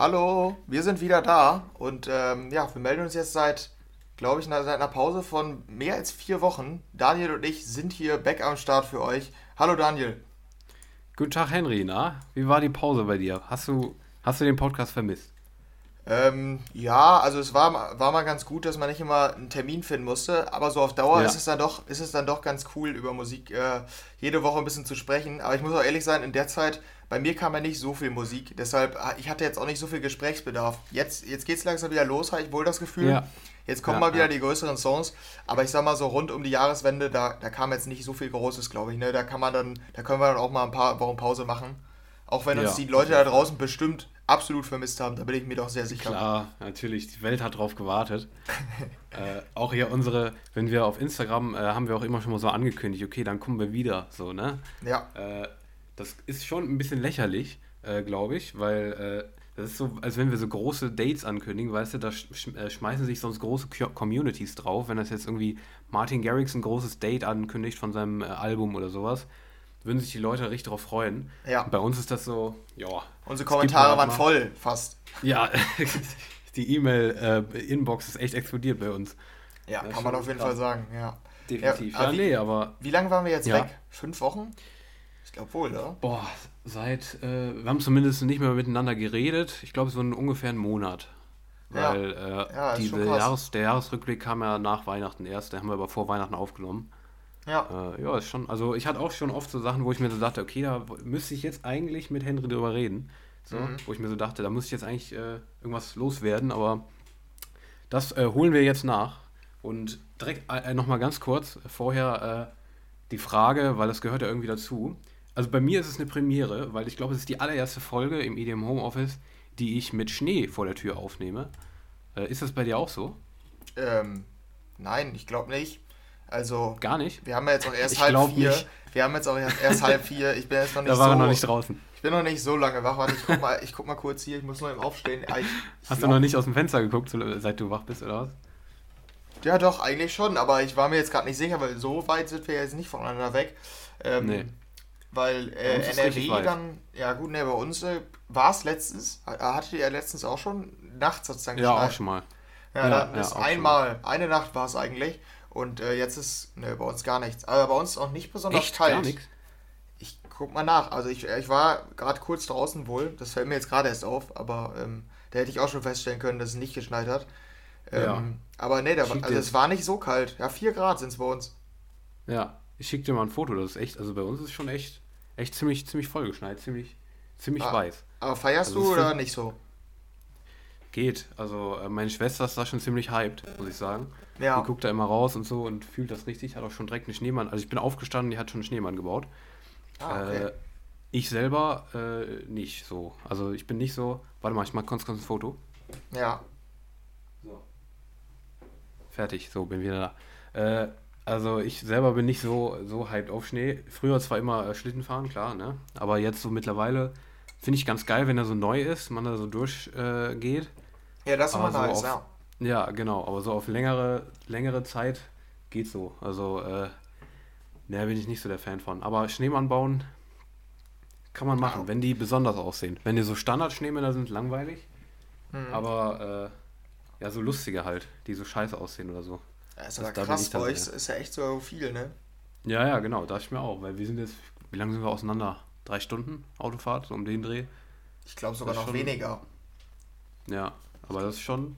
Hallo, wir sind wieder da und ähm, ja, wir melden uns jetzt seit, glaube ich, seit einer Pause von mehr als vier Wochen. Daniel und ich sind hier back am Start für euch. Hallo Daniel. Guten Tag Henry, na? Wie war die Pause bei dir? Hast du, hast du den Podcast vermisst? Ähm, ja, also es war, war mal ganz gut, dass man nicht immer einen Termin finden musste, aber so auf Dauer Ja. ist es dann doch, ist es dann doch ganz cool, über Musik äh, jede Woche ein bisschen zu sprechen. Aber ich muss auch ehrlich sein, in der Zeit, bei mir kam ja nicht so viel Musik, deshalb, ah, ich hatte jetzt auch nicht so viel Gesprächsbedarf. Jetzt, jetzt geht es langsam wieder los, habe ich wohl das Gefühl. Ja. Jetzt kommen Ja, mal wieder die größeren Songs, aber ich sag mal so rund um die Jahreswende, da, da kam jetzt nicht so viel Großes, glaube ich. Ne? Da kann man dann, da können wir dann auch mal ein paar Wochen Pause machen. Auch wenn uns Ja, die Leute da draußen bestimmt absolut vermisst haben, da bin ich mir doch sehr sicher. Klar, natürlich. Die Welt hat drauf gewartet. äh, auch hier unsere, wenn wir auf Instagram, äh, haben wir auch immer schon mal so angekündigt, okay, dann kommen wir wieder, so, ne? Ja. Äh, das ist schon ein bisschen lächerlich, äh, glaube ich, weil äh, das ist so, als wenn wir so große Dates ankündigen, weißt du, da sch äh, schmeißen sich sonst große Co- Communities drauf, wenn das jetzt irgendwie Martin Garrix ein großes Date ankündigt von seinem Album oder sowas, würden sich die Leute richtig drauf freuen. Ja. Bei uns ist das so, ja. Unsere Kommentare halt waren mal- voll, fast. Ja, die E-Mail-Inbox ist echt explodiert bei uns. Ja, Ja, kann man auf jeden. Fall sagen, ja. Definitiv. Ja, Ja, wie- nee, aber Wie lange waren wir jetzt Ja. weg? Fünf Wochen? Ich glaube wohl, oder? boah, seit, äh, wir haben zumindest nicht mehr miteinander geredet. Ich glaube, so einen ungefähr einen Monat. Ja. Weil äh, krass. Jahres, der Jahresrückblick kam ja nach Weihnachten erst, den haben wir aber vor Weihnachten aufgenommen. Ja. Äh, ja, ist schon, also ich hatte auch schon oft so Sachen, wo ich mir so dachte, okay, da müsste ich jetzt eigentlich mit Henry drüber reden. So, Mhm. Wo ich mir so dachte, da muss ich jetzt eigentlich äh, irgendwas loswerden, aber das äh, holen wir jetzt nach. Und direkt äh, nochmal ganz kurz vorher äh, die Frage, weil das gehört ja irgendwie dazu. Also bei mir ist es eine Premiere, weil ich glaube, es ist die allererste Folge im EDM Homeoffice, die ich mit Schnee vor der Tür aufnehme. Äh, ist das bei dir auch so? Ähm, nein, ich glaube nicht. Also, Gar nicht? wir haben ja jetzt auch erst Ich halb vier. nicht. Wir haben jetzt auch erst halb vier. Ich bin jetzt noch nicht Da war so. er noch nicht draußen. Ich bin noch nicht so lange wach. Warte, ich guck mal, ich guck mal kurz hier. Ich muss noch eben aufstehen. Ah, Ich, ich Hast glaub- du noch nicht aus dem Fenster geguckt, seit du wach bist, oder was? Ja, doch, eigentlich schon, aber ich war mir jetzt gerade nicht sicher, weil so weit sind wir jetzt nicht voneinander weg. Ähm, Nee. Weil äh, NRW dann, ja gut, ne, bei uns äh, war es letztens, äh, hattet ihr ja letztens auch schon, nachts hat es dann Ja, geschneit. auch schon mal. Ja, Ja, ja, ist einmal, eine Nacht war es eigentlich und äh, jetzt ist, ne, bei uns gar nichts. Aber bei uns auch nicht besonders Echt? kalt. Gar nichts? Ich guck mal nach. Also ich, ich war gerade kurz draußen wohl, das fällt mir jetzt gerade erst auf, aber ähm, da hätte ich auch schon feststellen können, dass es nicht geschneit hat. Ähm, Ja. Aber ne, da, also dir- es war nicht so kalt. Ja, 4 Grad sind es bei uns. Ja, ich schicke dir mal ein Foto, das ist echt, also bei uns ist es schon echt, echt ziemlich, ziemlich vollgeschneit, ziemlich, ziemlich Ah. weiß. Aber feierst Also du oder nicht so? Geht, also äh, meine Schwester ist da schon ziemlich hyped, muss ich sagen. Ja. Die guckt da immer raus und so und fühlt das richtig, hat auch schon direkt einen Schneemann, also ich bin aufgestanden, die hat schon einen Schneemann gebaut. Ah, okay. Äh, ich selber äh, nicht so, also ich bin nicht so, warte mal, ich mach kurz, kurz ein Foto. ja. So. Fertig, so bin wieder da. Äh, also ich selber bin nicht so, so hyped auf Schnee. Früher zwar immer äh, Schlitten fahren, klar, ne? Aber jetzt so mittlerweile finde ich ganz geil, wenn er so neu ist, man da so durchgeht. Ja, das ist immer so nice, auf- ja. ja, genau, aber so auf längere, längere Zeit geht so. Also, äh, ne, bin ich nicht so der Fan von. Aber Schneemann bauen kann man machen, Ja. wenn die besonders aussehen. Wenn die so Standard-Schneemänner sind, langweilig. Hm. Aber äh, ja, so lustige halt, die so scheiße aussehen oder so. Ja, ist das- aber da bin krass, bei euch ja. ist ja echt so viel, ne? Ja, ja, genau, dachte ich mir auch, weil wir sind jetzt, wie lange sind wir auseinander? Drei Stunden Autofahrt, so um den Dreh. Ich glaube sogar Das noch schon- weniger. Ja, aber das ist schon,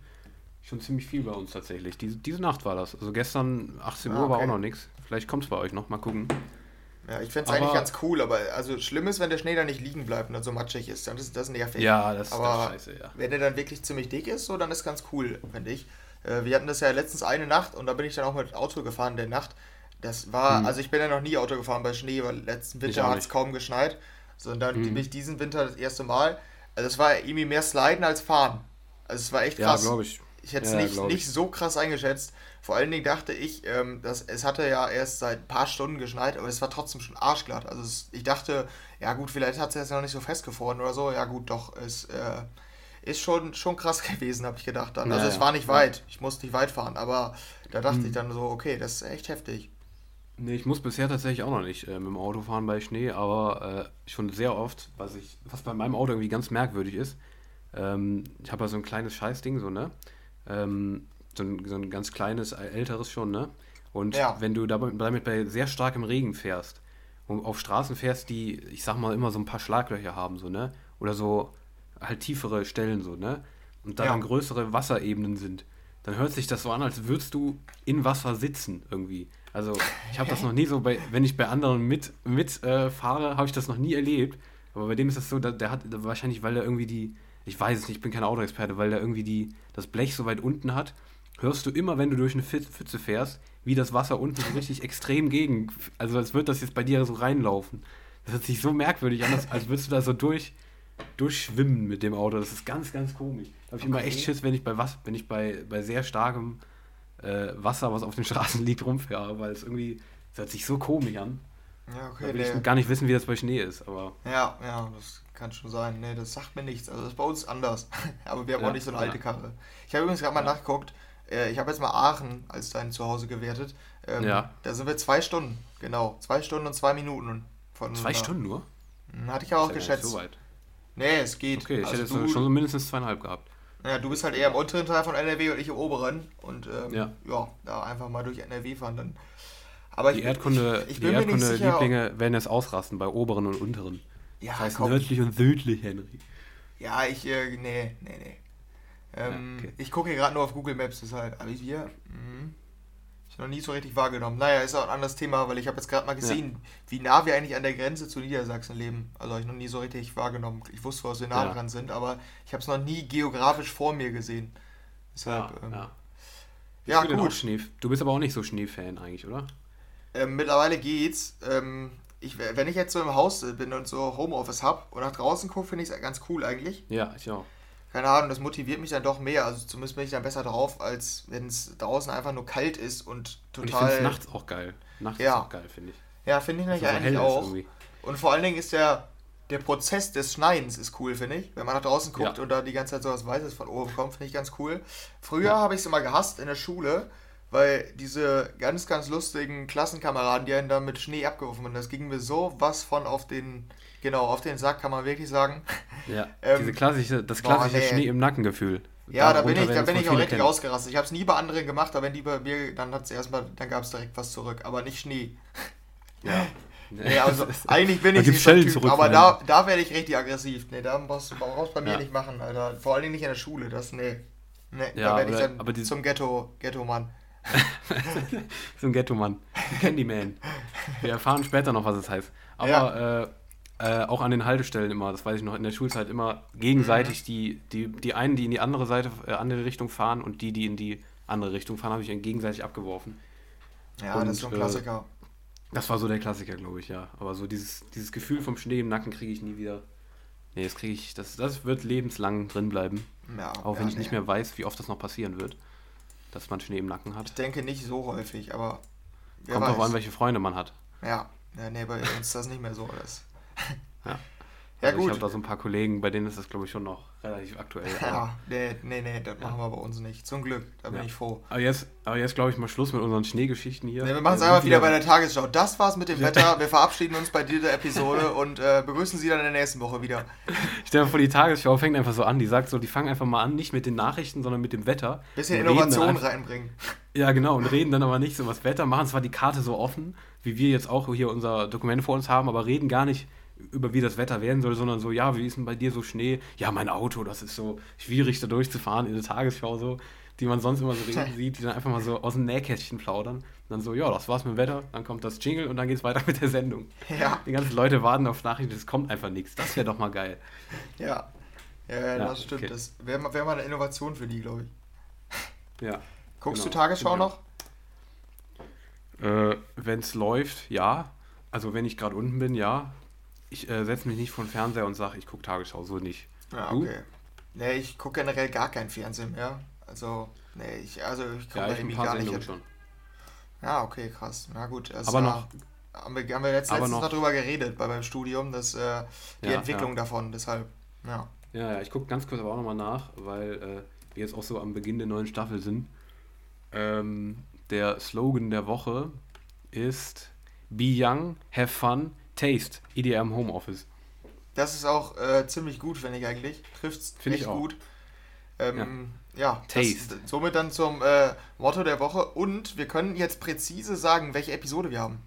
schon ziemlich viel bei uns tatsächlich. Diese, diese Nacht war das. Also gestern 18 Ah, Uhr war okay. auch noch nichts. Vielleicht kommt es bei euch noch, mal gucken. Ja, ich finde es eigentlich ganz cool, aber also schlimm ist, wenn der Schnee da nicht liegen bleibt und dann so matschig ist. Dann ist das nervig. Ja, das, Aber ist scheiße, ja. Wenn der dann wirklich ziemlich dick ist, so, dann ist ganz cool, finde ich. Äh, wir hatten das ja letztens eine Nacht und da bin ich dann auch mit Auto gefahren in der Nacht. Das war, Mhm. also ich bin ja noch nie Auto gefahren bei Schnee, weil letzten Winter hat es kaum geschneit. Sondern Mhm. bin ich diesen Winter das erste Mal. Also es war irgendwie mehr Sliden als Fahren. Also es war echt Ja, krass. glaube ich. Ich hätte es Ja, nicht, nicht so krass eingeschätzt. Vor allen Dingen dachte ich, ähm, dass es hatte ja erst seit ein paar Stunden geschneit, aber es war trotzdem schon arschglatt. Also es, ich dachte, ja gut, vielleicht hat es jetzt noch nicht so festgefroren oder so. Ja gut, doch, es äh, ist schon, schon krass gewesen, habe ich gedacht dann. Also Ja, es ja. war nicht Ja. weit, ich musste nicht weit fahren, aber da dachte Mhm. ich dann so, okay, das ist echt heftig. Nee, ich muss bisher tatsächlich auch noch nicht äh, mit dem Auto fahren bei Schnee, aber äh, schon sehr oft, was ich, was bei meinem Auto irgendwie ganz merkwürdig ist, Ähm, ich habe ja so ein kleines Scheißding, so, ne? Ähm, so, ein, so ein ganz kleines, älteres schon, ne? Und Ja. wenn du damit, bei sehr starkem Regen fährst und auf Straßen fährst, die, ich sag mal, immer so ein paar Schlaglöcher haben, so, ne? Oder so halt tiefere Stellen, so, ne? Und da Ja. dann größere Wasserebenen sind, dann hört sich das so an, als würdest du in Wasser sitzen irgendwie. Also ich habe das noch nie so bei, wenn ich bei anderen mit, mit äh, fahre, habe ich das noch nie erlebt. Aber bei dem ist das so, der hat wahrscheinlich, weil er irgendwie die, ich weiß es nicht, ich bin kein Autoexperte, weil der irgendwie die, das Blech so weit unten hat, hörst du immer, wenn du durch eine Pfütze fährst, wie das Wasser unten so richtig extrem gegen, also als würde das jetzt bei dir so reinlaufen. Das hört sich so merkwürdig an, als, würdest du da so durch, durchschwimmen mit dem Auto. Das ist ganz, ganz komisch. Da habe ich immer Okay. echt Schiss, wenn ich bei was, wenn ich bei, bei sehr starkem äh, Wasser, was auf den Straßen liegt, rumfahre, weil es irgendwie, das hört sich so komisch an. Ja, Da okay, will nee. ich gar nicht wissen, wie das bei Schnee ist, aber Ja, ja, das kann schon sein. Nee, das sagt mir nichts. Also das ist bei uns anders. Aber wir haben Ja, auch nicht so eine alte. Karre. Ich habe übrigens gerade mal nachgeguckt. Äh, Ich habe jetzt mal Aachen als dein Zuhause gewertet. Ähm, Ja. Da sind wir zwei Stunden, genau. Zwei Stunden und zwei Minuten. Von zwei Stunden nur? Hm, Hatte ich ja auch Ist ja geschätzt. So weit. Nee, es geht. Okay, ich also hätte du, schon so mindestens zweieinhalb gehabt. ja, du bist halt eher im unteren Teil von NRW und ich im oberen. Und ähm, Ja. ja. da einfach mal durch NRW fahren dann. Aber Die ich, Erdkunde, ich, ich die. Erdkunde-Lieblinge werden jetzt ausrasten bei oberen und unteren. Ja, das heißt komm. nördlich und südlich, Henry. Ja, ich, äh, nee, nee, nee. Ähm, Ja, okay. Ich gucke hier gerade nur auf Google Maps, deshalb. Aber wir, mhm. ich noch nie so richtig wahrgenommen. Naja, ist auch ein anderes Thema, weil ich habe jetzt gerade mal gesehen, wie nah wir eigentlich an der Grenze zu Niedersachsen leben. Also habe ich noch nie so richtig wahrgenommen. Ich wusste, was wir nah Ja. dran sind, aber ich habe es noch nie geografisch vor mir gesehen. Deshalb, Ja, ähm, ja. ja, gut. Schnee. Du bist aber auch nicht so Schneefan eigentlich, oder? Ähm, mittlerweile geht's. Ähm, ich, wenn ich jetzt so im Haus bin und so Homeoffice habe und nach draußen gucke, finde ich es ganz cool eigentlich. Ja, ich auch. keine Ahnung, das motiviert mich dann doch mehr. Also zumindest bin ich dann besser drauf, als wenn es draußen einfach nur kalt ist und Und ich finde total. es nachts auch geil. Nachts Ja. ist auch geil, finde ich. ja, finde ich nämlich eigentlich auch. irgendwie. Und vor allen Dingen ist der, der Prozess des Schneidens ist cool, finde ich. Wenn man nach draußen guckt Ja. und da die ganze Zeit so was Weißes von oben kommt, finde ich ganz cool. Früher Ja. habe ich es immer gehasst in der Schule, weil diese ganz, ganz lustigen Klassenkameraden, die einen da mit Schnee abgeworfen haben, das ging mir so was von auf den, genau, auf den Sack, kann man wirklich sagen. Ja, Ähm, diese klassische, das boah, klassische nee. Schnee im Nackengefühl. Ja, da bin ich, da bin ich auch richtig kennen. ausgerastet. Ich habe es nie bei anderen gemacht, aber wenn die bei mir, dann hat es erstmal, dann gab es direkt was zurück, aber nicht Schnee. Ja. Nee, also eigentlich bin ich nicht so ein Schellen Typ, aber da, da werde ich richtig aggressiv. Nee, da brauchst du brauchst bei mir Ja. nicht machen, Alter. Vor allen Dingen nicht in der Schule, das, nee. Nee, Ja, da werde ich dann aber die- zum Ghetto, Ghetto-Mann. so ein Ghetto-Mann. Candyman. Wir erfahren später noch, was es heißt. Aber äh, äh, auch an den Haltestellen immer, das weiß ich noch, in der Schulzeit immer Mhm. gegenseitig die, die, die einen, die in die andere Seite, äh, andere Richtung fahren und die, die in die andere Richtung fahren, habe ich dann gegenseitig abgeworfen. Ja, Und, das ist so ein äh, Klassiker. Das war so der Klassiker, glaube ich, ja. Aber so dieses, dieses Gefühl vom Schnee im Nacken kriege ich nie wieder. Nee, das kriege ich, das, das wird lebenslang drin bleiben. Ja, Auch wenn ja, ich nicht nee. mehr weiß, wie oft das noch passieren wird, dass man Schnee im Nacken hat. Ich denke nicht so häufig, aber Kommt weiß. drauf an, welche Freunde man hat. Ja, ja, nee, bei uns ist das nicht mehr so. Das. Ja. Ja, also Ich gut. habe da so ein paar Kollegen, bei denen ist das, glaube ich, schon noch relativ aktuell. Ja, nee, nee, nee, das machen wir bei uns nicht. Zum Glück, da bin Ja. ich froh. aber jetzt, aber jetzt glaube ich, mal Schluss mit unseren Schneegeschichten hier. Nee, wir machen es einfach wieder bei der Tagesschau. Das war's mit dem Ja. Wetter. Wir verabschieden uns bei dieser Episode und äh, begrüßen Sie dann in der nächsten Woche wieder. Stell dir vor, die Tagesschau fängt einfach so an. Die sagt so, die fangen einfach mal an, nicht mit den Nachrichten, sondern mit dem Wetter. Bisschen Innovation reinbringen. Ja, genau, und reden dann aber nicht so was Wetter, machen zwar die Karte so offen, wie wir jetzt auch hier unser Dokument vor uns haben, aber reden gar nicht über wie das Wetter werden soll, sondern so, ja, wie ist denn bei dir so Schnee? Ja, mein Auto, das ist so schwierig da durchzufahren in der Tagesschau so, die man sonst immer so reden sieht, die dann einfach mal so aus dem Nähkästchen plaudern. Und dann so, ja, das war's mit dem Wetter, dann kommt das Jingle und dann geht's weiter mit der Sendung. Ja, Die ganzen Leute warten auf Nachrichten, es kommt einfach nichts. Das wäre doch mal geil. ja. Ja, ja, Ja, das stimmt. okay. Das wäre mal, wär mal eine Innovation für die, glaube ich. Ja. Guckst Genau, du Tagesschau ich noch? Äh, wenn es läuft, ja. Also wenn ich gerade unten bin, ja. Ich äh, setze mich nicht vor den Fernseher und sage, ich gucke Tagesschau, so nicht. Ja, Du? okay. Nee, ich gucke generell gar kein Fernsehen mehr. Also, nee, ich, also ich komme Ja, da irgendwie gar nicht Sendungen hin. schon. Ja, okay, krass. Na gut. Das Aber noch- Haben wir, haben wir aber letztens noch- drüber geredet bei meinem Studium, dass äh, die Ja, Entwicklung ja. davon, deshalb, ja. Ja, ja, ich gucke ganz kurz aber auch nochmal nach, weil äh, wir jetzt auch so am Beginn der neuen Staffel sind. Ähm, der Slogan der Woche ist Be Young, Have Fun, Taste, EDM Homeoffice. Das ist auch äh, ziemlich gut, finde ich eigentlich. Trifft es echt gut. Ähm, ja, ja das, somit dann zum äh, Motto der Woche. Und wir können jetzt präzise sagen, welche Episode wir haben.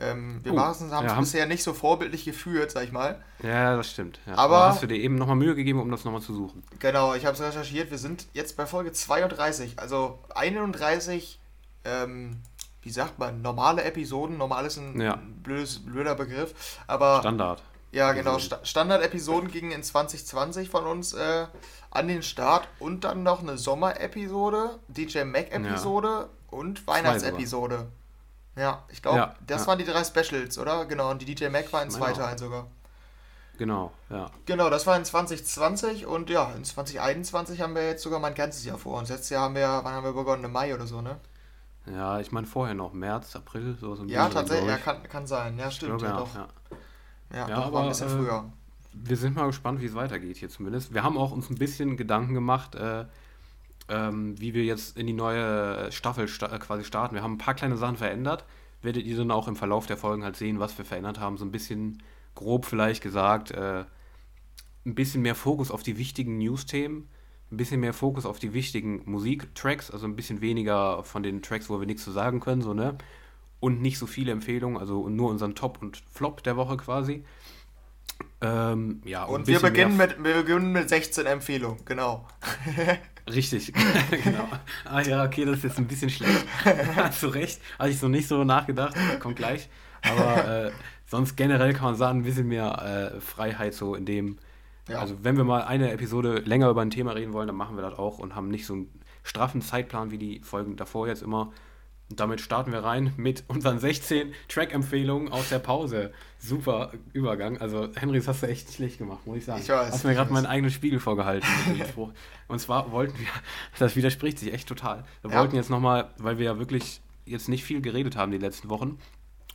Ähm, wir uh, haben es ja, bisher nicht so vorbildlich geführt, sag ich mal. Ja, das stimmt. Ja. Aber, Aber, hast du dir eben nochmal Mühe gegeben, um das nochmal zu suchen? Genau, ich habe es recherchiert. Wir sind jetzt bei Folge 32, also 31, ähm, wie sagt man, normale Episoden. Normal ist ein ja. blödes, blöder Begriff. Aber Standard. Ja, genau. St Standard-Episoden gingen in 2020 von uns äh, an den Start und dann noch eine Sommer-Episode, DJ Mac-Episode ja. und Weihnachtsepisode. Ja, ich glaube, ja, das ja. waren die drei Specials, oder? Genau, und die DJ Mac war in zwei Teilen sogar. Genau, ja. Genau, das war in 2020 und ja, in 2021 haben wir jetzt sogar mal ein ganzes Jahr vor uns. Letztes Jahr haben wir, wann haben wir begonnen? Im Mai oder so, ne? Ja, ich meine vorher noch, März, April, so. so ja, tatsächlich, ja, kann, kann sein. Ja, stimmt, glaube, ja, doch. Ja. Ja, ja aber ein bisschen äh, früher. Wir sind mal gespannt, wie es weitergeht hier zumindest. Wir haben auch uns ein bisschen Gedanken gemacht, äh, ähm, wie wir jetzt in die neue Staffel sta quasi starten. Wir haben ein paar kleine Sachen verändert. Werdet ihr dann auch im Verlauf der Folgen halt sehen, was wir verändert haben. So ein bisschen grob vielleicht gesagt, äh, ein bisschen mehr Fokus auf die wichtigen News-Themen, ein bisschen mehr Fokus auf die wichtigen Musiktracks, also ein bisschen weniger von den Tracks, wo wir nichts zu sagen können, so, ne? und nicht so viele Empfehlungen, also nur unseren Top und Flop der Woche quasi. Ähm, ja, und, und wir beginnen, mit, wir beginnen mit 16 Empfehlungen, genau. Richtig, genau. Ah ja, okay, das ist jetzt ein bisschen schlecht. Du recht, hatte ich so nicht so nachgedacht, kommt gleich. Aber äh, sonst generell kann man sagen, ein bisschen mehr äh, Freiheit so in dem. Ja. Also wenn wir mal eine Episode länger über ein Thema reden wollen, dann machen wir das auch und haben nicht so einen straffen Zeitplan wie die Folgen davor jetzt immer. Und damit starten wir rein mit unseren 16 Track-Empfehlungen aus der Pause. Super Übergang. Also, Henry, das hast du echt schlecht gemacht, muss ich sagen. Ich weiß. Hast mir gerade meinen eigenen Spiegel vorgehalten. Und zwar wollten wir, das widerspricht sich echt total. Wir ja. wollten jetzt nochmal, weil wir ja wirklich jetzt nicht viel geredet haben die letzten Wochen,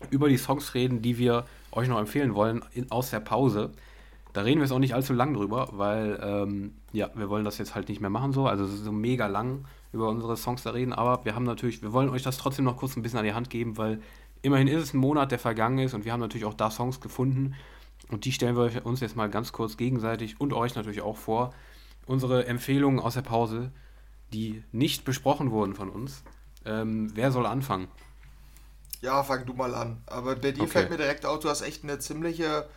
über die Songs reden, die wir euch noch empfehlen wollen in, aus der Pause. Da reden wir jetzt auch nicht allzu lang drüber, weil ähm, ja, wir wollen das jetzt halt nicht mehr machen so. Also so mega lang über unsere Songs da reden, aber wir haben natürlich, wir wollen euch das trotzdem noch kurz ein bisschen an die Hand geben, weil immerhin ist es ein Monat, der vergangen ist und wir haben natürlich auch da Songs gefunden und die stellen wir uns jetzt mal ganz kurz gegenseitig und euch natürlich auch vor. Unsere Empfehlungen aus der Pause, die nicht besprochen wurden von uns. Ähm, wer soll anfangen? Ja, fang du mal an. Aber bei dir okay. fällt mir direkt auf, du hast echt eine ziemliche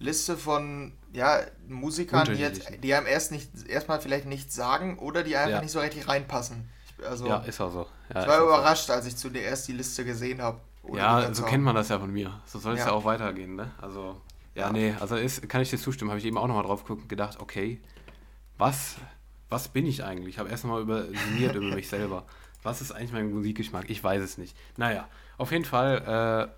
Liste von ja, Musikern, die, jetzt, die einem erst nicht, erstmal vielleicht nichts sagen oder die einfach ja. nicht so richtig reinpassen. Also, ja, ist auch so. Ja, ich war überrascht, so. als ich zuerst die Liste gesehen habe. Ja, so kennt man das ja von mir. So soll es ja. ja. auch weitergehen, ne? Also, ja, ja. nee, also ist, kann ich dir zustimmen. Habe ich eben auch nochmal drauf geguckt und gedacht, okay, was, was bin ich eigentlich? Ich habe erst nochmal übersiniert über mich selber. Was ist eigentlich mein Musikgeschmack? Ich weiß es nicht. Naja, auf jeden Fall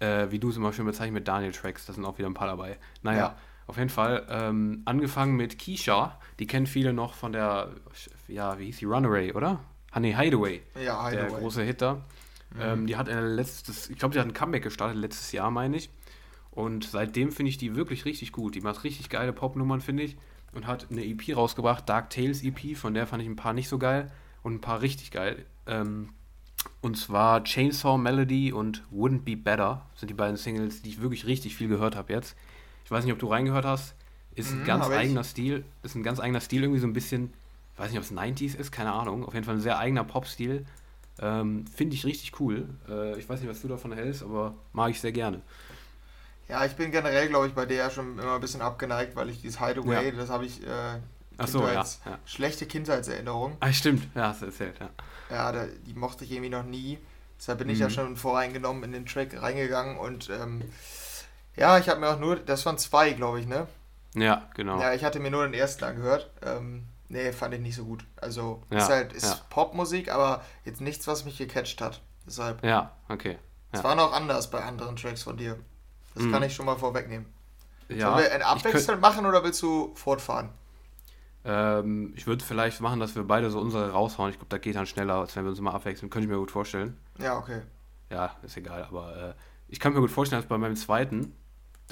äh, wie du es immer schön bezeichnest, mit Daniel Tracks. Da sind auch wieder ein paar dabei. Naja, ja. auf jeden Fall. Ähm, angefangen mit Keisha. Die kennen viele noch von der, ja, wie hieß die? Runaway, oder? Ah, nee, Hideaway. Ja, Hideaway. Der große Hitter. Mhm. Ähm, die hat ein letztes, ich glaube, die hat ein Comeback gestartet letztes Jahr, meine ich. Und seitdem finde ich die wirklich richtig gut. Die macht richtig geile Popnummern, finde ich. Und hat eine EP rausgebracht, Dark Tales EP, von der fand ich ein paar nicht so geil und ein paar richtig geil. Ähm, und zwar Chainsaw Melody und Wouldn't Be Better sind die beiden Singles, die ich wirklich richtig viel gehört habe jetzt. Ich weiß nicht, ob du reingehört hast. Ist ein mhm, ganz eigener ich. Stil. Ist ein ganz eigener Stil, irgendwie so ein bisschen, weiß nicht, ob es 90s ist, keine Ahnung. Auf jeden Fall ein sehr eigener Pop-Stil. Ähm, Finde ich richtig cool. Äh, ich weiß nicht, was du davon hältst, aber mag ich sehr gerne. Ja, ich bin generell, glaube ich, bei der schon immer ein bisschen abgeneigt, weil ich dieses Hideaway, ja. das habe ich äh, Ach so, ja, ja. schlechte Kindheitserinnerung. Ah, stimmt, ja, hast du erzählt, ja. Ja, da, die mochte ich irgendwie noch nie. Deshalb bin mhm. ich ja mhm. schon voreingenommen in den Track reingegangen und ähm, ja, ich habe mir auch nur, das waren zwei, glaube ich, ne? Ja, genau. Ja, ich hatte mir nur den ersten angehört. Ähm, nee, fand ich nicht so gut. Also, ja, ist halt, ist ja. Popmusik, aber jetzt nichts, was mich gecatcht hat. Deshalb. Ja, okay. Es ja. war noch anders bei anderen Tracks von dir. Das mhm. kann ich schon mal vorwegnehmen. Ja, Sollen wir ein Abwechselnd machen oder willst du fortfahren? Ähm, ich würde vielleicht machen, dass wir beide so unsere raushauen. Ich glaube, da geht dann schneller, als wenn wir uns mal abwechseln. Könnte ich mir gut vorstellen. Ja, okay. Ja, ist egal. Aber äh, ich kann mir gut vorstellen, dass bei meinem zweiten,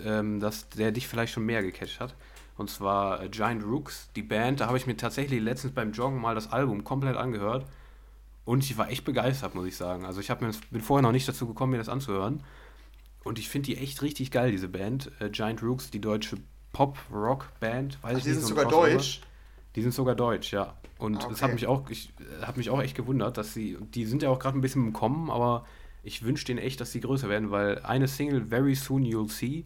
ähm, dass der dich vielleicht schon mehr gecatcht hat. Und zwar äh, Giant Rooks, die Band. Da habe ich mir tatsächlich letztens beim Joggen mal das Album komplett angehört. Und ich war echt begeistert, muss ich sagen. Also ich mir, bin vorher noch nicht dazu gekommen, mir das anzuhören. Und ich finde die echt richtig geil, diese Band. Äh, Giant Rooks, die deutsche Pop-Rock-Band. Ach, die sind sogar deutsch? Die sind sogar deutsch, ja. Und es okay. hat mich auch, ich, hat mich auch echt gewundert, dass sie, die sind ja auch gerade ein bisschen im Kommen, aber ich wünsche denen echt, dass sie größer werden, weil eine Single, Very Soon You'll See,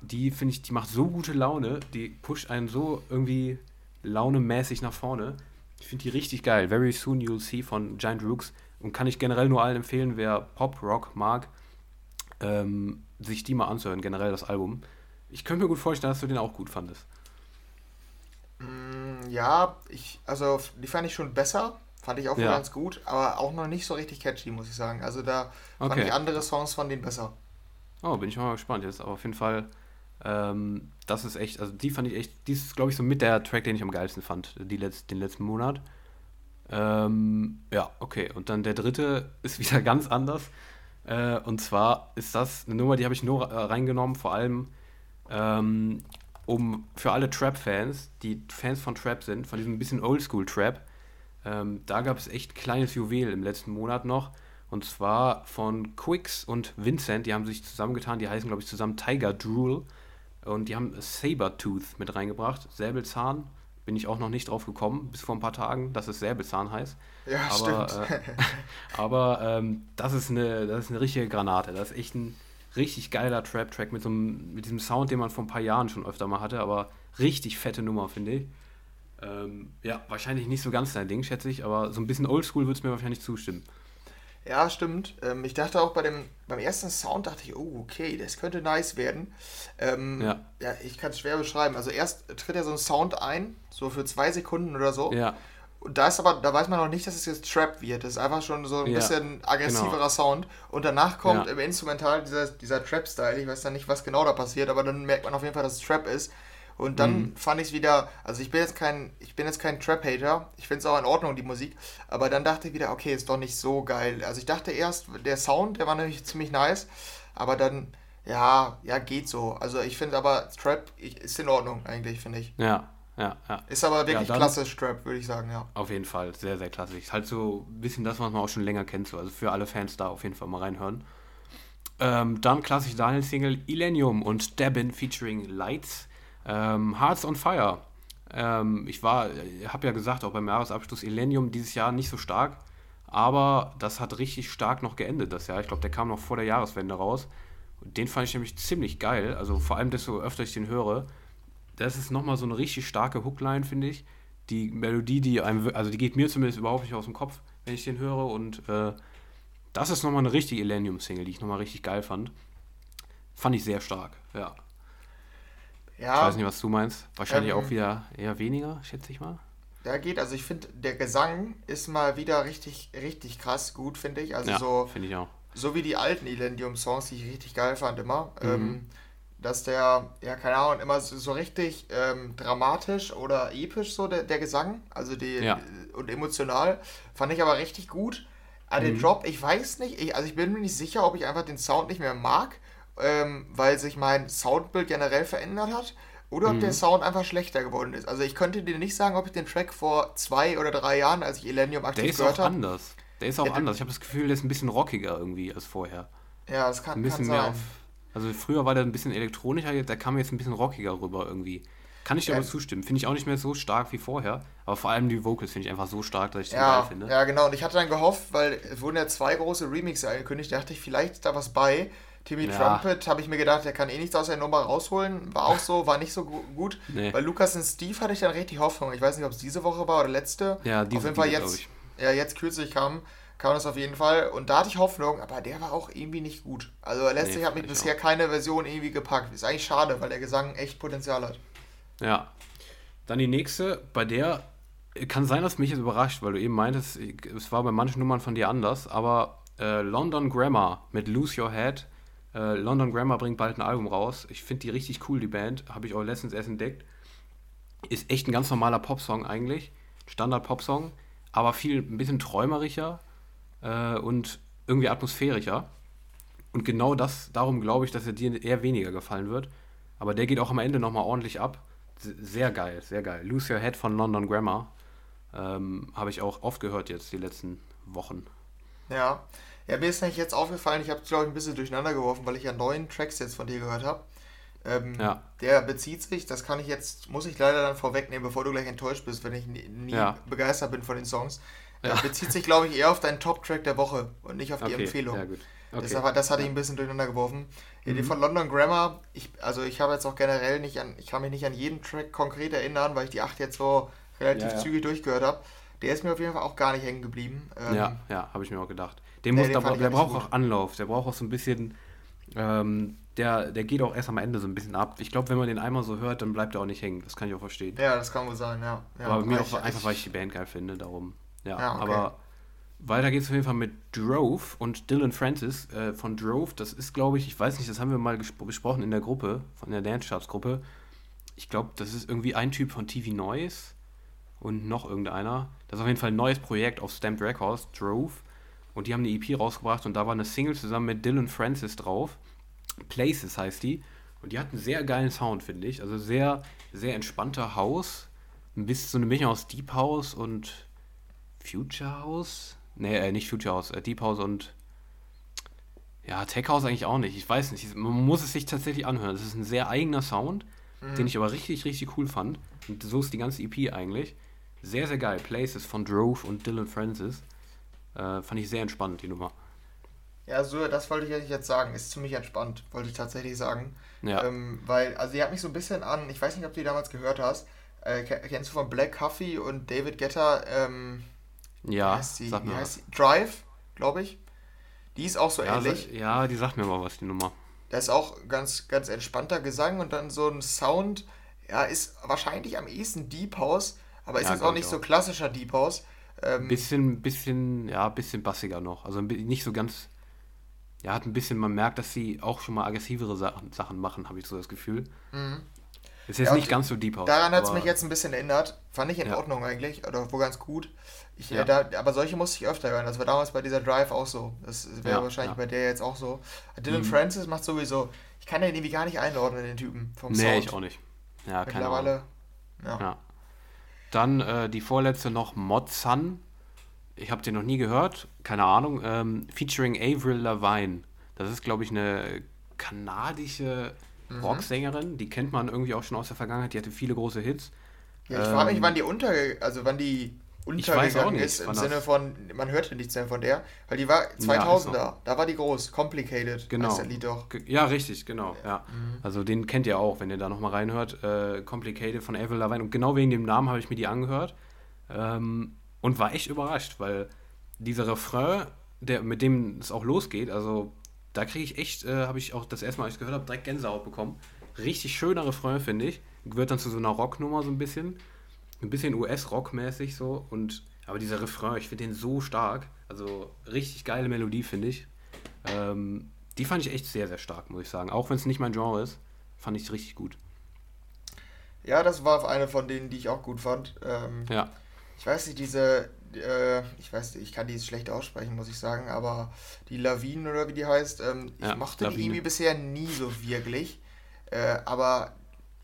die finde ich, die macht so gute Laune, die pusht einen so irgendwie launemäßig nach vorne. Ich finde die richtig geil. Very Soon You'll See von Giant Rooks und kann ich generell nur allen empfehlen, wer Pop, Rock mag, ähm, sich die mal anzuhören, generell das Album. Ich könnte mir gut vorstellen, dass du den auch gut fandest. Mm, ja, ich, also die fand ich schon besser. Fand ich auch Ja. ganz gut, aber auch noch nicht so richtig catchy, muss ich sagen. Also da fand Okay. ich andere Songs von denen besser. Oh, bin ich mal gespannt jetzt. Aber auf jeden Fall, ähm, das ist echt, also die fand ich echt, die ist, glaube ich, so mit der Track, den ich am geilsten fand, die letzt, den letzten Monat. Ähm, ja, okay. Und dann der dritte ist wieder ganz anders. Äh, und zwar ist das eine Nummer, die habe ich nur äh, reingenommen, vor allem ähm, um für alle Trap-Fans, die Fans von Trap sind, von diesem bisschen Oldschool-Trap. Ähm, da gab es echt kleines Juwel im letzten Monat noch. Und zwar von Quicks und Vincent, die haben sich zusammengetan, die heißen, glaube ich, zusammen Tiger Drool. Und die haben Sabertooth mit reingebracht. Säbelzahn, bin ich auch noch nicht drauf gekommen, bis vor ein paar Tagen, dass es Säbelzahn heißt. Ja, aber, stimmt. Äh, aber ähm, das, ist eine, das ist eine richtige Granate. Das ist echt ein richtig geiler Trap-Track mit, so einem, mit diesem Sound, den man vor ein paar Jahren schon öfter mal hatte, aber richtig fette Nummer, finde ich. Ähm, ja, wahrscheinlich nicht so ganz dein Ding, schätze ich, aber so ein bisschen oldschool würde es mir wahrscheinlich zustimmen. Ja, stimmt. Ähm, ich dachte auch bei dem, beim ersten Sound dachte ich, oh, okay, das könnte nice werden. Ähm, Ja. ja, ich kann es schwer beschreiben. Also erst tritt ja so ein Sound ein, so für zwei Sekunden oder so. Ja, Und da ist aber, da weiß man noch nicht, dass es jetzt Trap wird. Das ist einfach schon so ein Ja, bisschen aggressiverer genau. Sound. Und danach kommt Ja. im Instrumental dieser, dieser Trap-Style. Ich weiß dann nicht, was genau da passiert, aber dann merkt man auf jeden Fall, dass es Trap ist. Und dann Mhm. fand ich es wieder, also ich bin jetzt kein, ich bin jetzt kein Trap-Hater. Ich finde es auch in Ordnung, die Musik. Aber dann dachte ich wieder, okay, ist doch nicht so geil. Also ich dachte erst, der Sound, der war nämlich ziemlich nice. Aber dann, ja, ja, geht so. Also ich finde aber, Trap ich, ist in Ordnung eigentlich, finde ich. ja, ja, ja. Ist aber wirklich dann- klassisch Trap, würde ich sagen, ja. Auf jeden Fall, sehr, sehr klassisch. Ist halt so ein bisschen das, was man auch schon länger kennt. So. Also für alle Fans da auf jeden Fall mal reinhören. Ähm, dann klassisch Daniel-Single Illenium und Dabin featuring Lights. Ähm, Hearts on Fire. Ähm, ich war, habe ja gesagt, auch beim Jahresabschluss Illenium dieses Jahr nicht so stark. Aber das hat richtig stark noch geendet das Jahr. Ich glaube, der kam noch vor der Jahreswende raus. Den fand ich nämlich ziemlich geil. Also vor allem, desto öfter ich den höre. Das ist nochmal so eine richtig starke Hookline, finde ich. Die Melodie, die einem, also die geht mir zumindest überhaupt nicht aus dem Kopf, wenn ich den höre. Und äh, das ist nochmal eine richtige Illenium-Single, die ich nochmal richtig geil fand. Fand ich sehr stark, ja. Ja, Ich weiß nicht, was du meinst. Wahrscheinlich Ähm, auch wieder eher weniger, schätze ich mal. Ja, geht. Also ich finde, der Gesang ist mal wieder richtig, richtig krass gut, finde ich. Also ja, so, finde ich auch. so wie die alten Elendium-Songs, die ich richtig geil fand immer. Mhm. Ähm, dass der, ja, keine Ahnung, immer so, so richtig ähm, dramatisch oder episch so der, der Gesang, also die Ja. und emotional, fand ich aber richtig gut. Aber den Mhm. Drop, ich weiß nicht, ich, also ich bin mir nicht sicher, ob ich einfach den Sound nicht mehr mag, ähm, weil sich mein Soundbild generell verändert hat. Oder ob der Sound einfach schlechter geworden ist. Also ich könnte dir nicht sagen, ob ich den Track vor zwei oder drei Jahren, als ich Elenium Der aktiv ist gehört auch habe. anders. Der ist auch Ja, der- anders. Ich habe das Gefühl, der ist ein bisschen rockiger irgendwie als vorher. Ja, das kann, Ein bisschen kann mehr sein. auf. Also früher war der ein bisschen elektronischer, jetzt- der kam jetzt ein bisschen rockiger rüber irgendwie. Kann ich dir Ja. aber zustimmen. Finde ich auch nicht mehr so stark wie vorher. Aber vor allem die Vocals finde ich einfach so stark, dass ich die Ja, geil finde. ja, genau. Und ich hatte dann gehofft, weil es wurden ja zwei große Remixe angekündigt, dachte ich, vielleicht ist da was bei. Timmy Ja. Trumpet, habe ich mir gedacht, der kann eh nichts aus der Nummer rausholen. War auch so, war nicht so gu gut. Nee. Bei Lukas und Steve hatte ich dann richtig Hoffnung. Ich weiß nicht, ob es diese Woche war oder letzte. Ja, diese- auf jeden Fall diese, jetzt, ja, jetzt kürzlich kam, kam das auf jeden Fall. Und da hatte ich Hoffnung, aber der war auch irgendwie nicht gut. Also letztlich Nee, hat mich ich bisher keine Version irgendwie gepackt. Ist eigentlich schade, weil der Gesang echt Potenzial hat. Ja. Dann die nächste, bei der kann sein, dass mich jetzt überrascht, weil du eben meintest, es war bei manchen Nummern von dir anders, aber äh, London Grammar mit Lose Your Head. Äh, London Grammar bringt bald ein Album raus. Ich finde die richtig cool, die Band. Habe ich auch letztens erst entdeckt. Ist echt ein ganz normaler Popsong eigentlich. Standard-Popsong, aber viel ein bisschen träumerischer äh, und irgendwie atmosphärischer. Und genau das, darum glaube ich, dass er dir eher weniger gefallen wird. Aber der geht auch am Ende nochmal ordentlich ab. Sehr geil, sehr geil. Lose Your Head von London Grammar. Ähm, Habe ich auch oft gehört jetzt die letzten Wochen. Ja. Ja, mir ist nämlich jetzt aufgefallen, ich habe es, glaube ich, ein bisschen durcheinander geworfen, weil ich ja neun Tracks jetzt von dir gehört habe. Ähm, ja. Der bezieht sich, das kann ich jetzt, muss ich leider dann vorwegnehmen, bevor du gleich enttäuscht bist, wenn ich nie, nie ja. begeistert bin von den Songs. Ja. bezieht sich, glaube ich, eher auf deinen Top-Track der Woche und nicht auf die okay. Empfehlung. Ja, gut. Okay. Deshalb, das hatte ich ein bisschen durcheinander geworfen. Mhm. Die von London Grammar, ich, also ich habe jetzt auch generell nicht an, ich kann mich nicht an jeden Track konkret erinnern, weil ich die acht jetzt so relativ ja, zügig durchgehört habe. Der ist mir auf jeden Fall auch gar nicht hängen geblieben. Ähm, ja, ja, habe ich mir auch gedacht. Den nee, muss, den der, der braucht auch Anlauf, der braucht auch so ein bisschen, ähm, der, der geht auch erst am Ende so ein bisschen ab. Ich glaube, wenn man den einmal so hört, dann bleibt er auch nicht hängen. Das kann ich auch verstehen. Ja, das kann wohl sein, ja. ja aber mir auch einfach, weil ich die Band geil finde, darum. Ja, ja okay. aber weiter geht es auf jeden Fall mit Drove und Dylan Francis äh, von Drove. Das ist, glaube ich, ich weiß nicht, das haben wir mal besprochen in der Gruppe, von der Dance Charts Gruppe. Ich glaube, das ist irgendwie ein Typ von TV Noise und noch irgendeiner. Das ist auf jeden Fall ein neues Projekt auf Stamped Records, Drove. Und die haben eine EP rausgebracht und da war eine Single zusammen mit Dylan Francis drauf. Places heißt die. Und die hat einen sehr geilen Sound, finde ich. Also sehr, sehr entspannter Haus. Ein bisschen so eine Mischung aus Deep House und Future House. Nee, äh, nicht Future House, äh, Deep House und ja, Tech House eigentlich auch nicht. Ich weiß nicht. Man muss es sich tatsächlich anhören. Das ist ein sehr eigener Sound, mhm. den ich aber richtig, richtig cool fand. Und so ist die ganze EP eigentlich. Sehr, sehr geil. Places von Drove und Dylan Francis. Äh, fand ich sehr entspannt, die Nummer. Ja, so, das wollte ich jetzt sagen. Ist ziemlich entspannt, wollte ich tatsächlich sagen. Ja. Ähm, weil, also, die hat mich so ein bisschen an, ich weiß nicht, ob du die damals gehört hast. Äh, kennst du von Black Coffee und David Getter, ähm, ja, wie sag mir die? Drive, glaube ich. Die ist auch so ja, ähnlich. So, ja, die sagt mir mal was, die Nummer. Da ist auch ganz, ganz entspannter Gesang und dann so ein Sound, ja, ist wahrscheinlich am ehesten Deep House, aber ist ja, jetzt auch nicht auch. so klassischer Deep House. Ähm, bisschen, bisschen, ja, bisschen bassiger noch. Also nicht so ganz, ja, hat ein bisschen, man merkt, dass sie auch schon mal aggressivere Sachen, Sachen machen, habe ich so das Gefühl. Mhm. Ist jetzt ja, nicht ganz so Deep House. Daran hat es mich jetzt ein bisschen erinnert. Fand ich in ja. Ordnung eigentlich, oder wohl ganz gut. Ich, ja. da, aber solche musste ich öfter hören. Das war damals bei dieser Drive auch so. Das wäre wahrscheinlich bei der jetzt auch so. Dylan mhm. Francis macht sowieso. Ich kann den irgendwie gar nicht einordnen, den Typen vom nee, Sound. Nee, ich auch nicht. Ja, keine Ahnung. Ja. ja. Dann äh, die vorletzte noch Mod Sun. Ich habe den noch nie gehört. Keine Ahnung. Ähm, featuring Avril Lavigne. Das ist, glaube ich, eine kanadische mhm. Rocksängerin. Die kennt man irgendwie auch schon aus der Vergangenheit. Die hatte viele große Hits. Ja, ich ähm, frage mich, wann die unter, also wann die untergegangen ist, im Sinne von, man hörte nichts mehr von der, weil die war 2000er, ja, da war die groß, Complicated, genau. heißt der Lied doch. Ja, richtig, genau, ja. Mhm. Also den kennt ihr auch, wenn ihr da nochmal reinhört, äh, Complicated von Avril Lavigne und genau wegen dem Namen habe ich mir die angehört ähm, und war echt überrascht, weil dieser Refrain, der, mit dem es auch losgeht, also da kriege ich echt, äh, habe ich auch das erste Mal, als ich es gehört habe, direkt Gänsehaut bekommen. Richtig schöner Refrain, finde ich. Wird dann zu so einer Rocknummer so ein bisschen ein bisschen US-Rock-mäßig so. Und, aber dieser Refrain, ich finde den so stark. Also richtig geile Melodie, finde ich. Ähm, die fand ich echt sehr, sehr stark, muss ich sagen. Auch wenn es nicht mein Genre ist, fand ich es richtig gut. Ja, das war eine von denen, die ich auch gut fand. Ähm, ja. Ich weiß nicht, diese, äh, ich weiß nicht, ich kann die schlecht aussprechen, muss ich sagen, aber die Lawinen oder wie die heißt, ähm, ich ja, mochte Lawine. die irgendwie bisher nie so wirklich. Äh, aber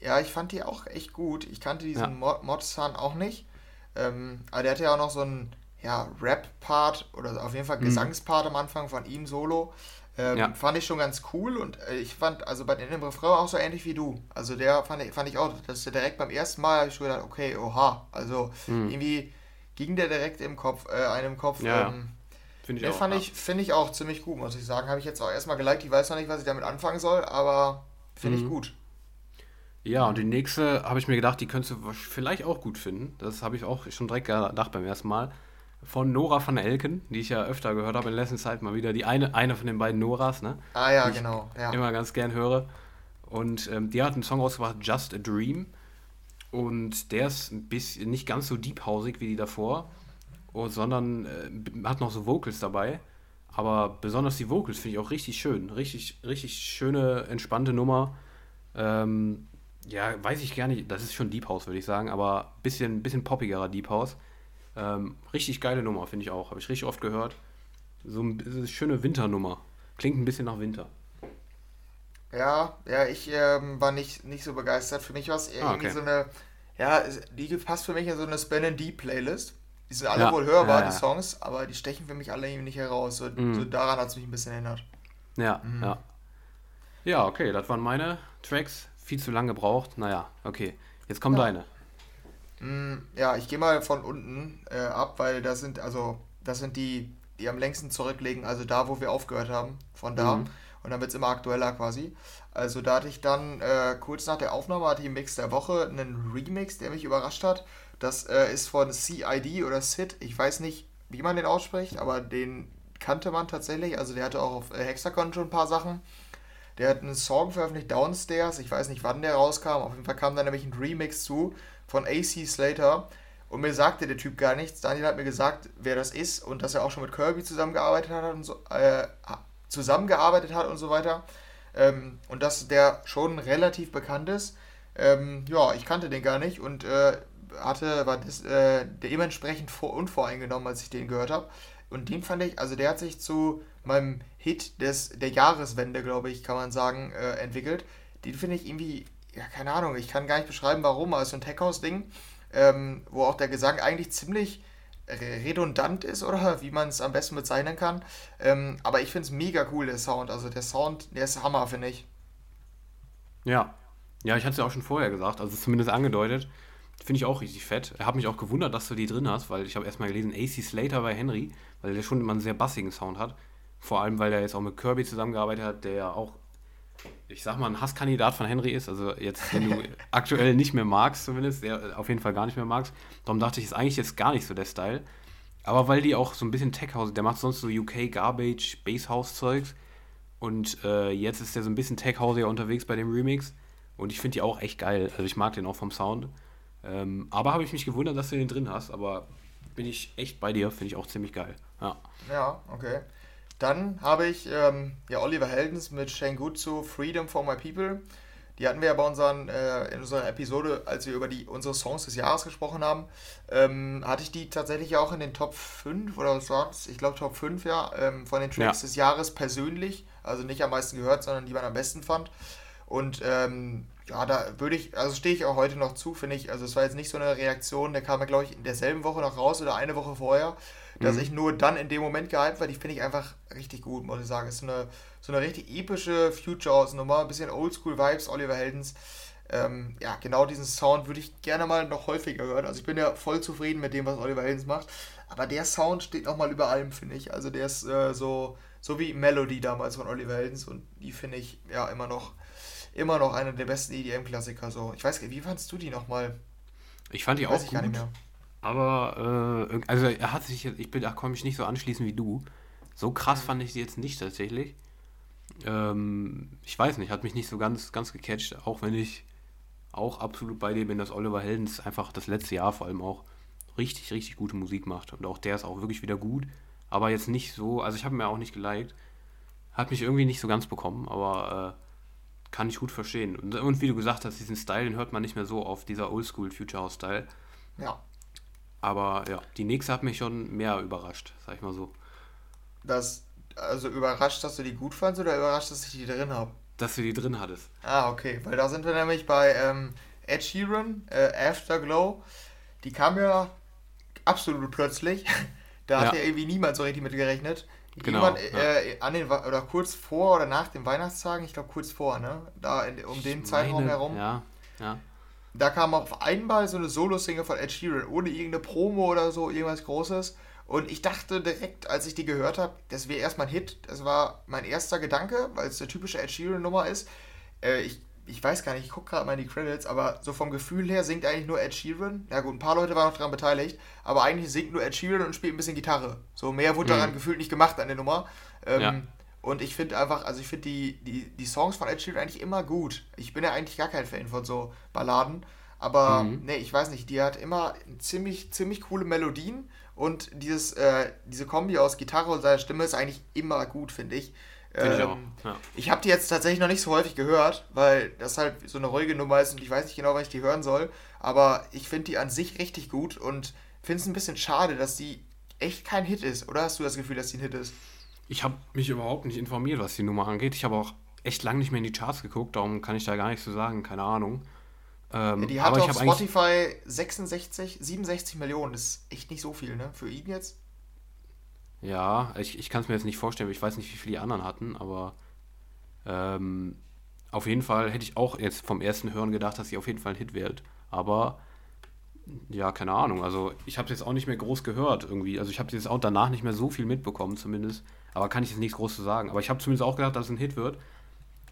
ja, ich fand die auch echt gut. Ich kannte diesen ja. Mod, Mod auch nicht. Ähm, aber der hatte ja auch noch so einen ja, Rap-Part oder auf jeden Fall mhm. Gesangspart am Anfang von ihm solo. Ähm, ja. Fand ich schon ganz cool und äh, ich fand, also bei dem Refrain auch so ähnlich wie du. Also der fand ich, fand ich auch, dass der direkt beim ersten Mal habe ich schon gedacht, okay, oha. Also mhm. irgendwie ging der direkt im Kopf, äh, einem Kopf. Ja. Ähm, Finde ich auch. Fand ja. ich, finde ich auch ziemlich gut, muss ich sagen. Habe ich jetzt auch erstmal geliked. Ich weiß noch nicht, was ich damit anfangen soll, aber finde mhm. ich gut. Ja, und die nächste habe ich mir gedacht, die könntest du vielleicht auch gut finden. Das habe ich auch schon direkt gedacht beim ersten Mal. Von Nora van Elken, die ich ja öfter gehört habe in letzter Zeit mal wieder. Die eine, eine von den beiden Noras, ne? Ah ja, genau. Ja. Immer ganz gern höre. Und ähm, die hat einen Song rausgebracht, Just a Dream. Und der ist ein bisschen nicht ganz so deephausig wie die davor, sondern äh, hat noch so Vocals dabei. Aber besonders die Vocals finde ich auch richtig schön. Richtig, richtig schöne, entspannte Nummer. Ähm, ja, weiß ich gar nicht. Das ist schon Deep House, würde ich sagen, aber bisschen, bisschen poppigerer Deep House. Ähm, richtig geile Nummer, finde ich auch. Habe ich richtig oft gehört. So eine schöne Winternummer. Klingt ein bisschen nach Winter. Ja, ja, ich ähm, war nicht, nicht so begeistert. Für mich war es ah, irgendwie okay. so eine, ja, die passt für mich in so eine Spin D Playlist. Die sind alle ja, wohl hörbar, ja, ja. die Songs, aber die stechen für mich alle irgendwie nicht heraus. So, mhm. so daran hat es mich ein bisschen erinnert. Ja, mhm. ja. Ja, okay, das waren meine Tracks viel zu lange gebraucht. Naja, okay. Jetzt kommt Ja. deine. Mm, Ja, ich gehe mal von unten äh, ab, weil das sind also das sind die, die am längsten zurücklegen, also da, wo wir aufgehört haben, von da. Und dann wird es immer aktueller quasi. Also da hatte ich dann äh, kurz nach der Aufnahme hatte ich im Mix der Woche einen Remix, der mich überrascht hat. Das äh, ist von CID oder Sid. Ich weiß nicht, wie man den ausspricht, aber den kannte man tatsächlich. Also der hatte auch auf äh, Hexagon schon ein paar Sachen. Der hat einen Song veröffentlicht, Downstairs. Ich weiß nicht, wann der rauskam. Auf jeden Fall kam da nämlich ein Remix zu von AC Slater. Und mir sagte der Typ gar nichts. Daniel hat mir gesagt, wer das ist und dass er auch schon mit Kirby zusammengearbeitet hat und so, äh, zusammengearbeitet hat und so weiter. Ähm, und dass der schon relativ bekannt ist. Ähm, ja, ich kannte den gar nicht und äh, hatte, war das, äh, dementsprechend vor, unvoreingenommen, als ich den gehört habe. Und den fand ich, also der hat sich zu meinem Hit des, der Jahreswende, glaube ich, kann man sagen, äh, entwickelt. Den finde ich irgendwie, ja, keine Ahnung, ich kann gar nicht beschreiben, warum, aber so ein Tech-House-Ding, ähm, wo auch der Gesang eigentlich ziemlich redundant ist, oder wie man es am besten bezeichnen kann. Ähm, aber ich finde es mega cool, der Sound. Also der Sound, der ist Hammer, finde ich. Ja. Ja, ich hatte es ja auch schon vorher gesagt, also zumindest angedeutet. Finde ich auch richtig fett. Er hat mich auch gewundert, dass du die drin hast, weil ich habe erstmal gelesen, AC Slater bei Henry, weil der schon immer einen sehr bassigen Sound hat. Vor allem, weil er jetzt auch mit Kirby zusammengearbeitet hat, der ja auch, ich sag mal, ein Hasskandidat von Henry ist. Also jetzt, wenn du aktuell nicht mehr magst, zumindest, der auf jeden Fall gar nicht mehr magst. Darum dachte ich, ist eigentlich jetzt gar nicht so der Style. Aber weil die auch so ein bisschen Tech House, der macht sonst so UK Garbage, Bass House Zeugs. Und äh, jetzt ist der so ein bisschen Tech House ja unterwegs bei dem Remix. Und ich finde die auch echt geil. Also ich mag den auch vom Sound. Ähm, aber habe ich mich gewundert, dass du den drin hast. Aber bin ich echt bei dir, finde ich auch ziemlich geil. Ja. Ja, okay. Dann habe ich ähm, ja Oliver Heldens mit Shengutsu Freedom for My People. Die hatten wir ja bei unseren, äh, in unserer Episode, als wir über die, unsere Songs des Jahres gesprochen haben, ähm, hatte ich die tatsächlich auch in den Top 5 oder was war das? Ich glaube Top 5, ja, ähm, von den Tracks Ja. des Jahres persönlich. Also nicht am meisten gehört, sondern die man am besten fand. Und ähm, ja, da würde ich, also stehe ich auch heute noch zu, finde ich. Also es war jetzt nicht so eine Reaktion, der kam ja, glaube ich, in derselben Woche noch raus oder eine Woche vorher, dass Mhm. ich nur dann in dem Moment gehypt war. Die finde ich einfach richtig gut, muss ich sagen. Es ist so eine, so eine richtig epische Future House Nummer, ein bisschen Oldschool Vibes, Oliver Heldens. Ähm, ja, genau diesen Sound würde ich gerne mal noch häufiger hören. Also ich bin ja voll zufrieden mit dem, was Oliver Heldens macht. Aber der Sound steht nochmal über allem, finde ich. Also der ist äh, so, so wie Melody damals von Oliver Heldens und die finde ich ja immer noch, immer noch einer der besten EDM-Klassiker. So. Ich weiß gar nicht, wie fandst du die nochmal? Ich fand die auch ich gar nicht gut. Aber, äh, also er hat sich, jetzt- ich bin, da komme ich nicht so anschließen wie du. So krass fand ich die jetzt nicht tatsächlich. Ähm, ich weiß nicht, hat mich nicht so ganz, ganz gecatcht, auch wenn ich auch absolut bei dir bin, dass Oliver Heldens einfach das letzte Jahr vor allem auch richtig, richtig gute Musik macht. Und auch der ist auch wirklich wieder gut, aber jetzt nicht so, also ich habe mir auch nicht geliked. Hat mich irgendwie nicht so ganz bekommen, aber äh, kann ich gut verstehen. Und, und wie du gesagt hast, diesen Style, den hört man nicht mehr so auf, dieser Oldschool Future House Style. Ja, Aber ja, die nächste hat mich schon mehr überrascht, sag ich mal so. das, also überrascht, dass du die gut fandst oder überrascht, dass ich die drin habe? Dass du die drin hattest. Ah, okay, weil da sind wir nämlich bei ähm, Ed Sheeran, äh, Afterglow. Die kam ja absolut plötzlich. Da hat Ja. ja irgendwie niemand so richtig mit gerechnet. Genau, Irgendwann, äh, an den, oder kurz vor oder nach den Weihnachtstagen, ich glaube kurz vor, ne? Da in, um den Ich Zeitraum meine, herum. Ja, ja. Da kam auf einmal so eine Solo-Single von Ed Sheeran, ohne irgendeine Promo oder so, irgendwas Großes. Und ich dachte direkt, als ich die gehört habe, das wäre erstmal ein Hit. Das war mein erster Gedanke, weil es eine typische Ed Sheeran-Nummer ist. Äh, ich, ich weiß gar nicht, ich gucke gerade mal in die Credits, aber so vom Gefühl her singt eigentlich nur Ed Sheeran. Na gut, ein paar Leute waren noch daran beteiligt, aber eigentlich singt nur Ed Sheeran und spielt ein bisschen Gitarre. So mehr wurde Mhm. daran gefühlt nicht gemacht an der Nummer. Ähm, Ja. Und ich finde einfach, also ich finde die, die, die Songs von Ed Sheeran eigentlich immer gut. Ich bin ja eigentlich gar kein Fan von so Balladen. Aber Mhm. nee, ich weiß nicht, die hat immer ziemlich, ziemlich coole Melodien und dieses, äh, diese Kombi aus Gitarre und seiner Stimme ist eigentlich immer gut, finde ich. Finde ich Ähm, auch. Ja. ich habe die jetzt tatsächlich noch nicht so häufig gehört, weil das halt so eine ruhige Nummer ist und ich weiß nicht genau, wann ich die hören soll. Aber ich finde die an sich richtig gut und finde es ein bisschen schade, dass die echt kein Hit ist. Oder hast du das Gefühl, dass die ein Hit ist? Ich habe mich überhaupt nicht informiert, was die Nummer angeht. Ich habe auch echt lange nicht mehr in die Charts geguckt, darum kann ich da gar nichts zu sagen, keine Ahnung. Ähm, Ja, die aber hat ich auf. Spotify 66, 67 Millionen. Das ist echt nicht so viel, ne? Für ihn jetzt. Ja, ich, ich kann es mir jetzt nicht vorstellen, ich weiß nicht, wie viele die anderen hatten, aber ähm, auf jeden Fall hätte ich auch jetzt vom ersten Hören gedacht, dass sie auf jeden Fall ein Hit wird. Aber ja, keine Ahnung. Also ich habe es jetzt auch nicht mehr groß gehört irgendwie. Also ich habe jetzt auch danach nicht mehr so viel mitbekommen zumindest. Aber kann ich jetzt nichts groß zu sagen. Aber ich habe zumindest auch gedacht, dass es ein Hit wird.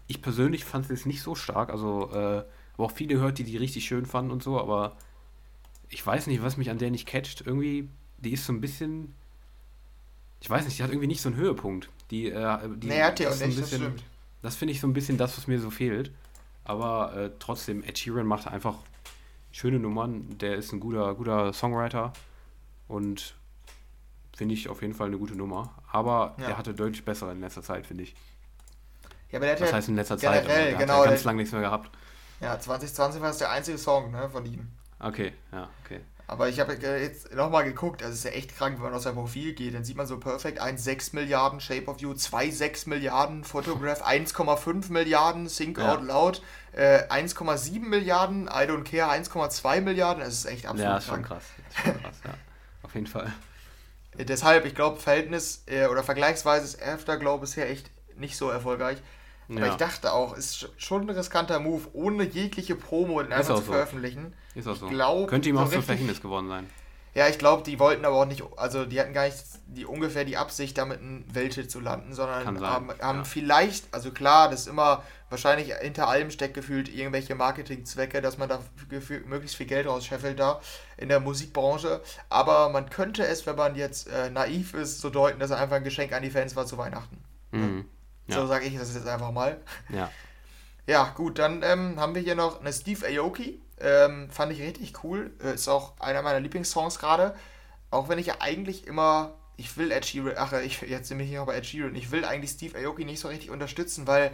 Ich persönlich fand es jetzt nicht so stark. Also äh, habe auch viele gehört, die die richtig schön fanden und so. Aber ich weiß nicht, was mich an der nicht catcht. Irgendwie, die ist so ein bisschen... Ich weiß nicht, die hat irgendwie nicht so einen Höhepunkt. Die, äh, die nee, hat die auch nicht, bisschen, das stimmt. Das finde ich so ein bisschen das, was mir so fehlt. Aber äh, trotzdem, Ed Sheeran macht einfach schöne Nummern. Der ist ein guter, guter Songwriter und finde ich auf jeden Fall eine gute Nummer. Aber ja. er hatte deutlich bessere in letzter Zeit, finde ich. Ja, aber der ja heißt in letzter Zeit? Generell, genau, hat ganz lange nichts mehr gehabt. Ja, 2020 war es der einzige Song ne, von ihm. Okay, ja, okay. Aber ich habe jetzt nochmal geguckt, also es ist ja echt krank, wenn man aus seinem Profil geht, dann sieht man so Perfect 1,6 Milliarden Shape of You, 2,6 Milliarden Photograph, 1,5 Milliarden Think ja. Out Loud, äh, 1,7 Milliarden I Don't Care, 1,2 Milliarden, das ist echt absolut ja, ist krank. Schon krass. Ist schon krass, ja. Auf jeden Fall. Äh, deshalb, ich glaube, Verhältnis äh, oder vergleichsweise ist Afterglow bisher echt nicht so erfolgreich. Aber ja. ich dachte auch, ist schon ein riskanter Move, ohne jegliche Promo den einfach zu so. veröffentlichen. Ist auch so. Glaub, Könnte ihm auch so zum Verhängnis geworden sein. Ja, ich glaube, die wollten aber auch nicht, also die hatten gar nicht die ungefähr die Absicht, damit ein Welthit zu landen, sondern haben, haben ja. vielleicht, also klar, das ist immer wahrscheinlich hinter allem steckt gefühlt irgendwelche Marketingzwecke, dass man da möglichst viel Geld rausscheffelt da in der Musikbranche. Aber man könnte es, wenn man jetzt äh, naiv ist, so deuten, dass er einfach ein Geschenk an die Fans war zu Weihnachten. Mhm. Ja. So sage ich das jetzt einfach mal. Ja. Ja, gut, dann ähm, haben wir hier noch eine Steve Aoki. Ähm, fand ich richtig cool. Äh, ist auch einer meiner Lieblingssongs gerade. Auch wenn ich ja eigentlich immer, ich will Ed Sheeran, ach, ich, jetzt bin ich hier bei Ed Sheeran, ich will eigentlich Steve Aoki nicht so richtig unterstützen, weil,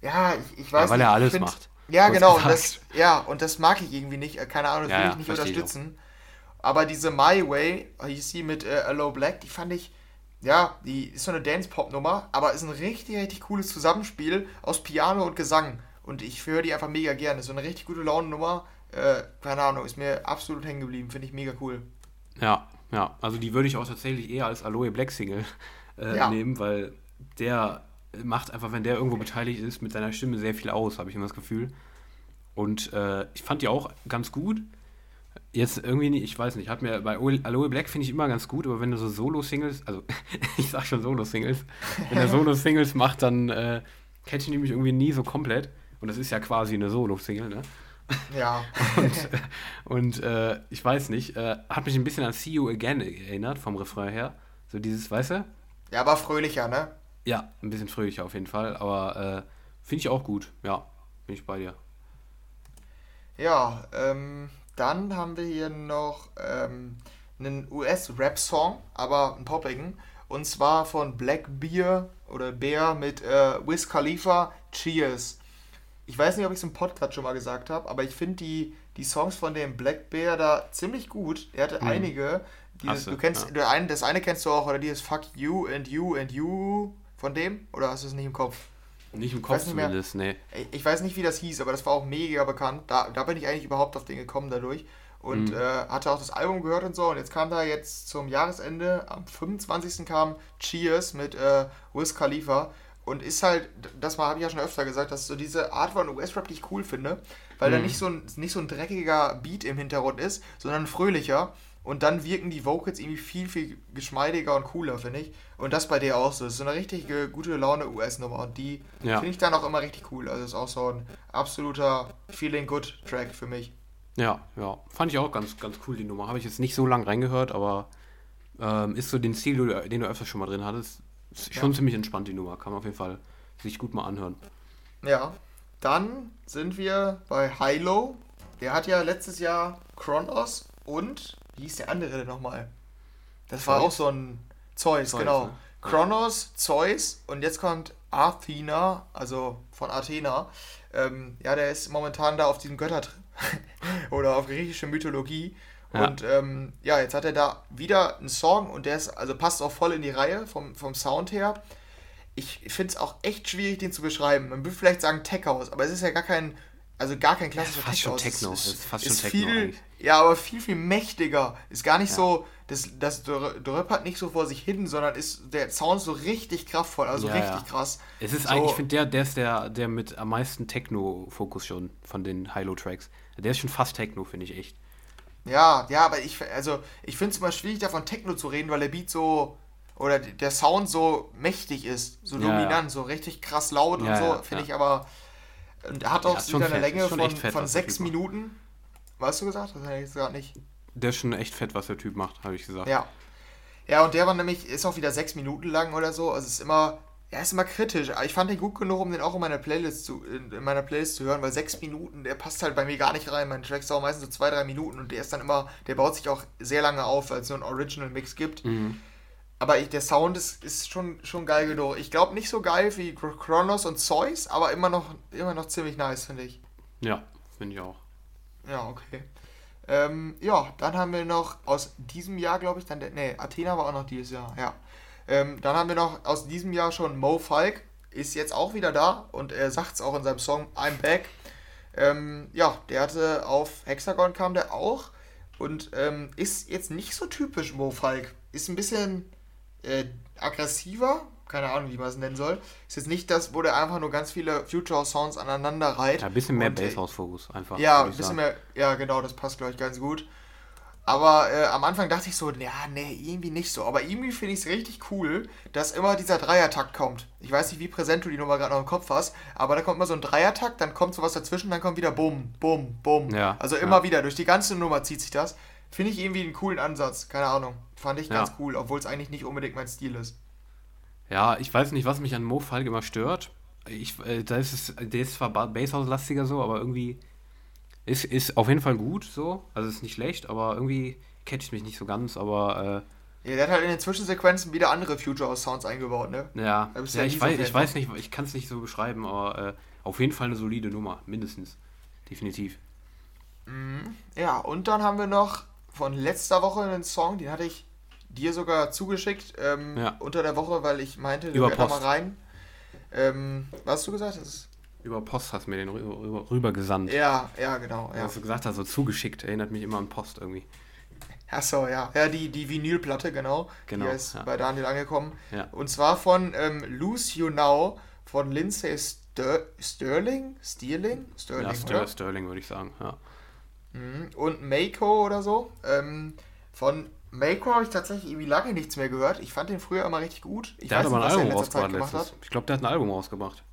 ja, ich, ich weiß ja, weil nicht. er alles find, macht. Ja, genau. Und das, ja, und das mag ich irgendwie nicht. Äh, keine Ahnung, das ja, will ich nicht unterstützen. Ich Aber diese My Way, hieß sie mit äh, Hello Black, die fand ich, ja, die ist so eine Dance-Pop-Nummer, aber ist ein richtig, richtig cooles Zusammenspiel aus Piano und Gesang. Und ich höre die einfach mega gerne. Ist so eine richtig gute Laune-Nummer. Äh, keine Ahnung, ist mir absolut hängen geblieben. Finde ich mega cool. Ja, ja. Also die würde ich auch tatsächlich eher als Aloe Black Single äh, ja. nehmen, weil der macht einfach, wenn der irgendwo beteiligt ist, mit seiner Stimme sehr viel aus, habe ich immer das Gefühl. Und äh, ich fand die auch ganz gut. Jetzt irgendwie nicht, ich weiß nicht, hat mir bei Aloe Black finde ich immer ganz gut, aber wenn du so Solo-Singles, also ich sag schon Solo-Singles, wenn er Solo-Singles macht, dann äh, catchen die mich irgendwie nie so komplett. Und das ist ja quasi eine Solo-Single, ne? Ja. und, und äh, ich weiß nicht, äh, hat mich ein bisschen an See You Again erinnert, vom Refrain her. So dieses, weißt du? Ja, aber fröhlicher, ne? Ja, ein bisschen fröhlicher auf jeden Fall, aber äh, finde ich auch gut, ja, bin ich bei dir. Ja, ähm, dann haben wir hier noch ähm, einen US-Rap-Song, aber einen poppigen. Und zwar von Black Beer oder Bear mit äh, Wiz Khalifa, Cheers. Ich weiß nicht, ob ich es im Podcast schon mal gesagt habe, aber ich finde die, die Songs von dem Black Bear da ziemlich gut. Er hatte mhm. einige. Dieses, du, du kennst, ja. eine, das eine kennst du auch, oder dieses Fuck You and You and You von dem? Oder hast du es nicht im Kopf? Nicht im Kopf zumindest, nee. Ich weiß nicht, wie das hieß, aber das war auch mega bekannt. Da, da bin ich eigentlich überhaupt auf den gekommen dadurch. Und mhm. äh, hatte auch das Album gehört und so. Und jetzt kam da jetzt zum Jahresende, am 25. kam Cheers mit äh, Wiz Khalifa. Und ist halt, das habe ich ja schon öfter gesagt, dass so diese Art von US-Rap, die ich cool finde, weil mhm. da nicht so, ein, nicht so ein dreckiger Beat im Hintergrund ist, sondern ein fröhlicher. Und dann wirken die Vocals irgendwie viel, viel geschmeidiger und cooler, finde ich. Und das bei der auch so. Das ist so eine richtig gute Laune US-Nummer. Und die ja. finde ich dann auch immer richtig cool. Also ist auch so ein absoluter Feeling-Good-Track für mich. Ja, ja. Fand ich auch ganz, ganz cool, die Nummer. Habe ich jetzt nicht so lange reingehört, aber ähm, ist so den Stil, den du öfters schon mal drin hattest. Ist schon ja. ziemlich entspannt, die Nummer. Kann man auf jeden Fall sich gut mal anhören. Ja. Dann sind wir bei Hilo. Der hat ja letztes Jahr Kronos und wie hieß der andere denn nochmal? Das Zeus? war auch so ein Zeus, Zeus genau. Ne? Kronos, Zeus und jetzt kommt Athena, also von Athena. Ähm, ja, der ist momentan da auf diesem Göttertrip oder auf griechische Mythologie. Ja. Und ähm, ja, jetzt hat er da wieder einen Song und der ist, also passt auch voll in die Reihe vom, vom Sound her. Ich finde es auch echt schwierig, den zu beschreiben. Man würde vielleicht sagen Tech House, aber es ist ja gar kein also gar kein klassischer fast Techno. schon Techno, Es es ist fast ist schon Techno viel, eigentlich. ja, aber viel, viel mächtiger. Ist gar nicht Ja. so, das, das dröppert nicht so vor sich hin, sondern ist der Sound so richtig kraftvoll, also Ja, richtig ja. krass. Es ist so, eigentlich, ich finde, der, der ist der, der mit am meisten Techno-Fokus schon von den Hilo-Tracks. Der ist schon fast Techno, finde ich echt. Ja, ja, aber ich, also, ich finde es immer schwierig, davon Techno zu reden, weil der Beat so, oder der Sound so mächtig ist, so Ja, dominant, so richtig krass laut Ja, und so, ja, finde ja. ich aber, und er hat auch wieder eine fett, Länge von, fett, von was sechs. Minuten. Weißt du gesagt? Das habe ich gerade nicht. Der ist schon echt fett, was der Typ macht, habe ich gesagt. Ja. Ja, und der war nämlich, ist auch wieder sechs Minuten lang oder so. Also es ist immer, ja, ist immer kritisch. Aber ich fand den gut genug, um den auch in meiner Playlist zu, in, in meiner Playlist zu hören, weil sechs Minuten, der passt halt bei mir gar nicht rein. Mein Track dauert meistens so zwei, drei Minuten und der ist dann immer, der baut sich auch sehr lange auf, weil es so einen Original-Mix gibt. Mhm. Aber ich, der Sound ist, ist schon, schon geil genug. Ich glaube nicht so geil wie Chronos und Zeus, aber immer noch, immer noch ziemlich nice, finde ich. Ja, finde ich auch. Ja, okay. Ähm, ja, dann haben wir noch aus diesem Jahr, glaube ich, dann der, nee, Athena war auch noch dieses Jahr, ja. Ähm, dann haben wir noch aus diesem Jahr schon Mo Falk, ist jetzt auch wieder da und er sagt es auch in seinem Song I'm Back. Ähm, ja, der hatte auf Hexagon kam der auch und ähm, ist jetzt nicht so typisch Mo Falk. Ist ein bisschen äh, aggressiver, keine Ahnung, wie man es nennen soll. Ist jetzt nicht das, wo der einfach nur ganz viele Future Sounds aneinander reiht. Ja, ein bisschen mehr äh, Basshouse-Fokus einfach. ja, ein bisschen sagen. mehr. Ja, genau, das passt, glaube ich, ganz gut. Aber äh, am Anfang dachte ich so, ja, nee, irgendwie nicht so. Aber irgendwie finde ich es richtig cool, dass immer dieser Dreiertakt kommt. Ich weiß nicht, wie präsent du die Nummer gerade noch im Kopf hast, aber da kommt immer so ein Dreiertakt, dann kommt sowas dazwischen, dann kommt wieder Bumm, Bumm, Bumm. Ja, also immer ja. wieder, durch die ganze Nummer zieht sich das. Finde ich irgendwie einen coolen Ansatz. Keine Ahnung. Fand ich Ja. ganz cool, obwohl es eigentlich nicht unbedingt mein Stil ist. Ja, ich weiß nicht, was mich an Mo Falk immer stört. Ich, äh, da ist es, der ist zwar Ba- Basshouse-lastiger so, aber irgendwie ist, ist auf jeden Fall gut so. Also ist nicht schlecht, aber irgendwie catcht mich nicht so ganz. Aber Ja, der hat halt in den Zwischensequenzen wieder andere Future Sounds eingebaut, ne? äh, ja, du ja ich, so weiß, ich weiß nicht, ich kann es nicht so beschreiben, aber äh, auf jeden Fall eine solide Nummer, mindestens. Definitiv. Ja, und dann haben wir noch von letzter Woche einen Song, den hatte ich dir sogar zugeschickt ähm, Ja. unter der Woche, weil ich meinte, Über wir da mal rein. Ähm, was hast du gesagt? Das ist, Über Post hast du mir den rüber, rüber, rübergesandt. ja, ja, genau. Ja. Was du gesagt hast, so zugeschickt, erinnert mich immer an Post irgendwie. Achso, ja. Ja, die, die Vinylplatte, genau. Genau, Die ist ja. bei Daniel angekommen. Ja. Und zwar von ähm, Lose You Now von Lindsay Ster Sterling? Sterling? Sterling, Ja, oder? Ster Sterling würde ich sagen, ja. Mhm. Und Mako oder so. Ähm, von Mako habe ich tatsächlich irgendwie lange nichts mehr gehört. Ich fand den früher immer richtig gut. Ich Der hat aber ein er in Album rausgebracht. Ich glaube, der hat ein Album rausgebracht.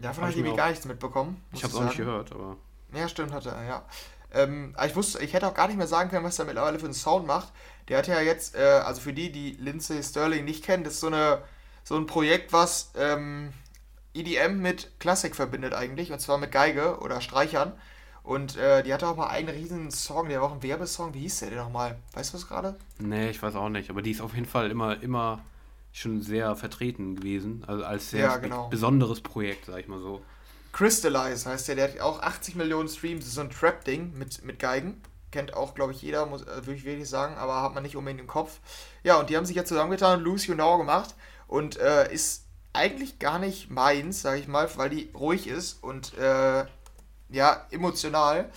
Davon Hab habe ich irgendwie gar nichts mitbekommen. Ich habe es auch nicht gehört, aber Ja, stimmt, hatte er, ja. Ähm, ich wusste, ich hätte auch gar nicht mehr sagen können, was er mittlerweile für einen Sound macht. Der hat ja jetzt, äh, also für die, die Lindsay Sterling nicht kennen, das ist so, eine, so ein Projekt, was ähm, EDM mit Klassik verbindet eigentlich, und zwar mit Geige oder Streichern. Und äh, die hatte auch mal einen riesen Song, der war auch ein Werbesong. Wie hieß der denn nochmal? Weißt du es gerade? nee, ich weiß auch nicht. Aber die ist auf jeden Fall immer, immer schon sehr vertreten gewesen. Also als sehr Ja, genau. besonderes Projekt, sag ich mal so. Crystallize heißt der, der hat auch 80 Millionen Streams, das ist so ein Trap-Ding mit, mit Geigen. Kennt auch, glaube ich, jeder, muss, äh, würde ich wirklich sagen, aber hat man nicht unbedingt im Kopf. Ja, und die haben sich jetzt zusammengetan und You Now gemacht und äh, ist eigentlich gar nicht meins, sage ich mal, weil die ruhig ist und äh, ja, emotional.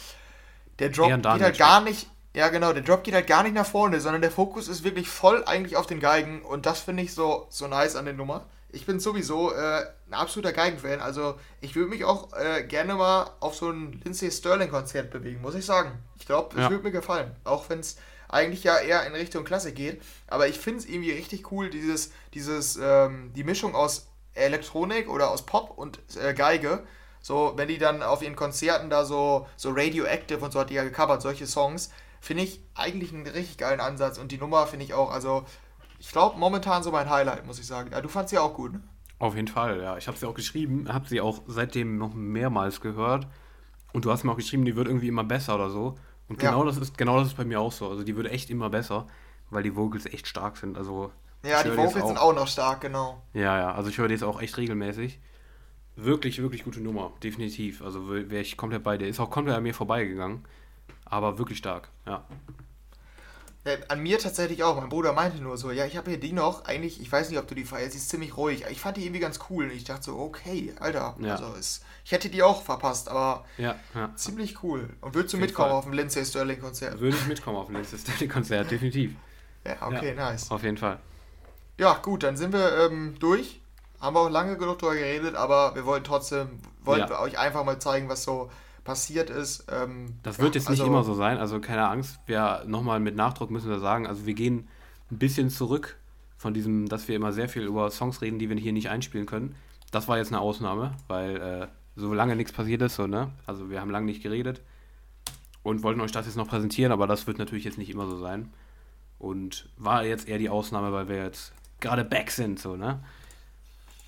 Der Drop geht halt gar nicht, ja genau, der Drop geht halt gar nicht nach vorne, sondern der Fokus ist wirklich voll eigentlich auf den Geigen und das finde ich so, so nice an der Nummer. Ich bin sowieso äh, ein absoluter Geigenfan, also ich würde mich auch äh, gerne mal auf so ein Lindsay Sterling Konzert bewegen, muss ich sagen. Ich glaube, es Ja. würde mir gefallen, auch wenn es eigentlich ja eher in Richtung Klassik geht, aber ich finde es irgendwie richtig cool, dieses, dieses, ähm, die Mischung aus Elektronik oder aus Pop und äh, Geige. So, wenn die dann auf ihren Konzerten da so, so Radioactive und so hat die ja gecovert, solche Songs, finde ich eigentlich einen richtig geilen Ansatz und die Nummer finde ich auch, also ich glaube momentan so mein Highlight, muss ich sagen. Ja, du fandst sie auch gut, ne? Auf jeden Fall, ja. Ich habe sie auch geschrieben, habe sie auch seitdem noch mehrmals gehört. Und du hast mir auch geschrieben, die wird irgendwie immer besser oder so. Und Ja. genau das ist genau das ist bei mir auch so. Also die wird echt immer besser, weil die Vocals echt stark sind. Also Ja, die Vocals sind auch noch stark, genau. Ja, ja, also ich höre die jetzt auch echt regelmäßig. Wirklich, wirklich gute Nummer, definitiv. Also wäre ich komplett bei dir. Ist auch komplett an mir vorbeigegangen. Aber wirklich stark, ja. Ja, an mir tatsächlich auch. Mein Bruder meinte nur so, ja, ich habe hier die noch. Eigentlich, ich weiß nicht, ob du die feierst, sie ist ziemlich ruhig. Ich fand die irgendwie ganz cool. Und ich dachte so, okay, Alter. Ja. Also ist, ich hätte die auch verpasst, aber Ja, ziemlich cool. Und würdest du mitkommen Fall. auf dem Lindsay Sterling Konzert? Würde ich mitkommen auf ein letztes Stanley-Konzert, definitiv. Ja, okay, nice. Auf jeden Fall. Ja, gut, dann sind wir ähm, durch. Haben wir auch lange genug darüber geredet, aber wir wollten trotzdem, wollten wir euch einfach mal zeigen, was so passiert ist. Ähm, Das wird jetzt nicht also- immer so sein, also keine Angst. Wir nochmal mit Nachdruck müssen wir sagen, also wir gehen ein bisschen zurück von diesem, dass wir immer sehr viel über Songs reden, die wir hier nicht einspielen können. Das war jetzt eine Ausnahme, weil äh, so lange nichts passiert ist, so, ne? Also wir haben lange nicht geredet und wollten euch das jetzt noch präsentieren, aber das wird natürlich jetzt nicht immer so sein. Und war jetzt eher die Ausnahme, weil wir jetzt gerade back sind, so, ne?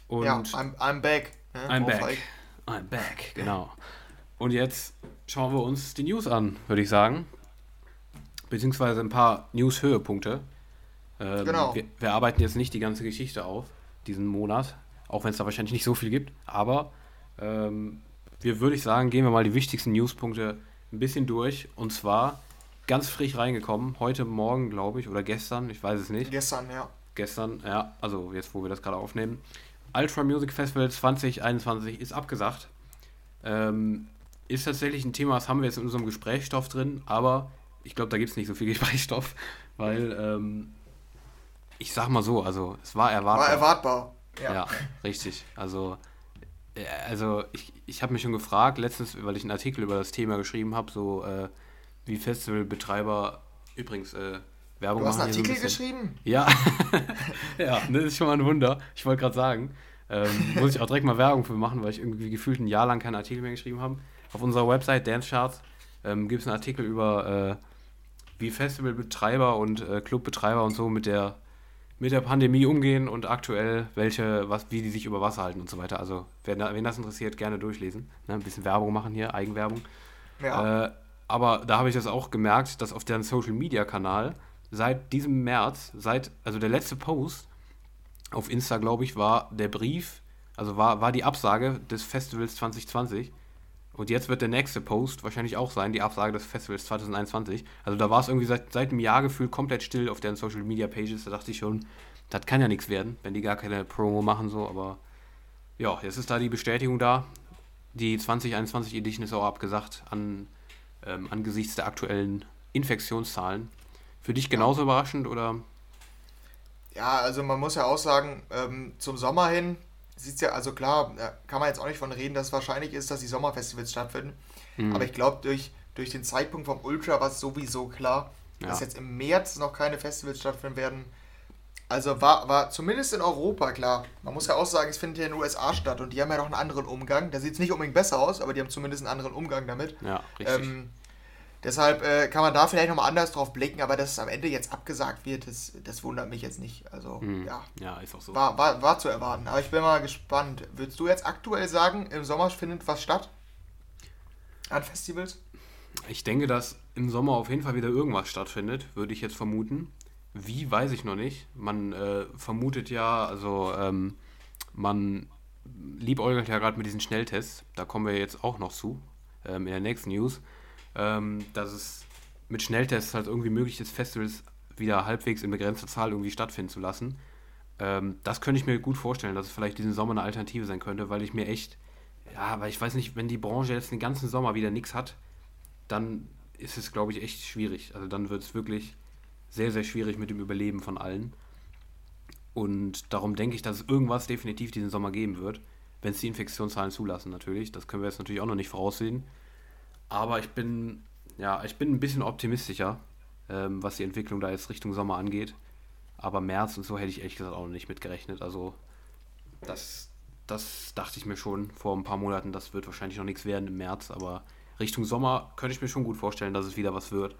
Und Ja, I'm, I'm back. Ne? I'm Auf back. Falk. I'm back, genau. Und jetzt schauen wir uns die News an, würde ich sagen. Beziehungsweise ein paar News-Höhepunkte. Ähm, Genau. Wir, wir arbeiten jetzt nicht die ganze Geschichte auf, diesen Monat, auch wenn es da wahrscheinlich nicht so viel gibt. Aber ähm, wir, würde ich sagen, gehen wir mal die wichtigsten Newspunkte ein bisschen durch. Und zwar ganz frisch reingekommen, heute Morgen, glaube ich, oder gestern, ich weiß es nicht Gestern, ja. gestern, ja, also jetzt, wo wir das gerade aufnehmen. Ultra Music Festival 2021 ist abgesagt. Ähm, ist tatsächlich ein Thema, das haben wir jetzt in unserem Gesprächsstoff drin, aber ich glaube, da gibt es nicht so viel Gesprächsstoff, weil ähm, ich sag mal so, also es war erwartbar. War erwartbar. Ja. Ja, richtig. Also, äh, also ich, ich habe mich schon gefragt, letztens, weil ich einen Artikel über das Thema geschrieben habe, so äh, wie Festivalbetreiber übrigens äh, Werbung Du hast einen hier so ein Artikel geschrieben? Ja, ja, das ist schon mal ein Wunder. Ich wollte gerade sagen, ähm, muss ich auch direkt mal Werbung für machen, weil ich irgendwie gefühlt ein Jahr lang keinen Artikel mehr geschrieben habe. Auf unserer Website Dance Charts ähm, gibt es einen Artikel über, äh, wie Festivalbetreiber und äh, Clubbetreiber und so mit der mit der Pandemie umgehen und aktuell welche, was, wie die sich über Wasser halten und so weiter. Also, wer, wen das interessiert, gerne durchlesen. Ne, ein bisschen Werbung machen hier, Eigenwerbung. Ja. Äh, aber da habe ich das auch gemerkt, dass auf deren Social Media Kanal seit diesem März, seit, also der letzte Post auf Insta, glaube ich, war der Brief, also war, war die Absage des Festivals 2020. Und jetzt wird der nächste Post wahrscheinlich auch sein, die Absage des Festivals 2021. Also da war es irgendwie seit, seit einem Jahr gefühlt komplett still auf deren Social Media Pages. Da dachte ich schon, das kann ja nichts werden, wenn die gar keine Promo machen, so, aber ja, jetzt ist da die Bestätigung da. Die 2021 Edition ist auch abgesagt an, ähm, angesichts der aktuellen Infektionszahlen. Für dich genauso überraschend oder? Ja, also man muss ja auch sagen, ähm, zum Sommer hin sieht es ja, also klar, da kann man jetzt auch nicht von reden, dass es wahrscheinlich ist, dass die Sommerfestivals stattfinden. Mhm. Aber ich glaube, durch, durch den Zeitpunkt vom Ultra war es sowieso klar, Ja. dass jetzt im März noch keine Festivals stattfinden werden. Also war, war zumindest in Europa klar. Man muss ja auch sagen, es findet ja in den USA statt und die haben ja noch einen anderen Umgang. Da sieht es nicht unbedingt besser aus, aber die haben zumindest einen anderen Umgang damit. Ja, richtig. Ähm, deshalb äh, kann man da vielleicht nochmal anders drauf blicken, aber dass es am Ende jetzt abgesagt wird, das, das wundert mich jetzt nicht. Also, Mhm. ja, ja, ist auch so. war, war, war zu erwarten. Aber ich bin mal gespannt. Würdest du jetzt aktuell sagen, im Sommer findet was statt? An Festivals? Ich denke, dass im Sommer auf jeden Fall wieder irgendwas stattfindet, würde ich jetzt vermuten. Wie, weiß ich noch nicht. Man äh, vermutet ja, also ähm, man liebäugelt ja gerade mit diesen Schnelltests. Da kommen wir jetzt auch noch zu, ähm, in der nächsten News. Ähm, dass es mit Schnelltests halt irgendwie möglich ist, Festivals wieder halbwegs in begrenzter Zahl irgendwie stattfinden zu lassen. Ähm, das könnte ich mir gut vorstellen, dass es vielleicht diesen Sommer eine Alternative sein könnte, weil ich mir echt, ja, weil ich weiß nicht, wenn die Branche jetzt den ganzen Sommer wieder nichts hat, dann ist es, glaube ich, echt schwierig. Also dann wird es wirklich sehr, sehr schwierig mit dem Überleben von allen. Und darum denke ich, dass es irgendwas definitiv diesen Sommer geben wird, wenn es die Infektionszahlen zulassen natürlich. Das können wir jetzt natürlich auch noch nicht voraussehen. Aber ich bin, ja, ich bin ein bisschen optimistischer, ähm, was die Entwicklung da jetzt Richtung Sommer angeht. Aber März und so hätte ich ehrlich gesagt auch noch nicht mitgerechnet. Also das, das dachte ich mir schon vor ein paar Monaten, das wird wahrscheinlich noch nichts werden im März, aber Richtung Sommer könnte ich mir schon gut vorstellen, dass es wieder was wird.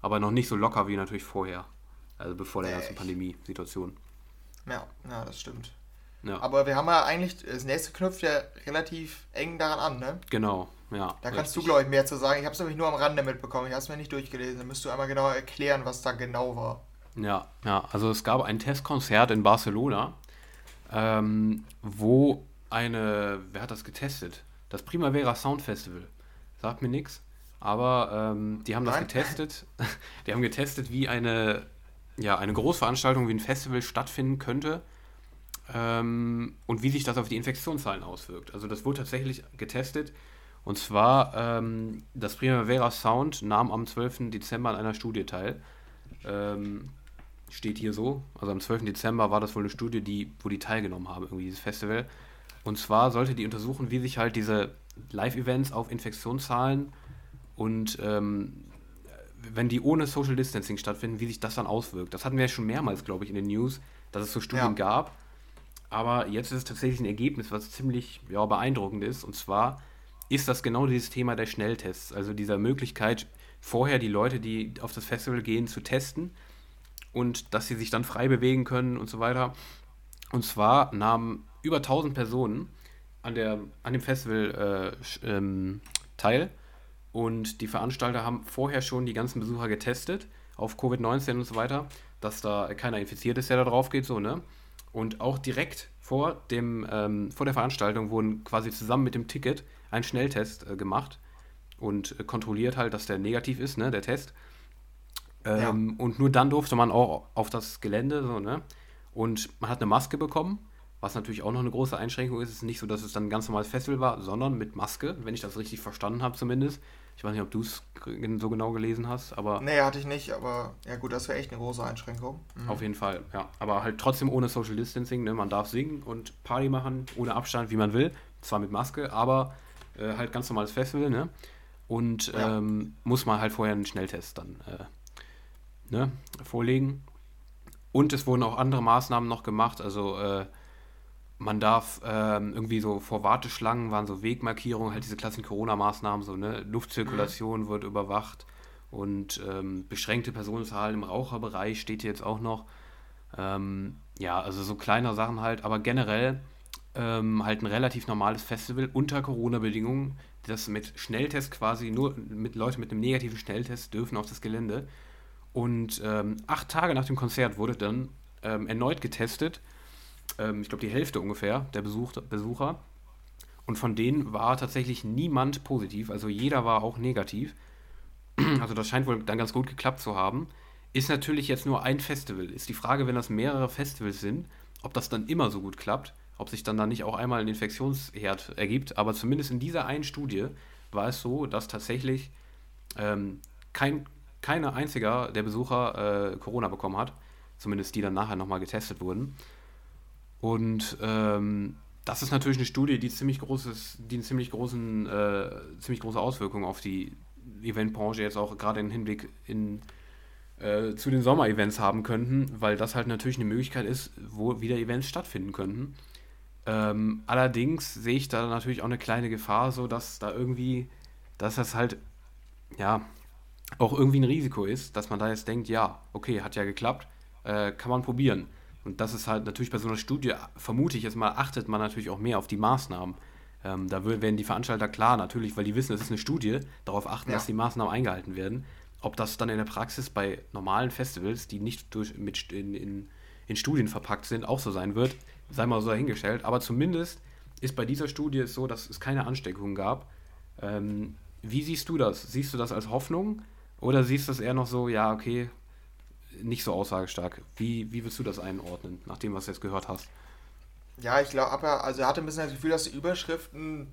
Aber noch nicht so locker wie natürlich vorher. Also bevor der ganzen Pandemie-Situation. Ja, ja, das stimmt. Ja, Aber wir haben ja eigentlich, das nächste knüpft ja relativ eng daran an, ne? genau. Ja, Da kannst du, glaube ich, mehr zu sagen. Ich habe es nämlich nur am Rande mitbekommen. Ich habe es mir nicht durchgelesen. Da müsst du einmal genauer erklären, was da genau war. Ja, ja, also es gab ein Testkonzert in Barcelona, ähm, wo eine, wer hat das getestet? Das Primavera Sound Festival. Sagt mir nichts. aber ähm, die haben das Nein. getestet. die haben getestet, wie eine, ja, eine Großveranstaltung wie ein Festival stattfinden könnte ähm, und wie sich das auf die Infektionszahlen auswirkt. Also das wurde tatsächlich getestet. Und zwar, ähm, das Primavera Sound nahm am 12. Dezember an einer Studie teil. Ähm, steht hier so. Also am 12. Dezember war das wohl eine Studie, die, wo die teilgenommen haben, irgendwie dieses Festival. Und zwar sollte die untersuchen, wie sich halt diese Live-Events auf Infektionszahlen und ähm, wenn die ohne Social Distancing stattfinden, wie sich das dann auswirkt. Das hatten wir ja schon mehrmals, glaube ich, in den News, dass es so Studien Ja. gab. Aber jetzt ist es tatsächlich ein Ergebnis, was ziemlich ja, beeindruckend ist. Und zwar ist das genau dieses Thema der Schnelltests. Also dieser Möglichkeit, vorher die Leute, die auf das Festival gehen, zu testen und dass sie sich dann frei bewegen können und so weiter. Und zwar nahmen über 1000 Personen an, der, an dem Festival äh, ähm, teil und die Veranstalter haben vorher schon die ganzen Besucher getestet auf Covid-19 und so weiter, dass da keiner infiziert ist, der da drauf geht, so, ne? Und auch direkt vor, dem, ähm, vor der Veranstaltung wurden quasi zusammen mit dem Ticket ein Schnelltest äh, gemacht und äh, kontrolliert halt, dass der negativ ist, ne, der Test. Ja. Ähm, Und nur dann durfte man auch auf das Gelände, so, ne? Und man hat eine Maske bekommen, was natürlich auch noch eine große Einschränkung ist. Es ist nicht so, dass es dann ein ganz normales Festival war, sondern mit Maske, wenn ich das richtig verstanden habe zumindest. Ich weiß nicht, ob du es so genau gelesen hast, aber Nee, hatte ich nicht, aber ja gut, das wäre echt eine große Einschränkung. Mhm. auf jeden Fall, ja. Aber halt trotzdem ohne Social Distancing, ne? Man darf singen und Party machen, ohne Abstand, wie man will. Zwar mit Maske, aber äh, halt ganz normales Festival, ne? Und Ja. ähm, muss man halt vorher einen Schnelltest dann äh, ne, vorlegen. Und es wurden auch andere Maßnahmen noch gemacht. Also äh, man darf ähm, irgendwie so vor Warteschlangen waren so Wegmarkierungen, halt diese klassischen Corona-Maßnahmen, so ne, Luftzirkulation wird überwacht und ähm, beschränkte Personenzahl im Raucherbereich steht hier jetzt auch noch. Ähm, ja, also so kleine Sachen halt, aber generell ähm, halt ein relativ normales Festival unter Corona-Bedingungen, das mit Schnelltest quasi nur mit Leute mit einem negativen Schnelltest dürfen auf das Gelände. Und ähm, acht Tage nach dem Konzert wurde dann ähm, erneut getestet. Ähm, ich glaube, die Hälfte ungefähr der Besuch, Besucher. Und von denen war tatsächlich niemand positiv. Also jeder war auch negativ. Also das scheint wohl dann ganz gut geklappt zu haben. Ist natürlich jetzt nur ein Festival. Ist die Frage, wenn das mehrere Festivals sind, ob das dann immer so gut klappt, ob sich dann da nicht auch einmal ein Infektionsherd ergibt. Aber zumindest in dieser einen Studie war es so, dass tatsächlich ähm, kein, keiner einziger der Besucher äh, Corona bekommen hat. Zumindest die dann nachher nochmal getestet wurden. Und ähm, das ist natürlich eine Studie, die ziemlich großes, die einen ziemlich großen, äh, ziemlich große Auswirkungen auf die Eventbranche jetzt auch gerade im Hinblick in, äh, zu den Sommerevents haben könnten, weil das halt natürlich eine Möglichkeit ist, wo wieder Events stattfinden könnten. Ähm, allerdings sehe ich da natürlich auch eine kleine Gefahr, so dass da irgendwie, dass das halt, ja, auch irgendwie ein Risiko ist, dass man da jetzt denkt, ja, okay, hat ja geklappt, äh, kann man probieren. Und das ist halt natürlich bei so einer Studie, vermute ich jetzt mal, achtet man natürlich auch mehr auf die Maßnahmen. Ähm, da werden die Veranstalter klar, natürlich, weil die wissen, es ist eine Studie, darauf achten, Ja. dass die Maßnahmen eingehalten werden. Ob das dann in der Praxis bei normalen Festivals, die nicht durch, mit, in, in, in Studien verpackt sind, auch so sein wird, sei mal so dahingestellt. Aber zumindest ist bei dieser Studie es so, dass es keine Ansteckungen gab. Ähm, wie siehst du das? Siehst du das als Hoffnung oder siehst du das eher noch so, ja, okay, nicht so aussagestark? Wie, wie würdest du das einordnen, nach dem, was du jetzt gehört hast? Ja, ich glaube, aber also er hatte ein bisschen das Gefühl, dass die Überschriften,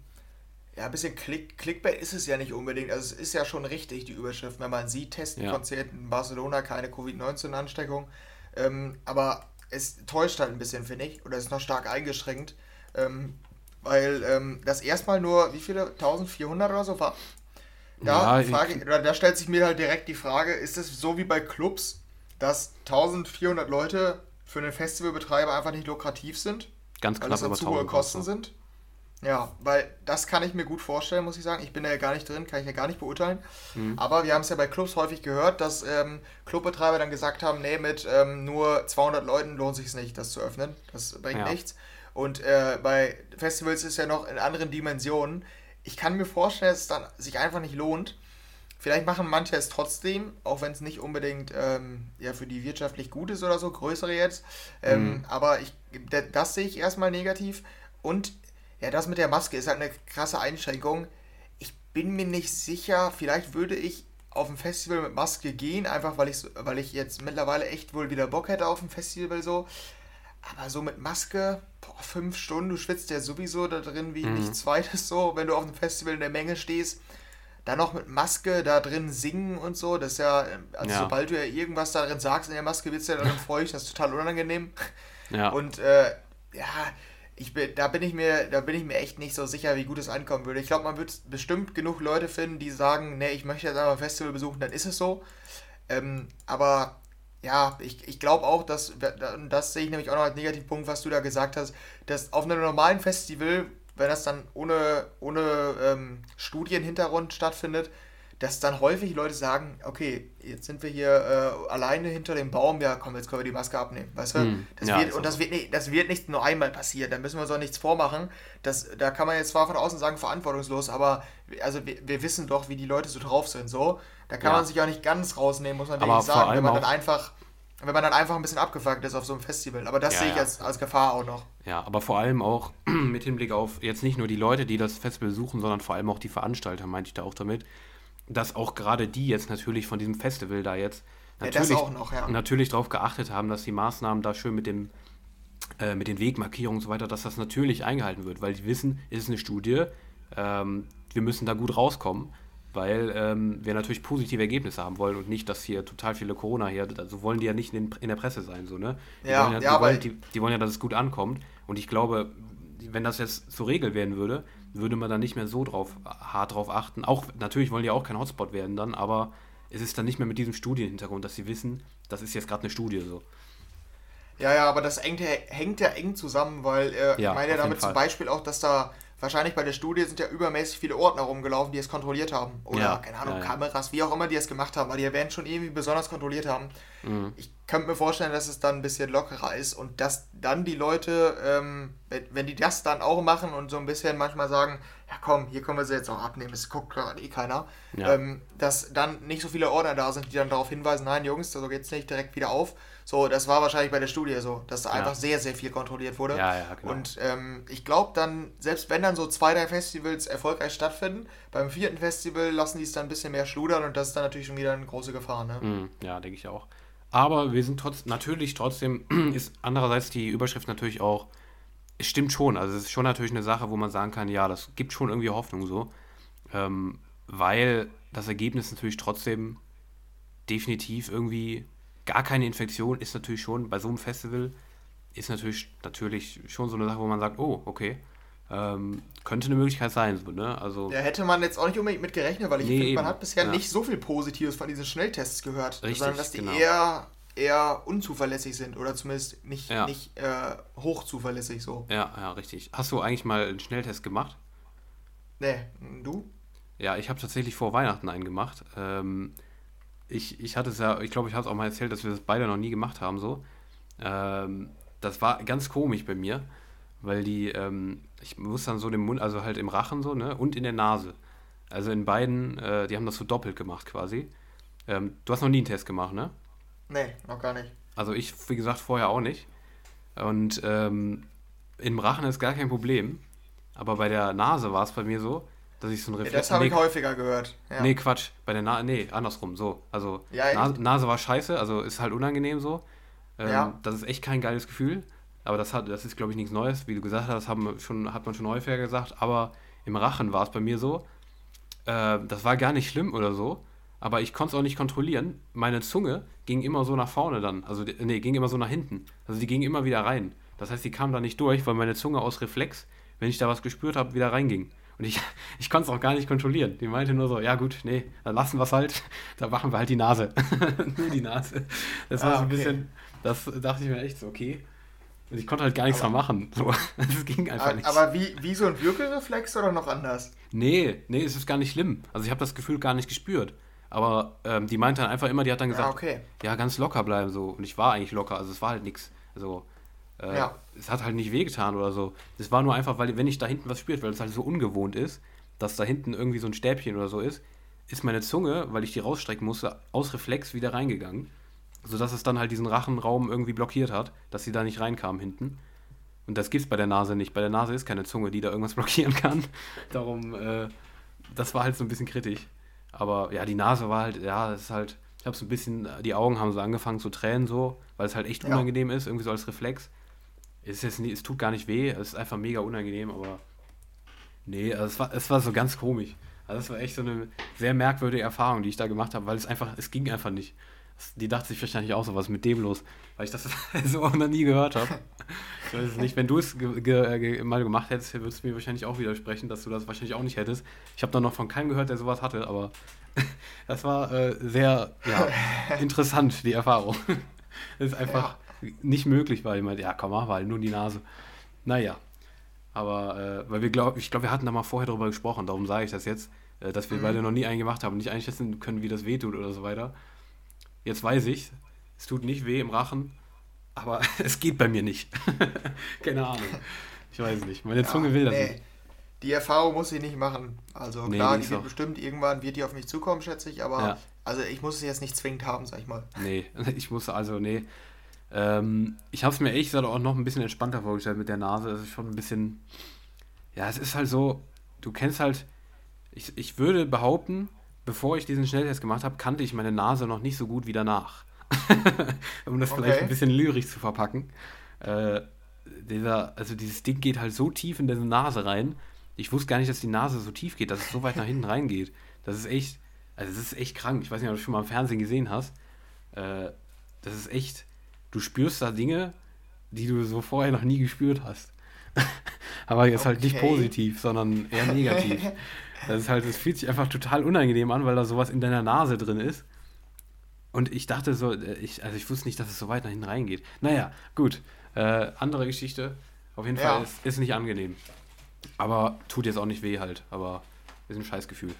ja, ein bisschen Click, Clickbait ist es ja nicht unbedingt. Also es ist ja schon richtig, die Überschrift, wenn man sieht, Testenkonzert in Barcelona, keine Covid-19-Ansteckung. Ähm, aber es täuscht halt ein bisschen, finde ich, oder ist noch stark eingeschränkt. Ähm, weil ähm, das erstmal nur, wie viele, 1400 oder so war? Ja, Ja, ich- Frage, oder da stellt sich mir halt direkt die Frage, ist es so wie bei Clubs, dass 1400 Leute für einen Festivalbetreiber einfach nicht lukrativ sind? Ganz Weil knapp das dann über zu hohe 1000 Kosten Kosten. sind. Ja, weil das kann ich mir gut vorstellen, muss ich sagen. Ich bin da ja gar nicht drin, kann ich ja gar nicht beurteilen. Mhm. Aber wir haben es ja bei Clubs häufig gehört, dass ähm, Clubbetreiber dann gesagt haben, nee, mit ähm, nur 200 Leuten lohnt sich nicht, das zu öffnen. Das bringt Ja. nichts. Und äh, bei Festivals ist ja noch in anderen Dimensionen. Ich kann mir vorstellen, dass es dann sich einfach nicht lohnt. Vielleicht machen manche es trotzdem, auch wenn es nicht unbedingt ähm, ja, für die wirtschaftlich gut ist oder so, größere jetzt. Ähm, Mhm. Aber ich, da- das sehe ich erstmal negativ. Und ja, das mit der Maske ist halt eine krasse Einschränkung. Ich bin mir nicht sicher. Vielleicht würde ich auf ein Festival mit Maske gehen, einfach weil ich, weil ich jetzt mittlerweile echt wohl wieder Bock hätte auf ein Festival so. Aber so mit Maske, boah, fünf Stunden, du schwitzt ja sowieso da drin wie mhm. nichts zweites so, wenn du auf einem Festival in der Menge stehst. Dann noch mit Maske da drin singen und so, das ist ja, also ja. sobald du ja irgendwas da drin sagst in der Maske, wird es ja darin feucht, das ist total unangenehm. Ja. Und äh, ja, ich bin, da bin ich mir, da bin ich mir echt nicht so sicher, wie gut es ankommen würde. Ich glaube, man wird bestimmt genug Leute finden, die sagen, nee, ich möchte jetzt einmal ein Festival besuchen, dann ist es so. Ähm, aber ja, ich, ich glaube auch, dass, das sehe ich nämlich auch noch als Negativpunkt, was du da gesagt hast, dass auf einem normalen Festival, wenn das dann ohne, ohne ähm, Studienhintergrund stattfindet, dass dann häufig Leute sagen, okay, jetzt sind wir hier äh, alleine hinter dem Baum, ja komm, jetzt können wir die Maske abnehmen, weißt du? Mm, das ja, wird, und das wird, nicht, das wird nicht nur einmal passieren, da müssen wir uns auch nichts vormachen. Das, da kann man jetzt zwar von außen sagen, verantwortungslos, aber also wir, wir wissen doch, wie die Leute so drauf sind, so. Da kann ja. man sich auch nicht ganz rausnehmen, muss man wirklich sagen, wenn man dann einfach wenn man dann einfach ein bisschen abgefuckt ist auf so einem Festival. Aber das ja, sehe ich ja. als, als Gefahr auch noch. Ja, aber vor allem auch mit Hinblick auf jetzt nicht nur die Leute, die das Festival suchen, sondern vor allem auch die Veranstalter, meinte ich da auch damit dass auch gerade die jetzt natürlich von diesem Festival da jetzt natürlich, ja, noch, ja. natürlich darauf geachtet haben, dass die Maßnahmen da schön mit dem äh, mit den Wegmarkierungen und so weiter, dass das natürlich eingehalten wird, weil die wissen, es ist eine Studie, ähm, wir müssen da gut rauskommen, weil ähm, wir natürlich positive Ergebnisse haben wollen und nicht, dass hier total viele Corona hier, also wollen die ja nicht in, in der Presse sein, so, ne? Die, ja, wollen ja, ja, die, wollen, die, die wollen ja, dass es gut ankommt und ich glaube, wenn das jetzt zur Regel werden würde, würde man dann nicht mehr so drauf, hart drauf achten. Auch, natürlich wollen die auch kein Hotspot werden dann, aber es ist dann nicht mehr mit diesem Studienhintergrund, dass sie wissen, das ist jetzt gerade eine Studie so. Ja, ja, aber das hängt ja, hängt ja eng zusammen, weil äh, ja, ich meine ja damit zum Beispiel auch, dass da wahrscheinlich bei der Studie sind ja übermäßig viele Ordner rumgelaufen, die es kontrolliert haben. Oder, ja, keine Ahnung, ja, Kameras, wie auch immer die es gemacht haben, aber die werden schon irgendwie besonders kontrolliert haben. Mhm. Ich könnte mir vorstellen, dass es dann ein bisschen lockerer ist und dass dann die Leute, ähm, wenn die das dann auch machen und so ein bisschen manchmal sagen, ja komm, hier können wir sie jetzt auch abnehmen, es guckt gerade eh keiner, ja. ähm, dass dann nicht so viele Ordner da sind, die dann darauf hinweisen, nein Jungs, so geht's nicht direkt wieder auf. So, das war wahrscheinlich bei der Studie so, dass da ja. einfach sehr, sehr viel kontrolliert wurde. Ja, ja, genau. Und ähm, ich glaube dann, selbst wenn dann so zwei, drei Festivals erfolgreich stattfinden, beim vierten Festival lassen die es dann ein bisschen mehr schludern und das ist dann natürlich schon wieder eine große Gefahr. Ne? Mhm, ja, denke ich auch. Aber wir sind trotz, natürlich trotzdem, ist andererseits die Überschrift natürlich auch, es stimmt schon, also es ist schon natürlich eine Sache, wo man sagen kann, ja, das gibt schon irgendwie Hoffnung so, ähm, weil das Ergebnis natürlich trotzdem definitiv irgendwie gar keine Infektion ist natürlich schon bei so einem Festival ist natürlich natürlich schon so eine Sache, wo man sagt, oh, okay, ähm, könnte eine Möglichkeit sein, so, ne? Also, ja, hätte man jetzt auch nicht unbedingt mit gerechnet, weil ich nee, finde, man hat bisher ja. nicht so viel Positives von diesen Schnelltests gehört, Richtig, sondern dass die genau. eher, eher unzuverlässig sind oder zumindest nicht, ja. nicht äh, hochzuverlässig so. Ja, ja, richtig. Hast du eigentlich mal einen Schnelltest gemacht? Nee, du? Ja, ich habe tatsächlich vor Weihnachten einen gemacht. Ähm, ich, ich hatte es ja, ich glaube, ich habe es auch mal erzählt, dass wir das beide noch nie gemacht haben, so. Ähm, das war ganz komisch bei mir, weil die, ähm, ich muss dann so den Mund, also halt im Rachen so, ne, und in der Nase. Also in beiden, äh, die haben das so doppelt gemacht quasi. Ähm, du hast noch nie einen Test gemacht, ne? Nee, noch gar nicht. Also ich, wie gesagt, vorher auch nicht. Und ähm, im Rachen ist gar kein Problem. Aber bei der Nase war es bei mir so, dass ich so ein Reflex. Ja, das habe nee, ich häufiger gehört. Ja. Nee, Quatsch. Bei der Nase, nee, andersrum, so. Also ja, Nase, Nase, war scheiße, also ist halt unangenehm so. Ähm, ja. Das ist echt kein geiles Gefühl. Aber das, hat, das ist, glaube ich, nichts Neues. Wie du gesagt hast, haben schon, hat man schon häufiger gesagt. Aber im Rachen war es bei mir so. Äh, das war gar nicht schlimm oder so. Aber ich konnte es auch nicht kontrollieren. Meine Zunge ging immer so nach vorne dann. Also, nee, ging immer so nach hinten. Also, die ging immer wieder rein. Das heißt, die kam da nicht durch, weil meine Zunge aus Reflex, wenn ich da was gespürt habe, wieder reinging. Und ich, ich konnte es auch gar nicht kontrollieren. Die meinte nur so, ja gut, nee, dann lassen wir es halt. Da machen wir halt die Nase. nur die Nase. Das war ah, so ein okay. bisschen, das dachte ich mir echt so, okay. Und ich konnte halt gar nichts aber, mehr machen. So, das ging einfach aber, nicht. Aber wie, wie so ein Würgereflex oder noch anders? Nee, nee, es ist gar nicht schlimm. Also ich habe das Gefühl gar nicht gespürt. Aber ähm, die meinte dann einfach immer, die hat dann gesagt, ja, okay. ja, ganz locker bleiben so. Und ich war eigentlich locker, also es war halt nichts. Also äh, ja. Es hat halt nicht wehgetan oder so. Es war nur einfach, weil wenn ich da hinten was spürt, weil es halt so ungewohnt ist, dass da hinten irgendwie so ein Stäbchen oder so ist, ist meine Zunge, weil ich die rausstrecken musste, aus Reflex wieder reingegangen. Sodass es dann halt diesen Rachenraum irgendwie blockiert hat, dass sie da nicht reinkam hinten. Und das gibt's bei der Nase nicht. Bei der Nase ist keine Zunge, die da irgendwas blockieren kann. Darum äh, das war halt so ein bisschen kritisch. Aber ja, die Nase war halt, ja, es ist halt, ich habe so ein bisschen, die Augen haben so angefangen zu tränen so, weil es halt echt unangenehm ja. ist, irgendwie so als Reflex. Es, ist jetzt nie, es tut gar nicht weh, es ist einfach mega unangenehm, aber nee, also es, war, es war so ganz komisch. Also es war echt so eine sehr merkwürdige Erfahrung, die ich da gemacht habe, weil es einfach, es ging einfach nicht. Die dachte sich wahrscheinlich auch so, was ist mit dem los? Weil ich das so auch noch nie gehört habe. Ich weiß es nicht, wenn du es ge ge mal gemacht hättest, würdest du mir wahrscheinlich auch widersprechen, dass du das wahrscheinlich auch nicht hättest. Ich habe da noch von keinem gehört, der sowas hatte, aber das war äh, sehr ja, interessant, die Erfahrung. Das ist einfach ja. Nicht möglich, weil ich meinte, ja komm, mach mal, nur die Nase. Naja. Aber, äh, weil wir glauben, ich glaube, wir hatten da mal vorher darüber gesprochen, darum sage ich das jetzt, äh, dass wir mhm. beide noch nie einen gemacht haben und nicht einschätzen können, wie das wehtut oder so weiter. Jetzt weiß ich, es tut nicht weh im Rachen, aber es geht bei mir nicht. Keine Ahnung. Ich weiß nicht. Meine ja, Zunge will das nee. nicht. Die Erfahrung muss ich nicht machen. Also nee, klar, die wird bestimmt irgendwann wird die auf mich zukommen, schätze ich, aber ja. also ich muss es jetzt nicht zwingend haben, sag ich mal. Nee, ich muss also, nee. Ähm, ich habe es mir ehrlich gesagt auch noch ein bisschen entspannter vorgestellt mit der Nase. Das ist schon ein bisschen. Ja, es ist halt so, du kennst halt. Ich, ich würde behaupten, bevor ich diesen Schnelltest gemacht habe, kannte ich meine Nase noch nicht so gut wie danach. um das okay. vielleicht ein bisschen lyrisch zu verpacken. Äh, dieser, also dieses Ding geht halt so tief in deine Nase rein. Ich wusste gar nicht, dass die Nase so tief geht, dass es so weit nach hinten reingeht. Das ist echt, also das ist echt krank. Ich weiß nicht, ob du schon mal im Fernsehen gesehen hast. Äh, das ist echt, du spürst da Dinge, die du so vorher noch nie gespürt hast. Aber jetzt okay. halt nicht positiv, sondern eher negativ. das ist halt, es fühlt sich einfach total unangenehm an, weil da sowas in deiner Nase drin ist. Und ich dachte so, äh, ich, also ich wusste nicht, dass es so weit nach hinten reingeht. Naja, gut. Äh, andere Geschichte. Auf jeden ja. Fall ist, ist nicht angenehm. Aber tut jetzt auch nicht weh halt. Aber ist ein Scheißgefühl.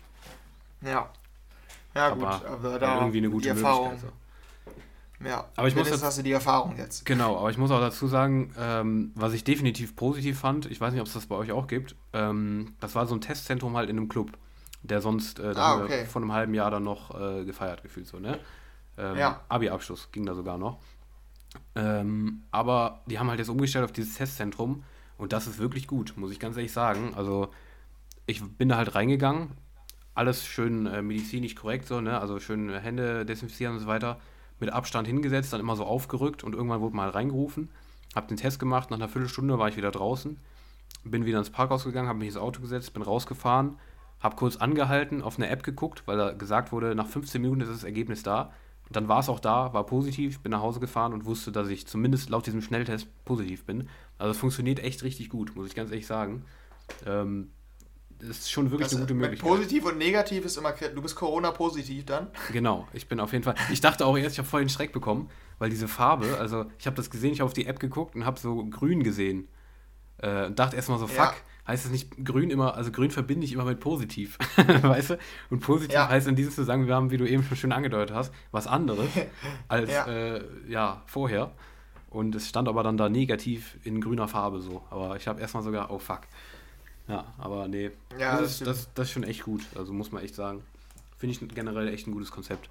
Ja. Ja, aber gut. Aber da irgendwie eine gute Erfahrung. Möglichkeit. So. Ja, aber ich muss jetzt, hast du die Erfahrung jetzt. Genau, aber ich muss auch dazu sagen, ähm, was ich definitiv positiv fand, ich weiß nicht, ob es das bei euch auch gibt, ähm, das war so ein Testzentrum halt in einem Club, der sonst äh, ah, okay. vor einem halben Jahr dann noch äh, gefeiert gefühlt so, ne? Ähm, ja. Abi-Abschluss ging da sogar noch. Ähm, aber die haben halt jetzt umgestellt auf dieses Testzentrum und das ist wirklich gut, muss ich ganz ehrlich sagen. Also ich bin da halt reingegangen, alles schön äh, medizinisch korrekt so, ne? Also schön Hände desinfizieren und so weiter. Mit Abstand hingesetzt, dann immer so aufgerückt und irgendwann wurde mal reingerufen. Hab den Test gemacht, nach einer Viertelstunde war ich wieder draußen. Bin wieder ins Parkhaus gegangen, habe mich ins Auto gesetzt, bin rausgefahren, habe kurz angehalten, auf eine App geguckt, weil da gesagt wurde, nach 15 Minuten ist das Ergebnis da dann war es auch da, war positiv, bin nach Hause gefahren und wusste, dass ich zumindest laut diesem Schnelltest positiv bin. Also es funktioniert echt richtig gut, muss ich ganz ehrlich sagen. Ähm, das ist schon wirklich das, eine gute Möglichkeit. Positiv und negativ ist immer, du bist Corona-positiv dann? Genau, ich bin auf jeden Fall. Ich dachte auch erst, ich habe voll den Schreck bekommen, weil diese Farbe, also ich habe das gesehen, ich habe auf die App geguckt und habe so grün gesehen. Äh, und dachte erstmal so, fuck, ja heißt es nicht grün immer, also grün verbinde ich immer mit positiv, weißt du? Und positiv ja. heißt in diesem Zusammenhang, wie du eben schon schön angedeutet hast, was anderes als ja. Äh, ja. vorher. Und es stand aber dann da negativ in grüner Farbe so. Aber ich habe erstmal sogar, oh fuck. Ja, aber nee. Ja, das, ist, das, das ist schon echt gut. Also muss man echt sagen. Finde ich generell echt ein gutes Konzept.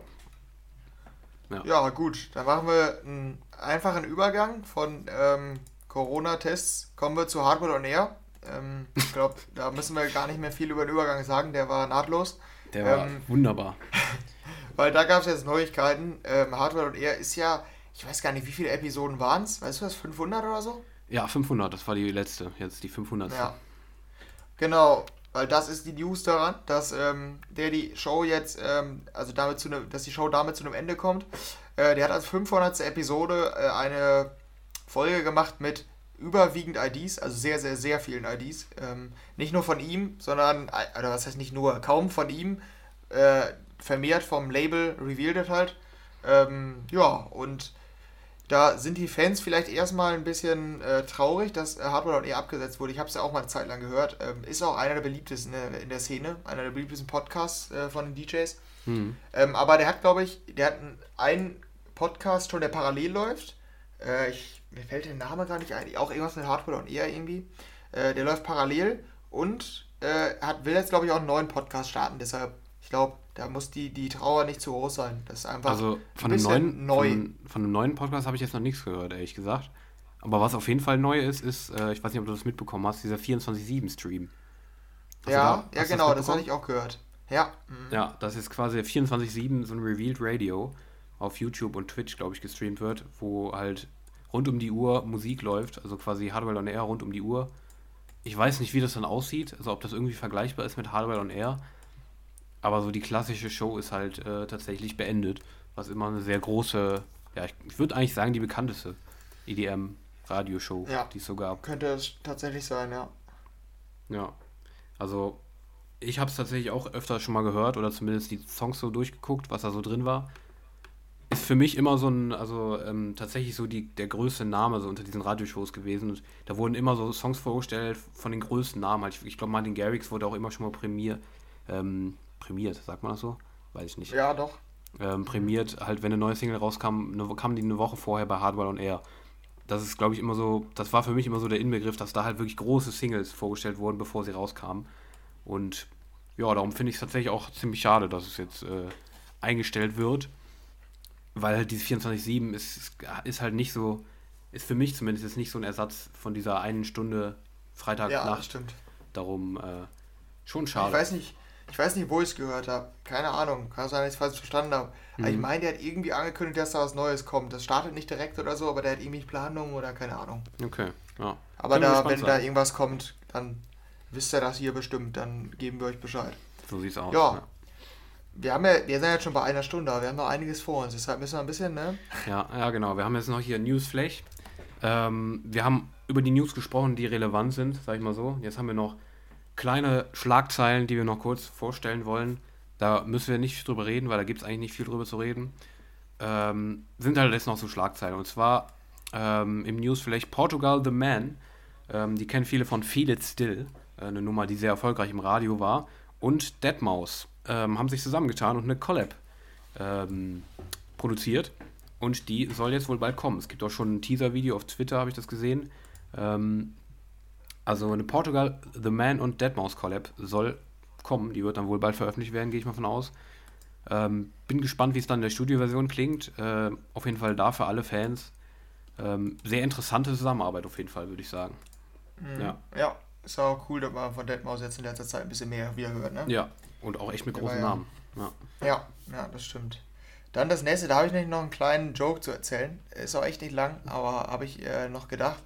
Ja, ja gut. Dann machen wir einen einfachen Übergang von ähm, Corona-Tests. Kommen wir zu Hardware on Air. Ähm, ich glaube, da müssen wir gar nicht mehr viel über den Übergang sagen, der war nahtlos. Der war ähm, wunderbar. Weil da gab es jetzt Neuigkeiten. Ähm, Hardware und er ist ja, ich weiß gar nicht, wie viele Episoden waren es? Weißt du das, 500 oder so? Ja, 500, das war die letzte, jetzt die 500. Ja. Genau, weil das ist die News daran, dass ähm, der die Show jetzt, ähm, also damit zu ne, dass die Show damit zu einem Ende kommt. Äh, der hat als 500. Episode äh, eine Folge gemacht mit überwiegend IDs, also sehr, sehr, sehr vielen IDs. Ähm, nicht nur von ihm, sondern, äh, oder was heißt nicht nur, kaum von ihm, äh, vermehrt vom Label revealed halt. Ähm, ja, und da sind die Fans vielleicht erstmal ein bisschen äh, traurig, dass äh, Hardware eher abgesetzt wurde. Ich habe es ja auch mal eine Zeit lang gehört. Ähm, ist auch einer der beliebtesten in der, in der Szene, einer der beliebtesten Podcasts äh, von den DJs. Hm. Ähm, aber der hat, glaube ich, der hat einen Podcast schon, der parallel läuft. Äh, ich mir fällt der Name gar nicht ein, auch irgendwas mit Hardcore und eher irgendwie. Äh, der läuft parallel und äh, hat, will jetzt, glaube ich, auch einen neuen Podcast starten. Deshalb, ich glaube, da muss die, die Trauer nicht zu groß sein. Das ist einfach also von einem neuen, neu. Von, von einem neuen Podcast habe ich jetzt noch nichts gehört, ehrlich gesagt. Aber was auf jeden Fall neu ist, ist, äh, ich weiß nicht, ob du das mitbekommen hast, dieser 24-7-Stream. Also ja, da, ja genau, das, das habe ich auch gehört. Ja. Mhm. Ja, das ist quasi 24-7 so ein Revealed Radio auf YouTube und Twitch, glaube ich, gestreamt wird, wo halt rund um die Uhr Musik läuft, also quasi Hardware on Air rund um die Uhr. Ich weiß nicht, wie das dann aussieht, also ob das irgendwie vergleichbar ist mit Hardware on Air, aber so die klassische Show ist halt äh, tatsächlich beendet, was immer eine sehr große, ja, ich, ich würde eigentlich sagen, die bekannteste EDM-Radioshow, ja, die es so gab. Könnte es tatsächlich sein, ja. Ja, also ich habe es tatsächlich auch öfter schon mal gehört oder zumindest die Songs so durchgeguckt, was da so drin war. Ist für mich immer so ein, also ähm, tatsächlich so die, der größte Name so unter diesen Radioshows gewesen. Und da wurden immer so Songs vorgestellt von den größten Namen. Halt, ich, ich glaube, Martin Garrix wurde auch immer schon mal prämier, ähm, prämiert, sagt man das so? Weiß ich nicht. Ja, doch. Ähm, prämiert, halt, wenn eine neue Single rauskam, eine, kam die eine Woche vorher bei Hardware on Air. Das ist, glaube ich, immer so, das war für mich immer so der Inbegriff, dass da halt wirklich große Singles vorgestellt wurden, bevor sie rauskamen. Und ja, darum finde ich es tatsächlich auch ziemlich schade, dass es jetzt äh, eingestellt wird. Weil halt dieses 24-7 ist, ist halt nicht so, ist für mich zumindest jetzt nicht so ein Ersatz von dieser einen Stunde Freitagnacht. Ja, stimmt. Darum äh, schon schade. Ich weiß nicht, ich weiß nicht, wo ich es gehört habe. Keine Ahnung. Kann sein, dass ich es falsch verstanden habe. Mhm. Aber ich meine, der hat irgendwie angekündigt, dass da was Neues kommt. Das startet nicht direkt oder so, aber der hat irgendwie Planungen oder keine Ahnung. Okay, ja. Aber da, wenn sein. da irgendwas kommt, dann wisst ihr das hier bestimmt, dann geben wir euch Bescheid. So sieht's aus. Ja. ja. Wir, haben ja, wir sind jetzt schon bei einer Stunde, aber wir haben noch einiges vor uns. Deshalb müssen wir ein bisschen, ne? Ja, ja genau. Wir haben jetzt noch hier Newsflash. Ähm, wir haben über die News gesprochen, die relevant sind, sag ich mal so. Jetzt haben wir noch kleine Schlagzeilen, die wir noch kurz vorstellen wollen. Da müssen wir nicht drüber reden, weil da gibt es eigentlich nicht viel drüber zu reden. Ähm, sind halt jetzt noch so Schlagzeilen. Und zwar ähm, im News vielleicht Portugal The Man. Ähm, die kennen viele von Feel It Still. Äh, eine Nummer, die sehr erfolgreich im Radio war. Und Deadmau5 ähm, haben sich zusammengetan und eine Collab ähm, produziert. Und die soll jetzt wohl bald kommen. Es gibt auch schon ein Teaser-Video auf Twitter, habe ich das gesehen. Ähm, also eine Portugal The Man und Deadmau5 Collab soll kommen. Die wird dann wohl bald veröffentlicht werden, gehe ich mal von aus. Ähm, bin gespannt, wie es dann in der Studioversion klingt. Äh, auf jeden Fall da für alle Fans. Ähm, sehr interessante Zusammenarbeit auf jeden Fall, würde ich sagen. Mhm. Ja. ja, ist auch cool, dass man von Deadmaus jetzt in letzter Zeit ein bisschen mehr wieder hört, ne? Ja, und auch echt mit großen ja, Namen. Ja. ja, ja, das stimmt. Dann das nächste, da habe ich nämlich noch einen kleinen Joke zu erzählen. Ist auch echt nicht lang, aber habe ich äh, noch gedacht.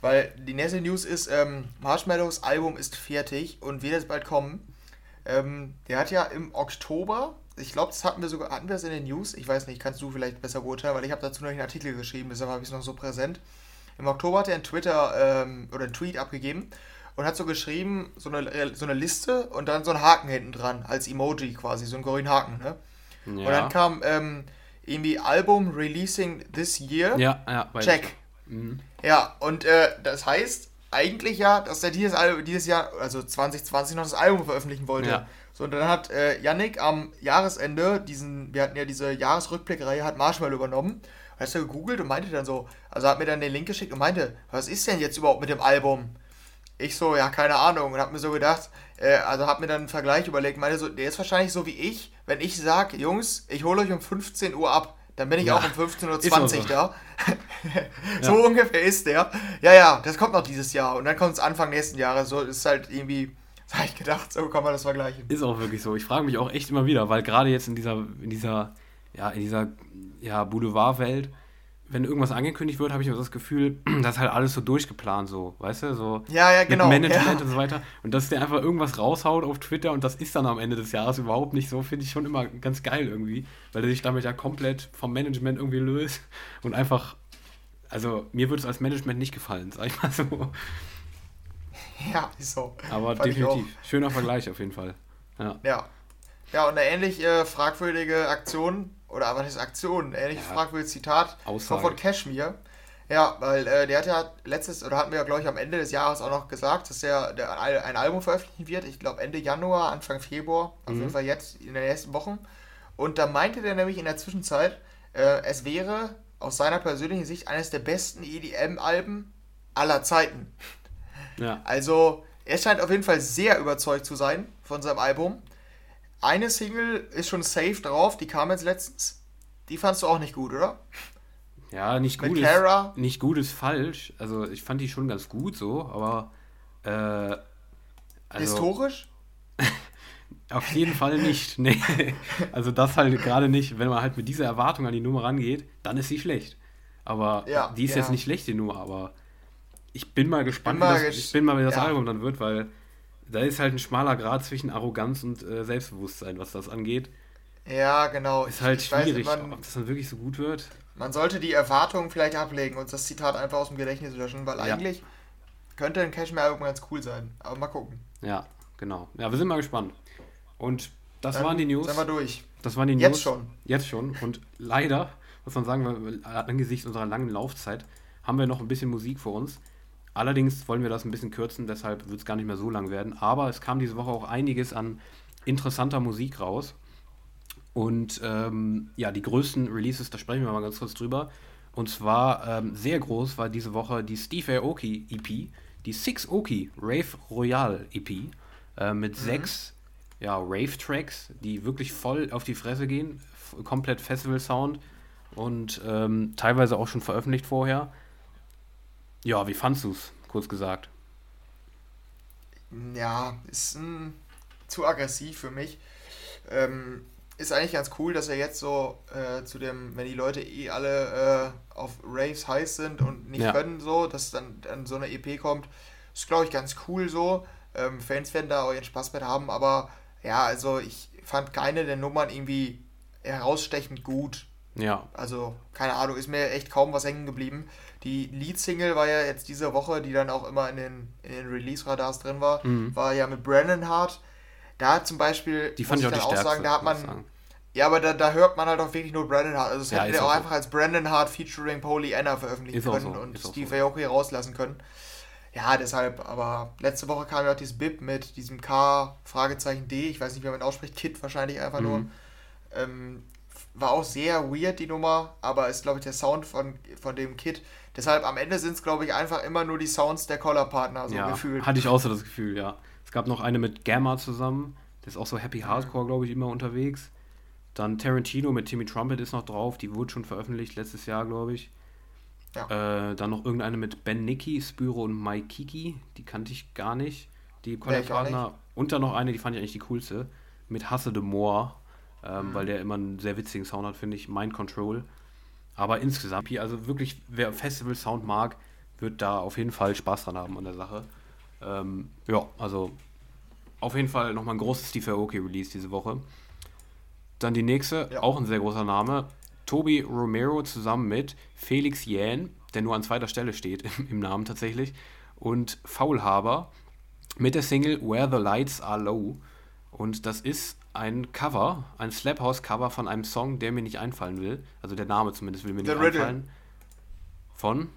Weil die nächste News ist, ähm, Marshmallows Album ist fertig und wird jetzt bald kommen. Ähm, der hat ja im Oktober, ich glaube, das hatten wir sogar, hatten wir es in den News, ich weiß nicht, kannst du vielleicht besser beurteilen, weil ich habe dazu noch einen Artikel geschrieben, deshalb habe ich es noch so präsent. Im Oktober hat er einen Twitter ähm, oder einen Tweet abgegeben und hat so geschrieben, so eine, so eine Liste und dann so einen Haken hinten dran, als Emoji quasi, so einen grünen Haken, ne? Ja. Und dann kam ähm, irgendwie Album Releasing This Year. Ja, ja, Check. Mhm. Ja, und äh, das heißt eigentlich ja, dass er dieses, dieses Jahr, also 2020, noch das Album veröffentlichen wollte. Ja. So, und dann hat äh, Yannick am Jahresende diesen, wir hatten ja diese Jahresrückblickreihe, hat Marshmallow übernommen. Hast du gegoogelt und meinte dann so, also hat mir dann den Link geschickt und meinte, was ist denn jetzt überhaupt mit dem Album? Ich so, ja, keine Ahnung. Und hab mir so gedacht, äh, also hab mir dann einen Vergleich überlegt, meinte so, der ist wahrscheinlich so wie ich, wenn ich sag, Jungs, ich hole euch um 15 Uhr ab, dann bin ich ja. auch um 15.20 Uhr so. da. so ja. ungefähr ist der. Ja, ja, das kommt noch dieses Jahr. Und dann kommt es Anfang nächsten Jahres. So ist halt irgendwie, habe ich gedacht, so kann man das vergleichen. Ist auch wirklich so. Ich frage mich auch echt immer wieder, weil gerade jetzt in dieser, in dieser, ja, in dieser ja, Boulevardwelt, wenn irgendwas angekündigt wird, habe ich immer das Gefühl, das ist halt alles so durchgeplant, so, weißt du, so ja, ja, genau, mit Management ja. und so weiter. Und dass der einfach irgendwas raushaut auf Twitter und das ist dann am Ende des Jahres überhaupt nicht so, finde ich schon immer ganz geil irgendwie, weil er sich damit ja komplett vom Management irgendwie löst und einfach, also mir würde es als Management nicht gefallen, sag ich mal so. Ja, so. Aber Fand definitiv. Schöner Vergleich auf jeden Fall. Ja. Ja, ja und eine ähnlich äh, fragwürdige Aktion oder was ist Aktion? Ähnlich ja. fragwürdiges Zitat Aussage. von Cashmere. Ja, weil äh, der hat ja letztes, oder hatten wir ja, glaube ich, am Ende des Jahres auch noch gesagt, dass er der, ein Album veröffentlichen wird. Ich glaube Ende Januar, Anfang Februar, auf mhm. jeden Fall jetzt in den nächsten Wochen. Und da meinte der nämlich in der Zwischenzeit, äh, es wäre aus seiner persönlichen Sicht eines der besten EDM-Alben aller Zeiten. Ja. Also, er scheint auf jeden Fall sehr überzeugt zu sein von seinem Album. Eine Single ist schon safe drauf, die kam jetzt letztens. Die fandst du auch nicht gut, oder? Ja, nicht gut, ist, nicht gut ist falsch. Also ich fand die schon ganz gut so, aber äh, Also, Historisch? Auf jeden Fall nicht. Nee. Also das halt gerade nicht. Wenn man halt mit dieser Erwartung an die Nummer rangeht, dann ist sie schlecht. Aber Ja, die ist ja. jetzt nicht schlecht, die Nummer, aber ich bin mal gespannt, Bin mal wie das, ich bin mal, wie das ja. Album dann wird, weil da ist halt ein schmaler Grad zwischen Arroganz und äh, Selbstbewusstsein, was das angeht. Ja, genau. Ist halt Ich weiß, schwierig, man, ob das dann wirklich so gut wird. man sollte die Erwartungen vielleicht ablegen und das Zitat einfach aus dem Gedächtnis löschen, weil Ja. eigentlich könnte ein Cashmere-Album ganz cool sein. Aber mal gucken. Ja, genau. Ja, wir sind mal gespannt. Und das Dann waren die News. Sind wir durch. Das waren die News. Jetzt schon. Jetzt schon. Und leider, muss man sagen, weil- angesichts unserer langen Laufzeit, haben wir noch ein bisschen Musik vor uns. Allerdings wollen wir das ein bisschen kürzen, deshalb wird es gar nicht mehr so lang werden. Aber es kam diese Woche auch einiges an interessanter Musik raus. Und ähm, ja, die größten Releases, da sprechen wir mal ganz kurz drüber. Und zwar ähm, sehr groß war diese Woche die Steve Aoki EP, die Six Oki Rave Royale EP äh, mit sechs ja, Rave-Tracks, die wirklich voll auf die Fresse gehen, komplett Festival-Sound und ähm, teilweise auch schon veröffentlicht vorher. Ja, wie fandst du es, kurz gesagt? Ja, ist mm, zu aggressiv für mich. Ähm, ist eigentlich ganz cool, dass er jetzt so äh, zu dem, wenn die Leute eh alle äh, auf Raves heiß sind und nicht Ja. können, so, dass dann, dann so eine EP kommt. Ist, glaube ich, ganz cool so. Ähm, Fans werden da auch ihren Spaß mit haben, aber ja, also ich fand keine der Nummern irgendwie herausstechend gut. Ja, Also, keine Ahnung, ist mir echt kaum was hängen geblieben. Die Lead-Single war ja jetzt diese Woche, die dann auch immer in den, in den Release-Radars drin war, Mhm. war ja mit Brandon Hart. Da zum Beispiel, die fand ich auch die dann stärkste. sagen, da hat muss ich man, ja, aber da, da hört man halt auch wirklich nur Brandon Hart. Also, es Ja, hätte der auch auch so. einfach als Brandon Hart featuring Pollyanna veröffentlichen Ist auch können so, und ist auch Steve so. Aoki rauslassen können. Ja, deshalb, aber letzte Woche kam ja auch dieses Bip mit diesem K, Fragezeichen D, ich weiß nicht, wie man ausspricht, Kid wahrscheinlich einfach nur. Mhm. Ähm, war auch sehr weird, die Nummer, aber ist, glaube ich, der Sound von, von dem Kid. Deshalb am Ende sind es, glaube ich, einfach immer nur die Sounds der Collar-Partner, so ja, gefühlt. hatte ich auch so das Gefühl, ja. Es gab noch eine mit Gamma zusammen, der ist auch so Happy Hardcore, glaube ich, immer unterwegs. Dann Tarantino mit Timmy Trumpet ist noch drauf, die wurde schon veröffentlicht letztes Jahr, glaube ich. Äh, dann noch irgendeine mit Ben Nicky, Spyro und Mike Kiki, die kannte ich gar nicht. Die Collab-Partner. Und dann noch eine, die fand ich eigentlich die coolste, mit Hasse de Moor, ähm, Mhm. weil der immer einen sehr witzigen Sound hat, finde ich, Mind Control. Aber insgesamt, also wirklich, wer Festival-Sound mag, wird da auf jeden Fall Spaß dran haben an der Sache. Ähm, ja, also auf jeden Fall nochmal ein großes Steve Aoki-Release diese Woche. Dann die nächste, Ja. auch ein sehr großer Name, Toby Romero zusammen mit Felix Jähn, der nur an zweiter Stelle steht im, im Namen tatsächlich, und Faulhaber mit der Single Where the Lights Are Low. Und das ist ein Cover, ein Slap House Cover von einem Song, der mir nicht einfallen will. Also der Name zumindest will mir The nicht Riddle. einfallen. Von?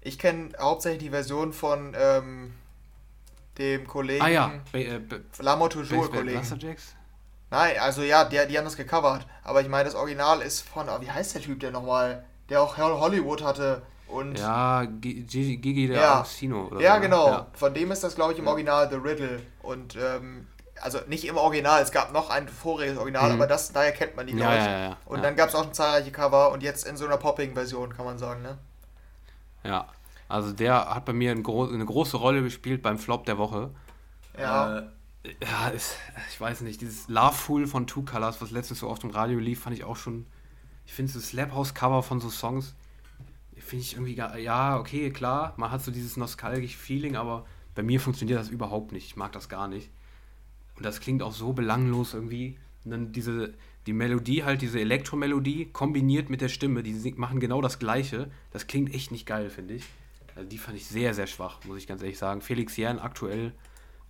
Ich kenne hauptsächlich die Version von ähm, dem Kollegen Ah ja, Ba- äh, Lamo Toujours-Kollegen. Blasterjacks? Nein, also ja, die, die haben das gecovert. Aber ich meine, das Original ist von, ah, wie heißt der Typ denn nochmal? Der auch Hol- Hollywood hatte und. Ja, G- G- Gigi der Ja. Oder Ja, so, ne? genau. Ja. Von dem ist das, glaube ich, im Original The Riddle. Und, ähm, also nicht im Original, es gab noch ein voriges Original, Mhm. aber das, daher kennt man die, glaube ich. ja, ja, ja. Und dann gab es auch schon zahlreiche Cover und jetzt in so einer Popping-Version, kann man sagen, ne? Ja, also der hat bei mir ein gro eine große Rolle gespielt beim Flop der Woche. Ja. Äh, ja, ist, ich weiß nicht, dieses Loveful von Two Colors, was letztens so auf dem Radio lief, fand ich auch schon. Ich finde so Slap House Cover von so Songs, finde ich irgendwie, gar, ja, okay, klar, man hat so dieses nostalgische Feeling, aber bei mir funktioniert das überhaupt nicht. Ich mag das gar nicht. Und das klingt auch so belanglos irgendwie. Und dann diese, die Melodie halt, diese Elektromelodie kombiniert mit der Stimme, die machen genau das Gleiche. Das klingt echt nicht geil, finde ich. Also die fand ich sehr, sehr schwach, muss ich ganz ehrlich sagen. Felix Jähn aktuell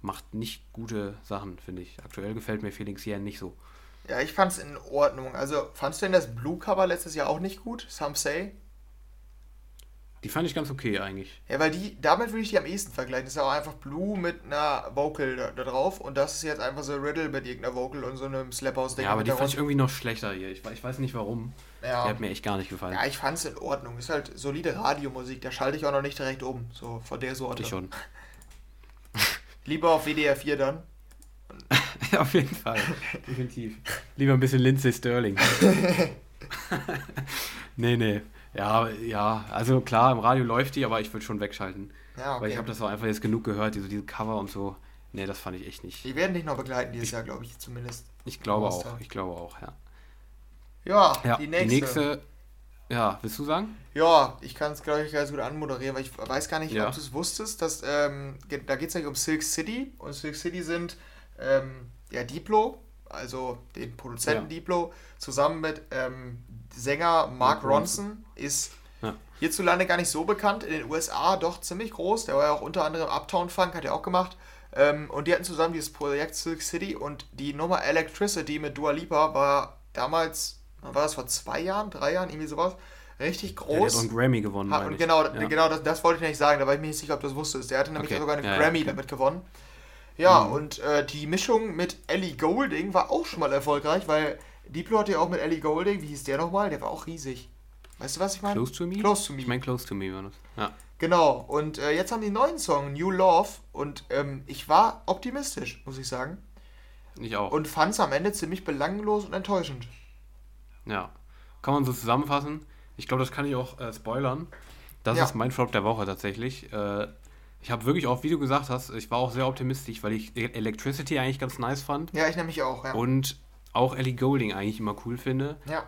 macht nicht gute Sachen, finde ich. Aktuell gefällt mir Felix Jähn nicht so. Ja, ich fand's in Ordnung. Also, fandst du denn das Blue-Cover letztes Jahr auch nicht gut? Some say? Die fand ich ganz okay eigentlich. Ja, weil die, damit würde ich die am ehesten vergleichen. Das ist ja auch einfach Blue mit einer Vocal da, da drauf und das ist jetzt einfach so Riddle mit irgendeiner Vocal und so einem Slap-House-Ding. Ja, aber die fand ich irgendwie noch schlechter hier. Ich, ich weiß nicht warum. ja. Die hat mir echt gar nicht gefallen. ja, ich fand's in Ordnung. Ist halt solide Radiomusik, da schalte ich auch noch nicht direkt um. So von der Sorte. ich schon. Lieber auf WDR 4 dann. Auf jeden Fall. Definitiv. Lieber ein bisschen Lindsay Sterling. nee, nee. Ja, ja, also klar, im Radio läuft die, aber ich würde schon wegschalten. Ja, okay. Weil ich habe das auch einfach jetzt genug gehört, diese, diese Cover und so. Nee, das fand ich echt nicht. Die werden dich noch begleiten dieses Jahr, glaube ich, zumindest. Ich glaube auch, ich glaube auch, ja. Ja, Ja, die die nächste. nächste, ja, willst du sagen? Ja, ich kann es, glaube ich, ganz gut anmoderieren, weil ich weiß gar nicht, Ja. ob du es wusstest, dass, ähm, da geht es eigentlich um Silk City und Silk City sind ähm, ja Diplo, also den Produzenten Ja. Diplo, zusammen mit ähm, Sänger Mark Ronson. Ist Ja. hierzulande gar nicht so bekannt, in den USA doch ziemlich groß, der war ja auch unter anderem Uptown Funk, hat er auch gemacht. Ähm, und die hatten zusammen dieses Projekt Silk City und die Nummer Electricity mit Dua Lipa war damals, war das vor zwei Jahren, drei Jahren, irgendwie sowas, richtig Ja, der hat groß. einen Grammy gewonnen, Ha, meine und genau, ja. genau das, das wollte ich nicht sagen, da war ich mir nicht sicher, ob du das wusstest. Der hatte nämlich Okay, sogar einen ja, Grammy damit gewonnen. Ja, Mhm. und äh, die Mischung mit Ellie Golding war auch schon mal erfolgreich, weil Diplo hatte ja auch mit Ellie Golding, wie hieß der nochmal? Der war auch riesig. Weißt du, was ich meine? Close to Me? Close to Me. Ich meine Close to Me war das. Ja. Genau, und äh, jetzt haben die einen neuen Song, New Love, und ähm, ich war optimistisch, muss ich sagen. Ich auch. Und fand es am Ende ziemlich belanglos und enttäuschend. Ja. Kann man so zusammenfassen. Ich glaube, das kann ich auch äh, spoilern. Das Ja. ist mein Flop der Woche tatsächlich. Äh, ich habe wirklich auch, wie du gesagt hast, ich war auch sehr optimistisch, weil ich E- Electricity eigentlich ganz nice fand. Ja, ich nämlich auch, ja. Und auch Ellie Golding eigentlich immer cool finde. ja.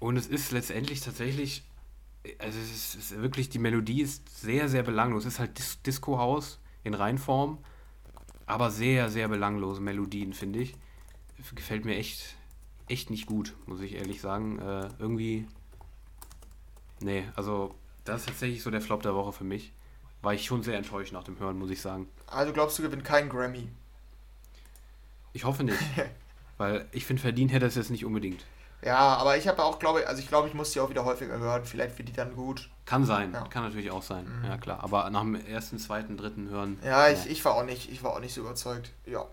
Und es ist letztendlich tatsächlich, also es ist, es ist wirklich, die Melodie ist sehr, sehr belanglos. Es ist halt Dis Disco-Haus in Reinform, aber sehr, sehr belanglose Melodien, finde ich. Gefällt mir echt, echt nicht gut, muss ich ehrlich sagen. Äh, irgendwie, nee, also das ist tatsächlich so der Flop der Woche für mich. War ich schon sehr enttäuscht nach dem Hören, muss ich sagen. Also glaubst du, gewinnt kein Grammy? Ich hoffe nicht, weil ich finde, verdient hätte es jetzt nicht unbedingt. Ja, aber ich habe auch, glaube also ich glaube, ich muss die auch wieder häufiger hören. Vielleicht wird die dann gut. Kann sein, Ja. Mhm. kann natürlich auch sein, ja klar. Aber nach dem ersten, zweiten, dritten Hören. Ja, ich, ich war auch nicht, ich war auch nicht so überzeugt. Ja.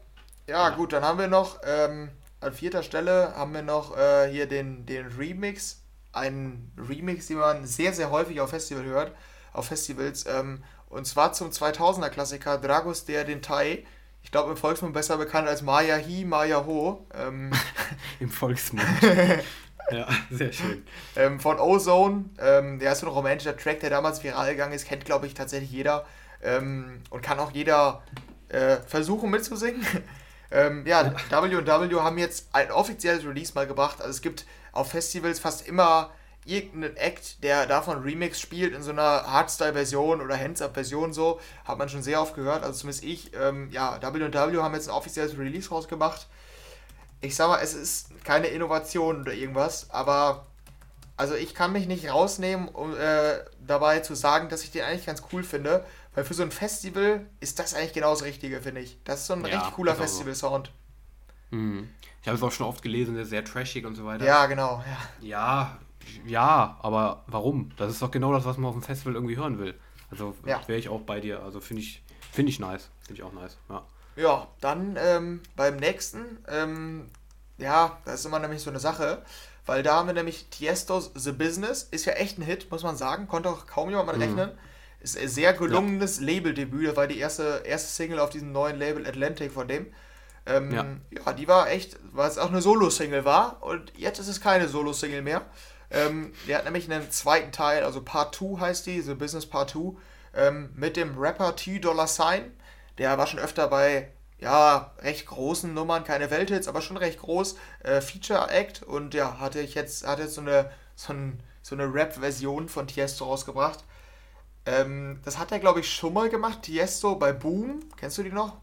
Ja, Ja. gut, dann haben wir noch ähm, an vierter Stelle haben wir noch äh, hier den, den Remix. Einen Remix, den man sehr, sehr häufig auf Festival hört, auf Festivals. Ähm, und zwar zum 2000er Klassiker Dragos der den Tai. Ich glaube im Volksmund besser bekannt als Maya Hi, Maya Ho. Ähm, Im Volksmund. ja, sehr schön. ähm, von Ozone. Ähm, der ist so ein romantischer Track, der damals viral gegangen ist. Kennt, glaube ich, tatsächlich jeder. Ähm, und kann auch jeder äh, versuchen mitzusingen. ähm, ja, W&W haben jetzt ein offizielles Release mal gebracht. Also es gibt auf Festivals fast immer irgendeinen Act, der davon Remix spielt in so einer Hardstyle-Version oder Hands-Up-Version so. Hat man schon sehr oft gehört. Also zumindest ich. Ähm, ja, W&W haben jetzt ein offizielles Release rausgebracht. Ich sag mal, es ist keine Innovation oder irgendwas, aber also ich kann mich nicht rausnehmen, um äh, dabei zu sagen, dass ich den eigentlich ganz cool finde, weil für so ein Festival ist das eigentlich genau das Richtige, finde ich. Das ist so ein Ja, richtig cooler auch so. Festival-Sound. Mhm. Ich habe es auch schon oft gelesen, der ist sehr trashig und so weiter. Ja, genau. Ja. Ja, ja, aber warum? Das ist doch genau das, was man auf dem Festival irgendwie hören will. Also Ja. wäre ich auch bei dir. Also finde ich, finde ich nice. Finde ich auch nice. Ja. Ja, dann ähm, beim nächsten, ähm, ja, das ist immer nämlich so eine Sache, weil da haben wir nämlich Tiesto's The Business, ist ja echt ein Hit, muss man sagen, konnte auch kaum jemand mal Mhm. rechnen. Ist ein sehr gelungenes Labeldebüt, das war die erste, erste Single auf diesem neuen Label Atlantic von dem. Ähm, ja. Ja. die war echt, weil es auch eine Solo-Single war und jetzt ist es keine Solo-Single mehr. Ähm, die hat nämlich einen zweiten Teil, also Part 2 heißt die, The Business Part 2, ähm, mit dem Rapper T Dollar Sign. Der war schon öfter bei, ja, recht großen Nummern, keine Welthits, aber schon recht groß, äh, Feature Act und ja, hatte ich jetzt, hatte jetzt so eine, so, ein, so eine Rap-Version von Tiesto rausgebracht. Ähm, das hat er, glaube ich, schon mal gemacht, Tiesto bei Boom, kennst du die noch?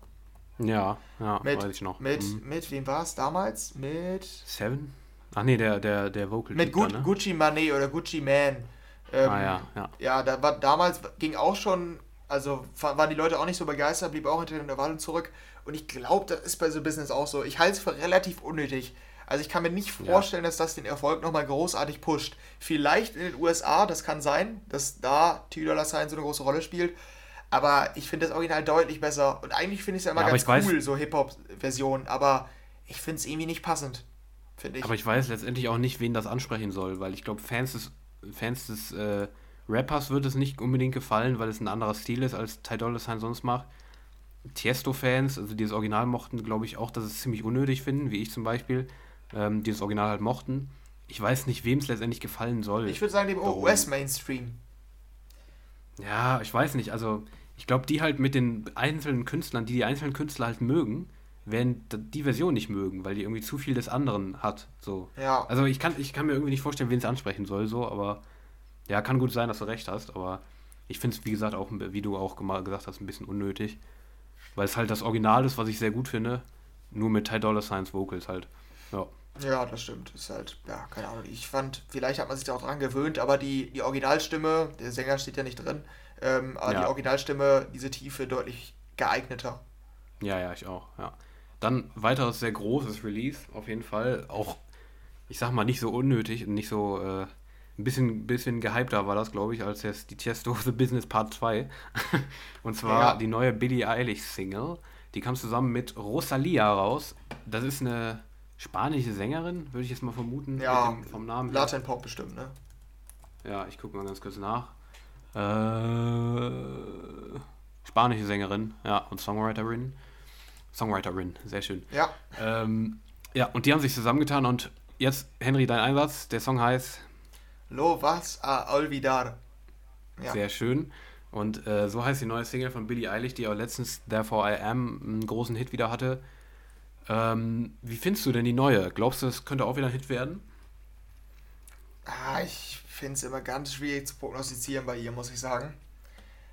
Ja, ja, Mit, weiß ich noch. Mit, Mhm. mit wem war es damals? Mit, Seven? Ach nee, der, der, der Vocal. mit Gu ne? Gucci Mane oder Gucci Man. Ähm, Ah ja, ja. Ja, da war damals ging auch schon, also waren die Leute auch nicht so begeistert, blieb auch hinter der Wahl zurück. Und ich glaube, das ist bei so Business auch so. Ich halte es für relativ unnötig. Also ich kann mir nicht Ja. vorstellen, dass das den Erfolg nochmal großartig pusht. Vielleicht in den USA, das kann sein, dass da T-Dollar Sign so eine große Rolle spielt. Aber ich finde das Original deutlich besser. Und eigentlich finde ich es ja immer Ja, ganz ich weiß- cool, so Hip-Hop-Versionen. Aber ich finde es irgendwie nicht passend. Finde ich. Aber ich weiß letztendlich auch nicht, wen das ansprechen soll, weil ich glaube, Fans des, Fans des äh, Rappers wird es nicht unbedingt gefallen, weil es ein anderer Stil ist, als Ty Dolla Sign sonst macht. Tiesto-Fans, also die das Original mochten, glaube ich auch, dass es ziemlich unnötig finden, wie ich zum Beispiel, ähm, die das Original halt mochten. Ich weiß nicht, wem es letztendlich gefallen soll. ich würde sagen, dem. US-Mainstream. Ja, ich weiß nicht. Also, ich glaube, die halt mit den einzelnen Künstlern, die die einzelnen Künstler halt mögen, werden die Version nicht mögen, weil die irgendwie zu viel des anderen hat. So. Ja. Also ich kann, ich kann mir irgendwie nicht vorstellen, wen es ansprechen soll, so, aber ja, kann gut sein, dass du recht hast, aber ich finde es, wie gesagt, auch, wie du auch gesagt hast, ein bisschen unnötig. Weil es halt das Original ist, was ich sehr gut finde, nur mit Ty Dollar Science Vocals halt. Ja. Ja, das stimmt. Ist halt, ja, keine Ahnung. Ich fand, vielleicht hat man sich da auch dran gewöhnt, aber die, die Originalstimme, der Sänger steht ja nicht drin, ähm, aber ja. die Originalstimme, diese Tiefe deutlich geeigneter. Ja, ja, ich auch, ja. Dann weiteres sehr großes Release, auf jeden Fall. Auch, ich sag mal, nicht so unnötig und nicht so, äh, ein bisschen, bisschen gehypter war das, glaube ich, als jetzt die Tiesto The Business Part 2. und zwar ja. die neue Billie Eilish Single. Die kam zusammen mit Rosalia raus. Das ist eine spanische Sängerin, würde ich jetzt mal vermuten. Ja, dem, vom Namen Latin Pop bestimmt, ne? Ja, ich gucke mal ganz kurz nach. Äh, spanische Sängerin, ja, und Songwriterin. Songwriterin, sehr schön. Ja. Ähm, ja, und die haben sich zusammengetan und jetzt, Henry, dein Einsatz. Der Song heißt Lo vas a olvidar. Ja. Sehr schön. Und äh, so heißt die neue Single von Billie Eilish, die auch letztens Therefore I Am einen großen Hit wieder hatte. Ähm, wie findest du denn die neue? Glaubst du, es könnte auch wieder ein Hit werden? Ah, ich finde es immer ganz schwierig zu prognostizieren bei ihr, muss ich sagen.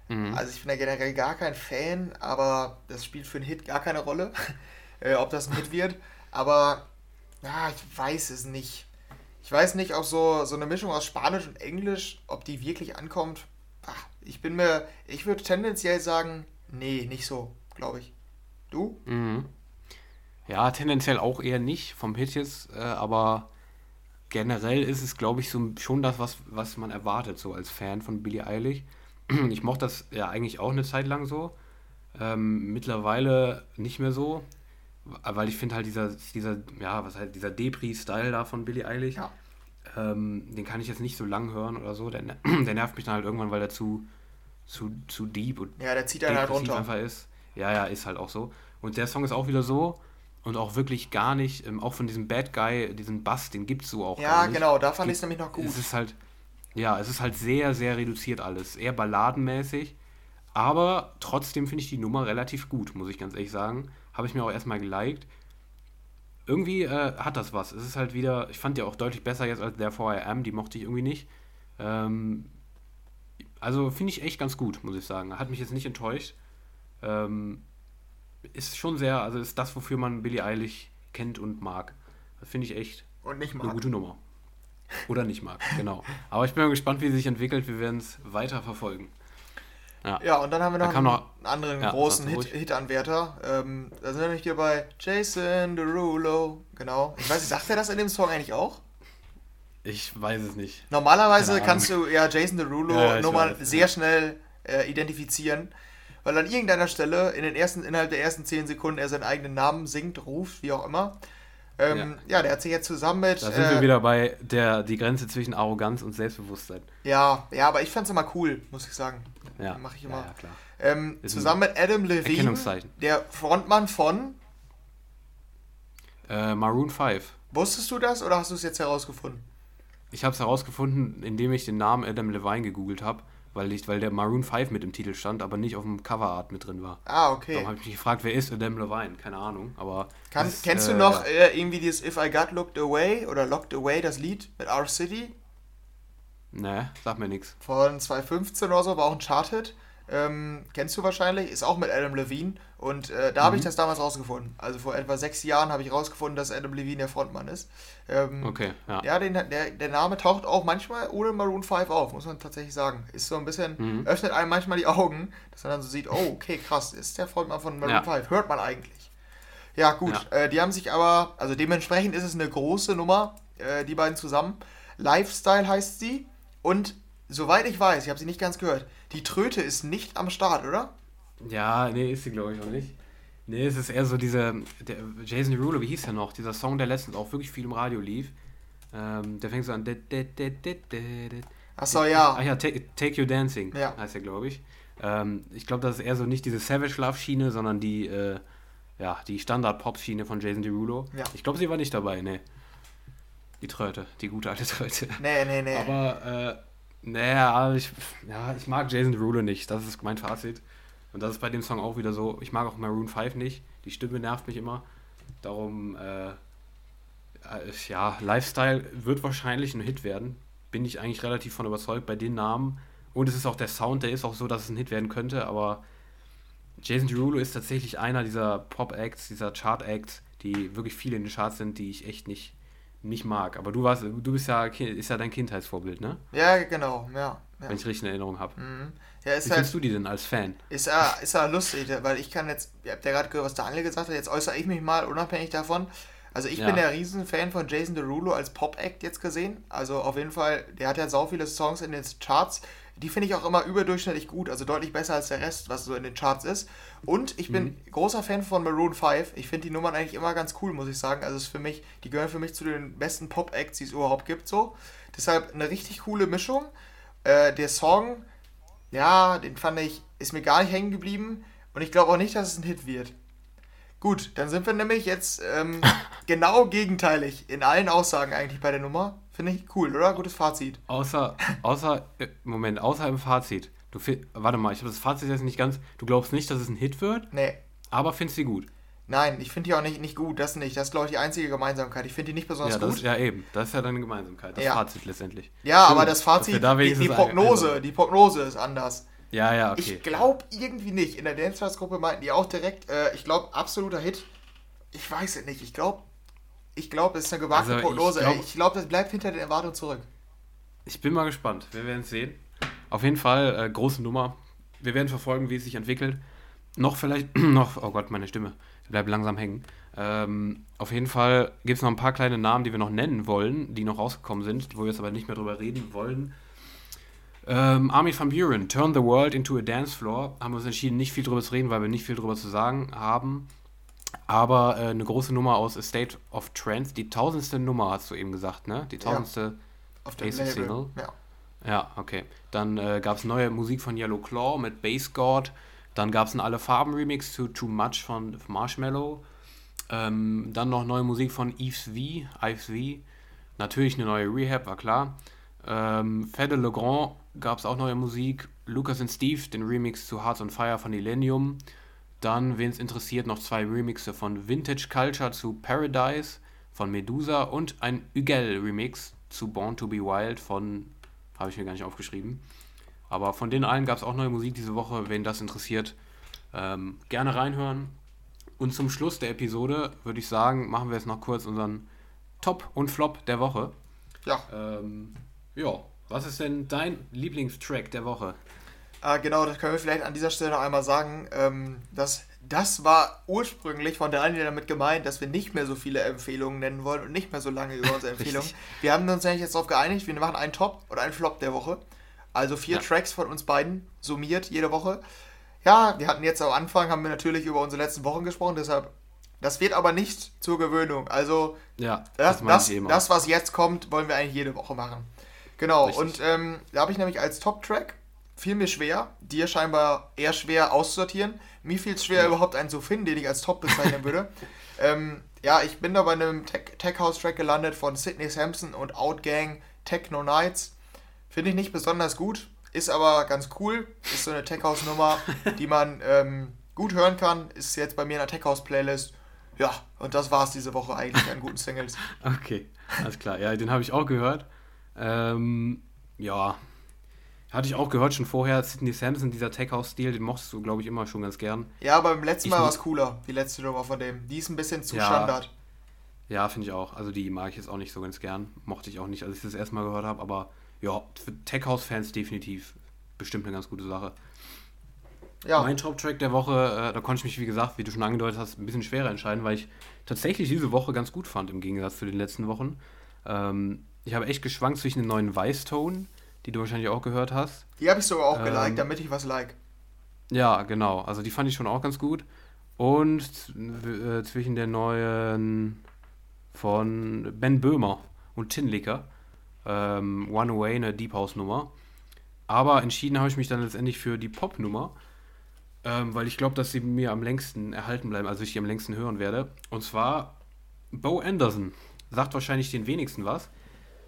Mhm. Also ich bin ja generell gar kein Fan, aber das spielt für einen Hit gar keine Rolle, äh, ob das ein Hit wird. Aber ja, ich weiß es nicht. Ich weiß nicht, ob so, so eine Mischung aus Spanisch und Englisch, ob die wirklich ankommt. Ach, ich bin mir, ich würde tendenziell sagen, nee, nicht so, glaube ich. Du? Mhm. Ja, tendenziell auch eher nicht vom Hit jetzt, äh, aber generell ist es, glaube ich, so schon das, was, was man erwartet, so als Fan von Billie Eilish. Ich mochte das ja eigentlich auch eine Zeit lang so. Ähm, mittlerweile nicht mehr so, weil ich finde halt dieser, dieser, ja, was halt, dieser Depri-Style da von Billie Eilish, ja. ähm, den kann ich jetzt nicht so lang hören oder so. Der, der nervt mich dann halt irgendwann, weil der zu, zu, zu deep und ja, der zieht einen halt runter. einfach ist. Ja, ja, ist halt auch so. Und der Song ist auch wieder so und auch wirklich gar nicht, ähm, auch von diesem Bad Guy, diesen Bass, den gibt es so auch Ja, genau, da fand ich es nämlich noch gut. Es ist halt, ja, es ist halt sehr, sehr reduziert alles. Eher balladenmäßig. Aber trotzdem finde ich die Nummer relativ gut, muss ich ganz ehrlich sagen. Habe ich mir auch erstmal geliked. Irgendwie äh, hat das was. Es ist halt wieder, ich fand die auch deutlich besser jetzt als der Am, die mochte ich irgendwie nicht. Ähm, also finde ich echt ganz gut, muss ich sagen. Hat mich jetzt nicht enttäuscht. Ähm, ist schon sehr, also ist das, wofür man Billie Eilish kennt und mag. Das finde ich echt und nicht mag. eine gute Nummer. Oder nicht mag, genau. Aber ich bin mal gespannt, wie sie sich entwickelt. Wir werden es weiter verfolgen. Ja. ja, und dann haben wir noch, einen, noch anderen ja, großen Hit, Hit-Anwärter. Ähm, da sind wir nämlich hier bei Jason Derulo. Genau. Ich weiß nicht, sagt er das in dem Song eigentlich auch? Ich weiß es nicht. Normalerweise kannst du ja Jason Derulo ja, nochmal sehr schnell äh, identifizieren, weil an irgendeiner Stelle in den ersten, innerhalb der ersten 10 Sekunden er seinen eigenen Namen singt, ruft, wie auch immer. Ähm, ja. ja. der hat sich jetzt zusammen mit. Da sind äh, wir wieder bei der die Grenze zwischen Arroganz und Selbstbewusstsein. Ja, ja, aber ich fand es immer cool, muss ich sagen. Ja. Mache ich immer. Ja, ja klar. Ähm, zusammen mit Adam Levine, der Frontmann von äh, Maroon 5. Wusstest du das oder hast du es jetzt herausgefunden? Ich habe es herausgefunden, indem ich den Namen Adam Levine gegoogelt habe weil, ich, weil der Maroon 5 mit im Titel stand, aber nicht auf dem Coverart mit drin war. Ah, okay. Darum habe ich mich gefragt, wer ist Adam Levine? Keine Ahnung, aber... Kann, ist, kennst äh, du noch ja. äh, irgendwie dieses If I Got Looked Away oder Locked Away, das Lied mit Our City? Ne, sag mir nichts. Von 2015 oder so, war auch ein Chart-Hit. Ähm, kennst du wahrscheinlich, ist auch mit Adam Levine. Und äh, da mhm. habe ich das damals rausgefunden. Also vor etwa sechs Jahren habe ich rausgefunden, dass Adam Levine der Frontmann ist. Ähm, okay, ja. Ja, den, der, der Name taucht auch manchmal ohne Maroon 5 auf, muss man tatsächlich sagen. Ist so ein bisschen, mhm. öffnet einem manchmal die Augen, dass man dann so sieht, oh, okay, krass, ist der Frontmann von Maroon ja. 5. Hört man eigentlich. Ja, gut. Ja. Äh, die haben sich aber, also dementsprechend ist es eine große Nummer, äh, die beiden zusammen. Lifestyle heißt sie. Und soweit ich weiß, ich habe sie nicht ganz gehört, die Tröte ist nicht am Start, oder? Ja, nee, ist sie glaube ich auch nicht. Nee, es ist eher so dieser, der Jason Derulo, wie hieß der noch? Dieser Song, der letztens auch wirklich viel im Radio lief. Ähm, der fängt so an. Achso, ja. Ach ja, Take, take You Dancing ja. heißt der, glaube ich. Ähm, ich glaube, das ist eher so nicht diese Savage Love Schiene, sondern die, äh, ja, die Standard Pop Schiene von Jason Derulo. Ja. Ich glaube, sie war nicht dabei, nee. Die Tröte, die gute alte Tröte. Nee, nee, nee. Aber, äh, naja, ich, ja, ich mag Jason Derulo nicht. Das ist mein Fazit. Und das ist bei dem Song auch wieder so. Ich mag auch Maroon 5 nicht. Die Stimme nervt mich immer. Darum, äh, ja, Lifestyle wird wahrscheinlich ein Hit werden. Bin ich eigentlich relativ von überzeugt bei den Namen. Und es ist auch der Sound, der ist auch so, dass es ein Hit werden könnte. Aber Jason Derulo ist tatsächlich einer dieser Pop-Acts, dieser Chart-Acts, die wirklich viele in den Charts sind, die ich echt nicht, nicht mag. Aber du warst, du bist ja, ist ja dein Kindheitsvorbild, ne? Ja, genau, ja. ja. Wenn ich richtig in Erinnerung habe. Mhm. Ja, Wie halt, findest du die denn als Fan? Ist ja, ist ja lustig, weil ich kann jetzt, ihr habt ja gerade gehört, was Daniel gesagt hat, jetzt äußere ich mich mal unabhängig davon. Also ich ja. bin ja Riesenfan von Jason Derulo als Pop-Act jetzt gesehen. Also auf jeden Fall, der hat ja so viele Songs in den Charts. Die finde ich auch immer überdurchschnittlich gut, also deutlich besser als der Rest, was so in den Charts ist. Und ich bin mhm. großer Fan von Maroon 5. Ich finde die Nummern eigentlich immer ganz cool, muss ich sagen. Also ist für mich, die gehören für mich zu den besten Pop-Acts, die es überhaupt gibt. So. Deshalb eine richtig coole Mischung. Äh, der Song ja, den fand ich, ist mir gar nicht hängen geblieben und ich glaube auch nicht, dass es ein Hit wird. Gut, dann sind wir nämlich jetzt ähm, genau gegenteilig in allen Aussagen eigentlich bei der Nummer. Finde ich cool, oder? Gutes Fazit. Außer, außer, äh, Moment, außer im Fazit. Du, warte mal, ich habe das Fazit jetzt nicht ganz. Du glaubst nicht, dass es ein Hit wird? Nee. Aber findest du gut? Nein, ich finde die auch nicht, nicht gut, das nicht. Das ist, glaube ich, die einzige Gemeinsamkeit. Ich finde die nicht besonders ja, das, gut. Ja, eben. Das ist ja deine Gemeinsamkeit, das ja. Fazit letztendlich. Ja, Schön, aber das Fazit, da die, die, Prognose, also. die Prognose ist anders. Ja, ja, okay. Ich glaube irgendwie nicht. In der Dancers-Gruppe meinten die auch direkt, äh, ich glaube, absoluter Hit. Ich weiß es nicht. Ich glaube, ich glaube, es ist eine gewagte also, Prognose. Ich glaube, glaub, das bleibt hinter den Erwartungen zurück. Ich bin mal gespannt. Wir werden es sehen. Auf jeden Fall, äh, große Nummer. Wir werden verfolgen, wie es sich entwickelt. Noch vielleicht, noch, oh Gott, meine Stimme bleibt langsam hängen. Ähm, auf jeden Fall gibt es noch ein paar kleine Namen, die wir noch nennen wollen, die noch rausgekommen sind, wo wir jetzt aber nicht mehr drüber reden wollen. Ähm, Armin van Buren, Turn the World into a Dance Floor. Haben wir uns entschieden, nicht viel drüber zu reden, weil wir nicht viel drüber zu sagen haben. Aber äh, eine große Nummer aus A State of Trance, die tausendste Nummer hast du eben gesagt, ne? Die tausendste ja, auf dem Single. Ja. Ja, okay. Dann äh, gab es neue Musik von Yellow Claw mit Bass God. Dann gab es einen Alle Farben Remix zu Too Much von Marshmallow. Ähm, dann noch neue Musik von Yves V, Yves V. Natürlich eine neue Rehab, war klar. Ähm, Fede Legrand gab es auch neue Musik. Lucas und Steve, den Remix zu Hearts on Fire von Illenium. Dann, wen es interessiert, noch zwei Remixe von Vintage Culture zu Paradise von Medusa und ein Ugel-Remix zu Born to Be Wild von, habe ich mir gar nicht aufgeschrieben. Aber von den allen gab es auch neue Musik diese Woche. Wen das interessiert, ähm, gerne reinhören. Und zum Schluss der Episode würde ich sagen, machen wir jetzt noch kurz unseren Top und Flop der Woche. Ja. Ähm, ja. Was ist denn dein Lieblingstrack der Woche? Äh, genau, das können wir vielleicht an dieser Stelle noch einmal sagen. Ähm, dass das war ursprünglich von Daniel damit gemeint, dass wir nicht mehr so viele Empfehlungen nennen wollen und nicht mehr so lange über unsere Empfehlungen. wir haben uns nämlich jetzt darauf geeinigt, wir machen einen Top und einen Flop der Woche. Also vier ja. Tracks von uns beiden summiert jede Woche. Ja, wir hatten jetzt am Anfang, haben wir natürlich über unsere letzten Wochen gesprochen, deshalb, das wird aber nicht zur Gewöhnung. Also, ja, das, das, das, das was jetzt kommt, wollen wir eigentlich jede Woche machen. Genau, Richtig. und ähm, da habe ich nämlich als Top-Track, fiel mir schwer, dir scheinbar eher schwer auszusortieren. Mir fiel es schwer, überhaupt einen zu finden, den ich als Top bezeichnen würde. ähm, ja, ich bin da bei einem Tech, Tech House Track gelandet von Sidney Sampson und Outgang Techno Nights. Finde ich nicht besonders gut, ist aber ganz cool. Ist so eine Tech House Nummer, die man ähm, gut hören kann. Ist jetzt bei mir in der Tech House Playlist. Ja, und das war es diese Woche eigentlich an guten Singles. Okay, alles klar. Ja, den habe ich auch gehört. Ähm, ja, hatte ich auch gehört schon vorher. Sidney Sampson, dieser Tech House-Stil, den mochtest du, glaube ich, immer schon ganz gern. Ja, aber beim letzten Mal war es cooler, die letzte Nummer von dem. Die ist ein bisschen zu ja, Standard. Ja, finde ich auch. Also die mag ich jetzt auch nicht so ganz gern. Mochte ich auch nicht, als ich das erste Mal gehört habe, aber ja, für Tech House-Fans definitiv bestimmt eine ganz gute Sache. Ja. Mein Top-Track der Woche, äh, da konnte ich mich, wie gesagt, wie du schon angedeutet hast, ein bisschen schwerer entscheiden, weil ich tatsächlich diese Woche ganz gut fand im Gegensatz zu den letzten Wochen. Ähm, ich habe echt geschwankt zwischen den neuen Weißton, die du wahrscheinlich auch gehört hast. Die habe ich sogar auch ähm, geliked, damit ich was like. Ja, genau. Also die fand ich schon auch ganz gut. Und äh, zwischen den neuen von Ben Böhmer und Tinlicker ähm, One Away, eine Deep House Nummer. Aber entschieden habe ich mich dann letztendlich für die Pop-Nummer, ähm, weil ich glaube, dass sie mir am längsten erhalten bleiben, also ich die am längsten hören werde. Und zwar Bo Anderson. Sagt wahrscheinlich den wenigsten was.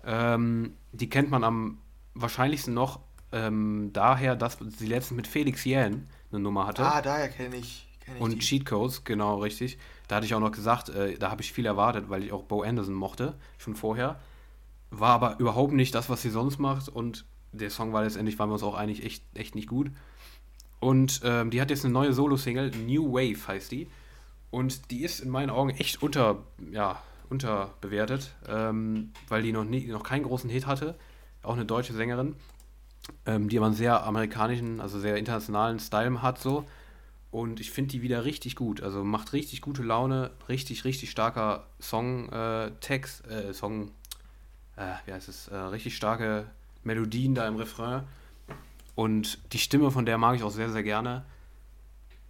Ähm, die kennt man am wahrscheinlichsten noch ähm, daher, dass sie letztens mit Felix Jähn eine Nummer hatte. Ah, daher kenne ich. Kenn ich und die. Cheat Codes, genau, richtig. Da hatte ich auch noch gesagt, äh, da habe ich viel erwartet, weil ich auch Bo Anderson mochte, schon vorher. War aber überhaupt nicht das, was sie sonst macht. Und der Song war letztendlich, waren wir uns auch einig, echt, echt nicht gut. Und ähm, die hat jetzt eine neue Solo-Single, New Wave heißt die. Und die ist in meinen Augen echt unter, ja, unterbewertet, ähm, weil die noch, nie, noch keinen großen Hit hatte. Auch eine deutsche Sängerin, ähm, die aber einen sehr amerikanischen, also sehr internationalen Style hat so. Und ich finde die wieder richtig gut. Also macht richtig gute Laune, richtig, richtig starker Song-Text, äh, Song, äh, wie heißt es, äh, richtig starke Melodien da im Refrain. Und die Stimme von der mag ich auch sehr, sehr gerne.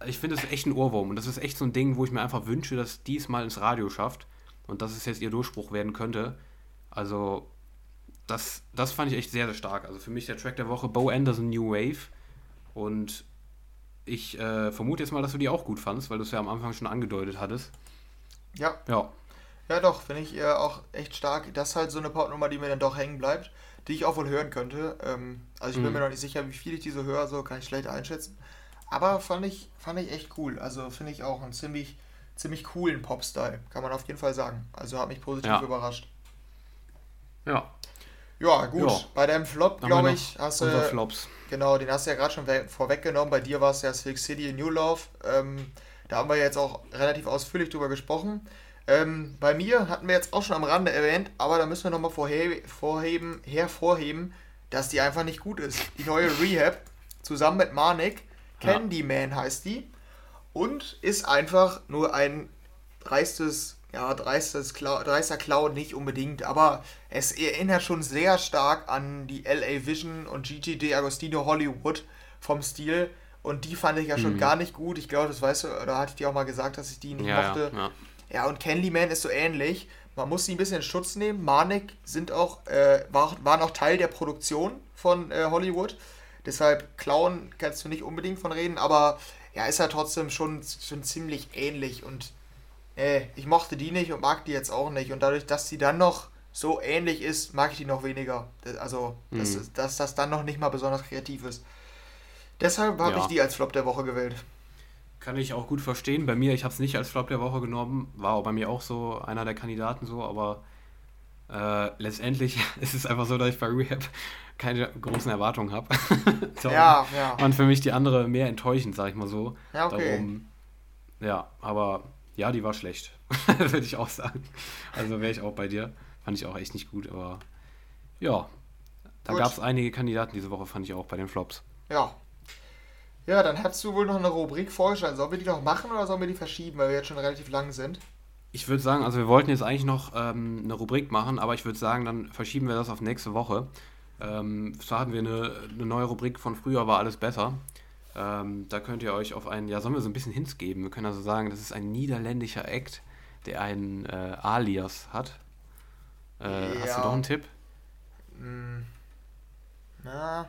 Ich finde es echt ein Ohrwurm und das ist echt so ein Ding, wo ich mir einfach wünsche, dass dies mal ins Radio schafft und dass es jetzt ihr Durchbruch werden könnte. Also, das, das fand ich echt sehr, sehr stark. Also für mich der Track der Woche, Bo Anderson New Wave. Und ich äh, vermute jetzt mal, dass du die auch gut fandst, weil du es ja am Anfang schon angedeutet hattest. Ja, Ja, ja doch, finde ich äh, auch echt stark. Das ist halt so eine Portnummer, die mir dann doch hängen bleibt, die ich auch wohl hören könnte. Ähm, also ich bin Mhm. mir noch nicht sicher, wie viel ich diese höre, so kann ich schlecht einschätzen. Aber fand ich, fand ich echt cool. Also finde ich auch einen ziemlich, ziemlich coolen Pop-Style, kann man auf jeden Fall sagen. Also hat mich positiv Ja. überrascht. ja. Ja, gut. Ja. Bei deinem Flop, glaube ich, hast du. Flops. Genau, den hast du ja gerade schon we- vorweggenommen. Bei dir war es ja Six City in New Love. Ähm, da haben wir jetzt auch relativ ausführlich drüber gesprochen. Ähm, bei mir hatten wir jetzt auch schon am Rande erwähnt, aber da müssen wir nochmal vorhe vorheben, hervorheben, dass die einfach nicht gut ist. Die neue Rehab zusammen mit Manik, Ja. Candyman heißt die, und ist einfach nur ein dreistes, ja, Clown, dreister Clown nicht unbedingt, aber es erinnert schon sehr stark an die LA Vision und Gigi D'Agostino Hollywood vom Stil. Und die fand ich ja schon Mhm. gar nicht gut. Ich glaube, das weißt du, oder hatte ich dir auch mal gesagt, dass ich die nicht Ja, mochte. ja, ja. Ja, und Candyman ist so ähnlich. Man muss sie ein bisschen in Schutz nehmen. Manik sind auch, äh, war, waren auch Teil der Produktion von äh, Hollywood. Deshalb Clown kannst du nicht unbedingt von reden, aber ja, ist ja trotzdem schon, schon ziemlich ähnlich. Und äh, ich mochte die nicht und mag die jetzt auch nicht. Und dadurch, dass sie dann noch so ähnlich ist, mag ich die noch weniger. Also, dass, Mhm. dass das dann noch nicht mal besonders kreativ ist. Deshalb habe Ja. ich die als Flop der Woche gewählt. Kann ich auch gut verstehen. Bei mir, ich habe es nicht als Flop der Woche genommen, war auch bei mir auch so einer der Kandidaten so, aber äh, letztendlich ist es einfach so, dass ich bei Rehab keine großen Erwartungen habe. Ja, ja. Und für mich die andere mehr enttäuschend, sag ich mal so. Ja, okay. Darum, ja, aber ja, die war schlecht, würde ich auch sagen. Also wäre ich auch bei dir. Fand ich auch echt nicht gut, aber ja, da gab es einige Kandidaten diese Woche, fand ich auch bei den Flops. Ja. Ja, dann hast du wohl noch eine Rubrik vorgestellt. Sollen wir die noch machen oder sollen wir die verschieben, weil wir jetzt schon relativ lang sind? Ich würde sagen, also wir wollten jetzt eigentlich noch ähm, eine Rubrik machen, aber ich würde sagen, dann verschieben wir das auf nächste Woche. Ähm, zwar hatten wir eine, eine neue Rubrik von früher, war alles besser. Ähm, da könnt ihr euch auf einen, ja, sollen wir so ein bisschen Hints geben? Wir können also sagen, das ist ein niederländischer Act, der einen äh, Alias hat. Äh, Hast Ja. du noch einen Tipp? Hm. Na.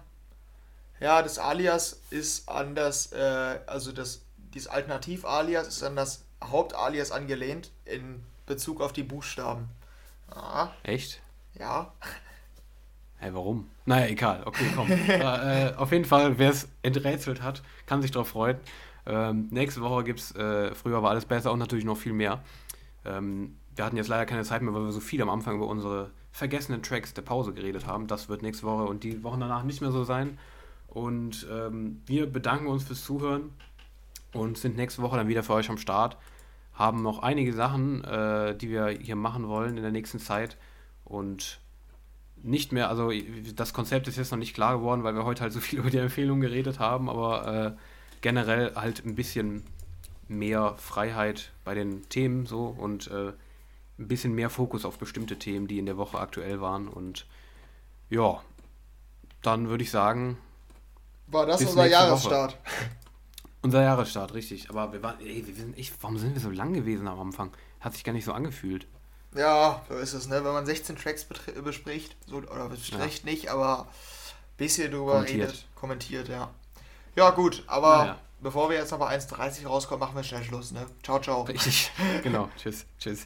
Ja, das Alias ist an das, äh, also das, dieses Alternativ-Alias ist an das Hauptalias angelehnt in Bezug auf die Buchstaben. Ah, Echt? ja. Hä, warum? Naja, egal. Okay, komm. äh, äh, auf jeden Fall, wer es enträtselt hat, kann sich darauf freuen. Ähm, nächste Woche gibt es, äh, früher war alles besser und natürlich noch viel mehr. Ähm, wir hatten jetzt leider keine Zeit mehr, weil wir so viel am Anfang über unsere vergessenen Tracks der Pause geredet haben. Das wird nächste Woche und die Wochen danach nicht mehr so sein. Und ähm, wir bedanken uns fürs Zuhören und sind nächste Woche dann wieder für euch am Start. Haben noch einige Sachen, äh, die wir hier machen wollen in der nächsten Zeit. Und nicht mehr, also das Konzept ist jetzt noch nicht klar geworden, weil wir heute halt so viel über die Empfehlungen geredet haben, aber äh, generell halt ein bisschen mehr Freiheit bei den Themen so und äh, ein bisschen mehr Fokus auf bestimmte Themen, die in der Woche aktuell waren. Und ja, dann würde ich sagen, War das unser nächste Woche. Jahresstart? unser Jahresstart, richtig. Aber wir waren, ey, wir sind echt, warum sind wir so lang gewesen am Anfang? Hat sich gar nicht so angefühlt. Ja, so ist es, ne? Wenn man 16 Tracks bespricht, so, oder bespricht nicht, aber ein bisschen drüber Kommentiert. redet, kommentiert, ja. Ja, gut, aber Naja. bevor wir jetzt noch bei 1,30 rauskommen, machen wir schnell Schluss, ne? Ciao, ciao. Richtig, genau. Tschüss, tschüss.